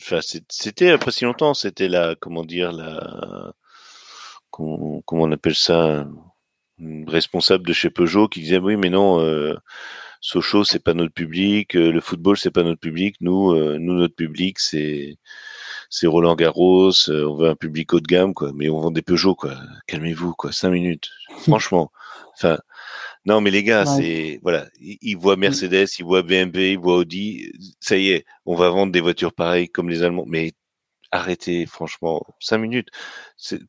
enfin, c'était pas si longtemps, c'était la, comment dire, la, comment, on appelle ça, responsable de chez Peugeot qui disait oui mais non, euh, Sochaux c'est pas notre public, euh, le football c'est pas notre public, nous, euh, nous notre public c'est c'est Roland Garros, euh, on veut un public haut de gamme quoi, mais on vend des Peugeot quoi. Calmez-vous quoi, cinq minutes, franchement. Enfin, non, mais les gars, c'est voilà, ils, voient Mercedes, ils voient BMW, ils voient Audi. Ça y est, on va vendre des voitures pareilles comme les Allemands. Mais arrêtez, franchement, cinq minutes.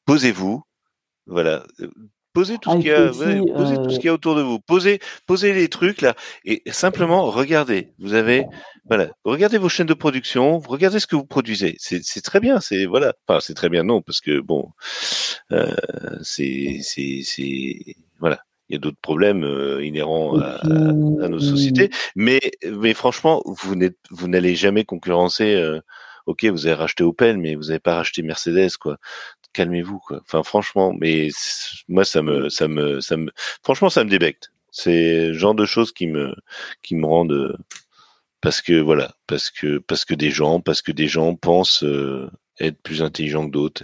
Posez-vous, voilà. Posez tout, ce qu'il y a, posez tout ce qu'il y a autour de vous. Posez, posez les trucs là et simplement regardez. Vous avez, voilà, regardez vos chaînes de production, regardez ce que vous produisez. C'est très bien. C'est voilà, enfin c'est très bien non parce que bon, euh, c'est c'est voilà il y a d'autres problèmes euh, inhérents à, nos sociétés. Mais, mais franchement, vous n'êtes, vous n'allez jamais concurrencer. Ok, vous avez racheté Opel, mais vous n'avez pas racheté Mercedes, quoi. Calmez-vous, quoi. Enfin, franchement, mais moi, ça me, ça me, ça me, franchement, ça me débecte. C'est le genre de choses qui me, qui me rendent, parce que voilà, parce que, parce que des gens, parce que des gens pensent euh, être plus intelligents que d'autres.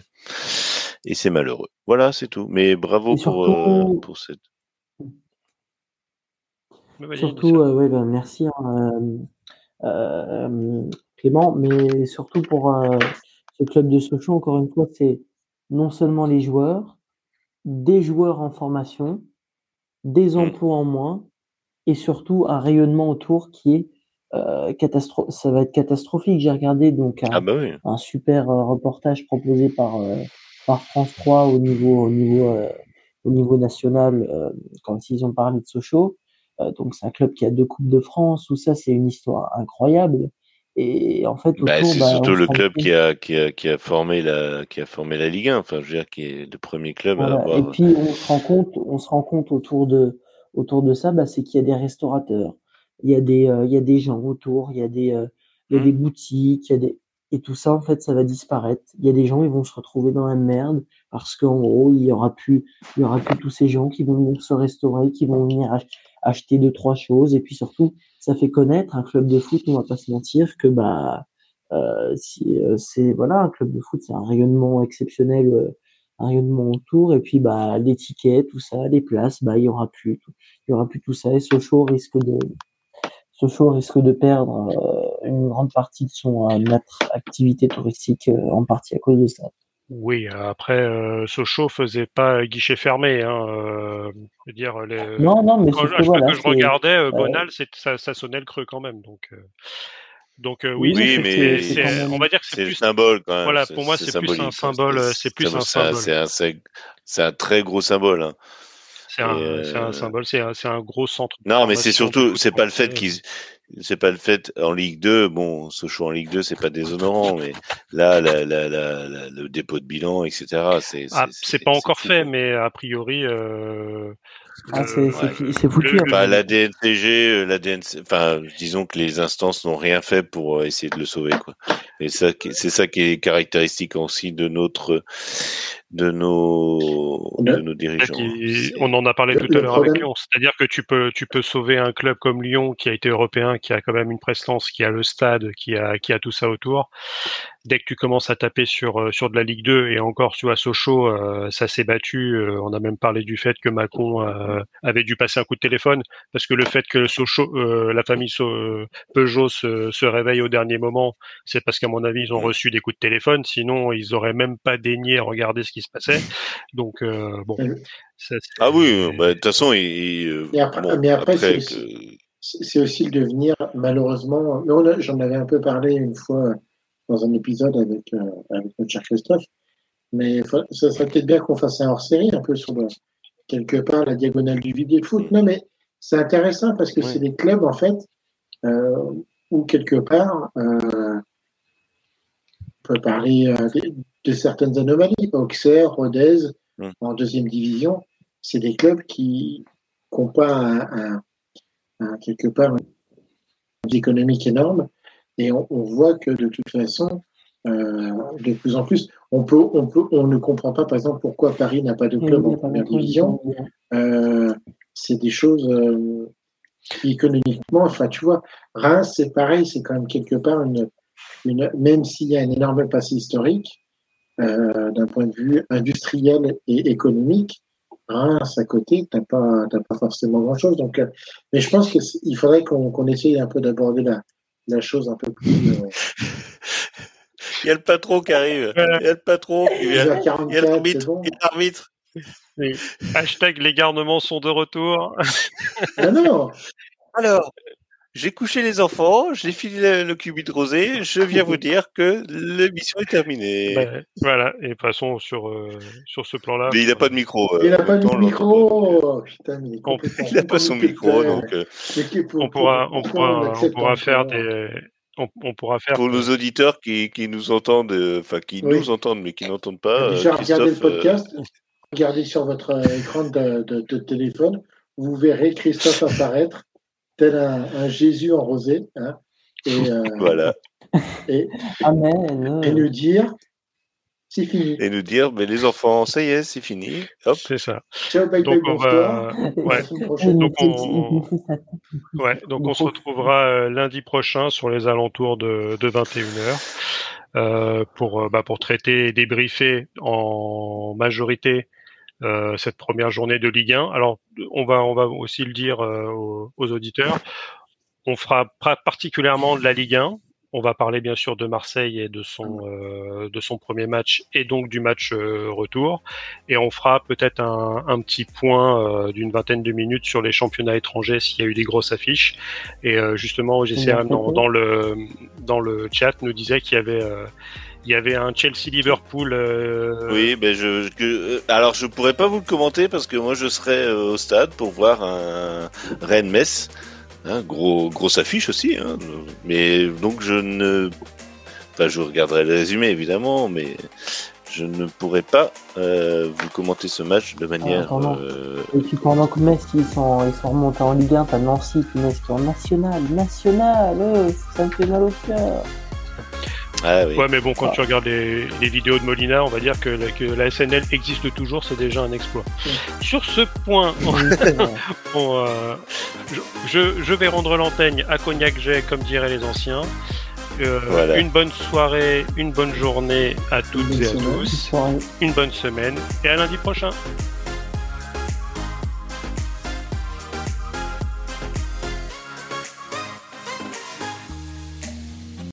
Et c'est malheureux. Voilà, c'est tout. Mais bravo pour, pour cette. Surtout, euh, bah, merci hein, euh, Clément, mais surtout pour euh, ce club de Sochaux, encore une fois, c'est non seulement les joueurs, des joueurs en formation, des mmh. emplois en moins, et surtout un rayonnement autour qui est euh, ça va être catastrophique. J'ai regardé donc un, ah bah un super reportage proposé par par France 3 au niveau au niveau au niveau national quand ils ont parlé de Sochaux. Euh, donc c'est un club qui a deux coupes de France. Où ça, c'est une histoire incroyable. Et en fait, bah, c'est bah, surtout le club qui a, qui, a, qui a formé la qui a formé la Ligue 1. Enfin, je veux dire, qui est le premier club à avoir. Et puis on se rend compte, on se rend compte autour de autour de ça, bah, c'est qu'il y a des restaurateurs, il y a des euh, il y a des gens autour, il y a des euh, il y a des boutiques, il y a des et tout ça en fait ça va disparaître. Il y a des gens ils vont se retrouver dans la merde parce qu'en gros il y aura plus il y aura plus tous ces gens qui vont venir se restaurer, qui vont venir acheter deux trois choses et puis surtout ça fait connaître un club de foot on va pas se mentir que bah euh, si euh, c'est voilà un club de foot c'est un rayonnement exceptionnel euh, un rayonnement autour et puis bah les tickets tout ça les places bah il y aura plus il y aura plus tout ça et Sochaux risque de Sochaux risque de perdre euh, une grande partie de son activité touristique en partie à cause de ça. Oui, après, euh, Sochaux faisait pas guichet fermé. Hein, euh, je veux dire, les... Non, non, mais quand, je, voilà, je regardais, euh, Bonal, ça, ça, sonnait le creux quand même. Donc, euh, donc euh, oui, oui mais c'est, on va dire que c'est plus symbole quand même. Voilà, pour moi, c'est plus un symbole. C'est plus un symbole. C'est un, c'est un très gros symbole. Hein. C'est un, un, symbole, c'est un, un, gros centre. Non, mais c'est surtout, c'est pas le fait qu'ils c'est pas le fait en Ligue 2. Bon, Sochaux en Ligue 2, c'est pas déshonorant, mais là, la, la, la, le dépôt de bilan, etc. C'est ah, c'est pas encore fait, mais a priori. Euh, ah, c'est foutu. Le, bah, la DNCG, euh, la DNC, enfin, disons que les instances n'ont rien fait pour euh, essayer de le sauver, quoi. Et ça, c'est ça qui est caractéristique aussi de notre de nos, de nos dirigeants. on en a parlé tout à l'heure avec Lyon, c'est-à-dire que tu peux, tu peux sauver un club comme Lyon qui a été européen, qui a quand même une prestance, qui a le stade, qui a, qui a tout ça autour. Dès que tu commences à taper sur, euh, sur de la Ligue 2 et encore, tu vois, Sochaux, euh, ça s'est battu. Euh, on a même parlé du fait que Macron avait dû passer un coup de téléphone parce que le fait que Sochaux, la famille Peugeot se, se réveille au dernier moment, c'est parce qu'à mon avis, ils ont reçu des coups de téléphone. Sinon, ils auraient même pas daigné regarder ce qui se passait. Donc, euh, bon. ah oui, bah, de toute façon, il. mais après, c'est aussi, le devenir, malheureusement. J'en avais un peu parlé une fois dans un épisode avec, euh, avec notre cher Christophe. Mais ça serait peut-être bien qu'on fasse un hors-série, un peu sur quelque part la diagonale du vide et le foot. Non, mais c'est intéressant parce que c'est des clubs, en fait, euh, où quelque part, peut parler de certaines anomalies. Auxerre, Rodez, mm. en deuxième division, c'est des clubs qui n'ont pas un, quelque part une économique énorme. Et on, voit que de toute façon, euh, de plus en plus, on, peut, on, peut, on ne comprend pas, par exemple, pourquoi Paris n'a pas de club en première division. Euh, c'est des choses. Euh, économiquement, enfin, tu vois, Reims, c'est pareil, c'est quand même quelque part une, une même s'il y a un énorme passé historique, euh, d'un point de vue industriel et économique, Reims à côté, t'as pas, pas forcément grand chose. Donc, euh, mais je pense qu'il faudrait qu'on essaye un peu d'aborder la, la chose un peu plus. Euh, il y a le patron qui arrive. Il y a le patron qui vient. Il y a l'arbitre. Hashtag les garnements sont de retour. Ah non Alors, j'ai couché les enfants, j'ai filé le, cubit rosé, je viens vous dire que l'émission est terminée. Ben, voilà, et passons sur, euh, sur ce plan-là. Mais il n'a pas de micro. Euh, il n'a pas de micro Putain, il n'a pas son micro, donc... Euh, on pourra, on pourra, on pourra faire des... On, pourra faire pour nos auditeurs qui, qui nous entendent, enfin qui nous entendent mais qui n'entendent pas. Déjà, regardez le podcast, regardez sur votre écran de, de téléphone, vous verrez Christophe apparaître tel un, Jésus en rosé. Hein, et, euh, voilà. Et, et nous dire c'est fini. Et nous dire, mais les enfants, ça y est, c'est fini. Hop. C'est ça. Ciao, bye, donc bye, on va... ouais. Donc on... ouais. donc on se retrouvera euh, lundi prochain sur les alentours de, de 21h euh, pour, bah, pour traiter et débriefer en majorité euh, cette première journée de Ligue 1. Alors, on va, on va aussi le dire euh, aux, auditeurs. On fera particulièrement de la Ligue 1. On va parler bien sûr de Marseille et de son euh, de son premier match et donc du match retour. Et on fera peut-être un, un, petit point d'une vingtaine de minutes sur les championnats étrangers s'il y a eu des grosses affiches. Et justement, OGCRM dans, dans le dans le chat nous disait qu'il y avait il y avait un Chelsea-Liverpool. Euh, oui, ben je, euh, alors je pourrais pas vous le commenter parce que moi je serai euh, au stade pour voir un Rennes-Metz. Hein, gros, grosse affiche aussi. Hein, mais donc je ne. Enfin, je regarderai le résumé évidemment, mais je ne pourrais pas vous commenter ce match de manière. Et puis pendant que Metz ils sont, ils sont remontés en Ligue 1, t'as Nancy qui Metz qui est en national, national, ça me fait mal au cœur. Ah oui. Ouais, mais bon, quand tu regardes les, vidéos de Molina, on va dire que, la SNL existe toujours, c'est déjà un exploit. Sur ce point, euh, je, vais rendre l'antenne à Cognac J, comme diraient les anciens. Euh, une bonne soirée, une bonne journée à toutes et à tous. Une bonne semaine et à lundi prochain.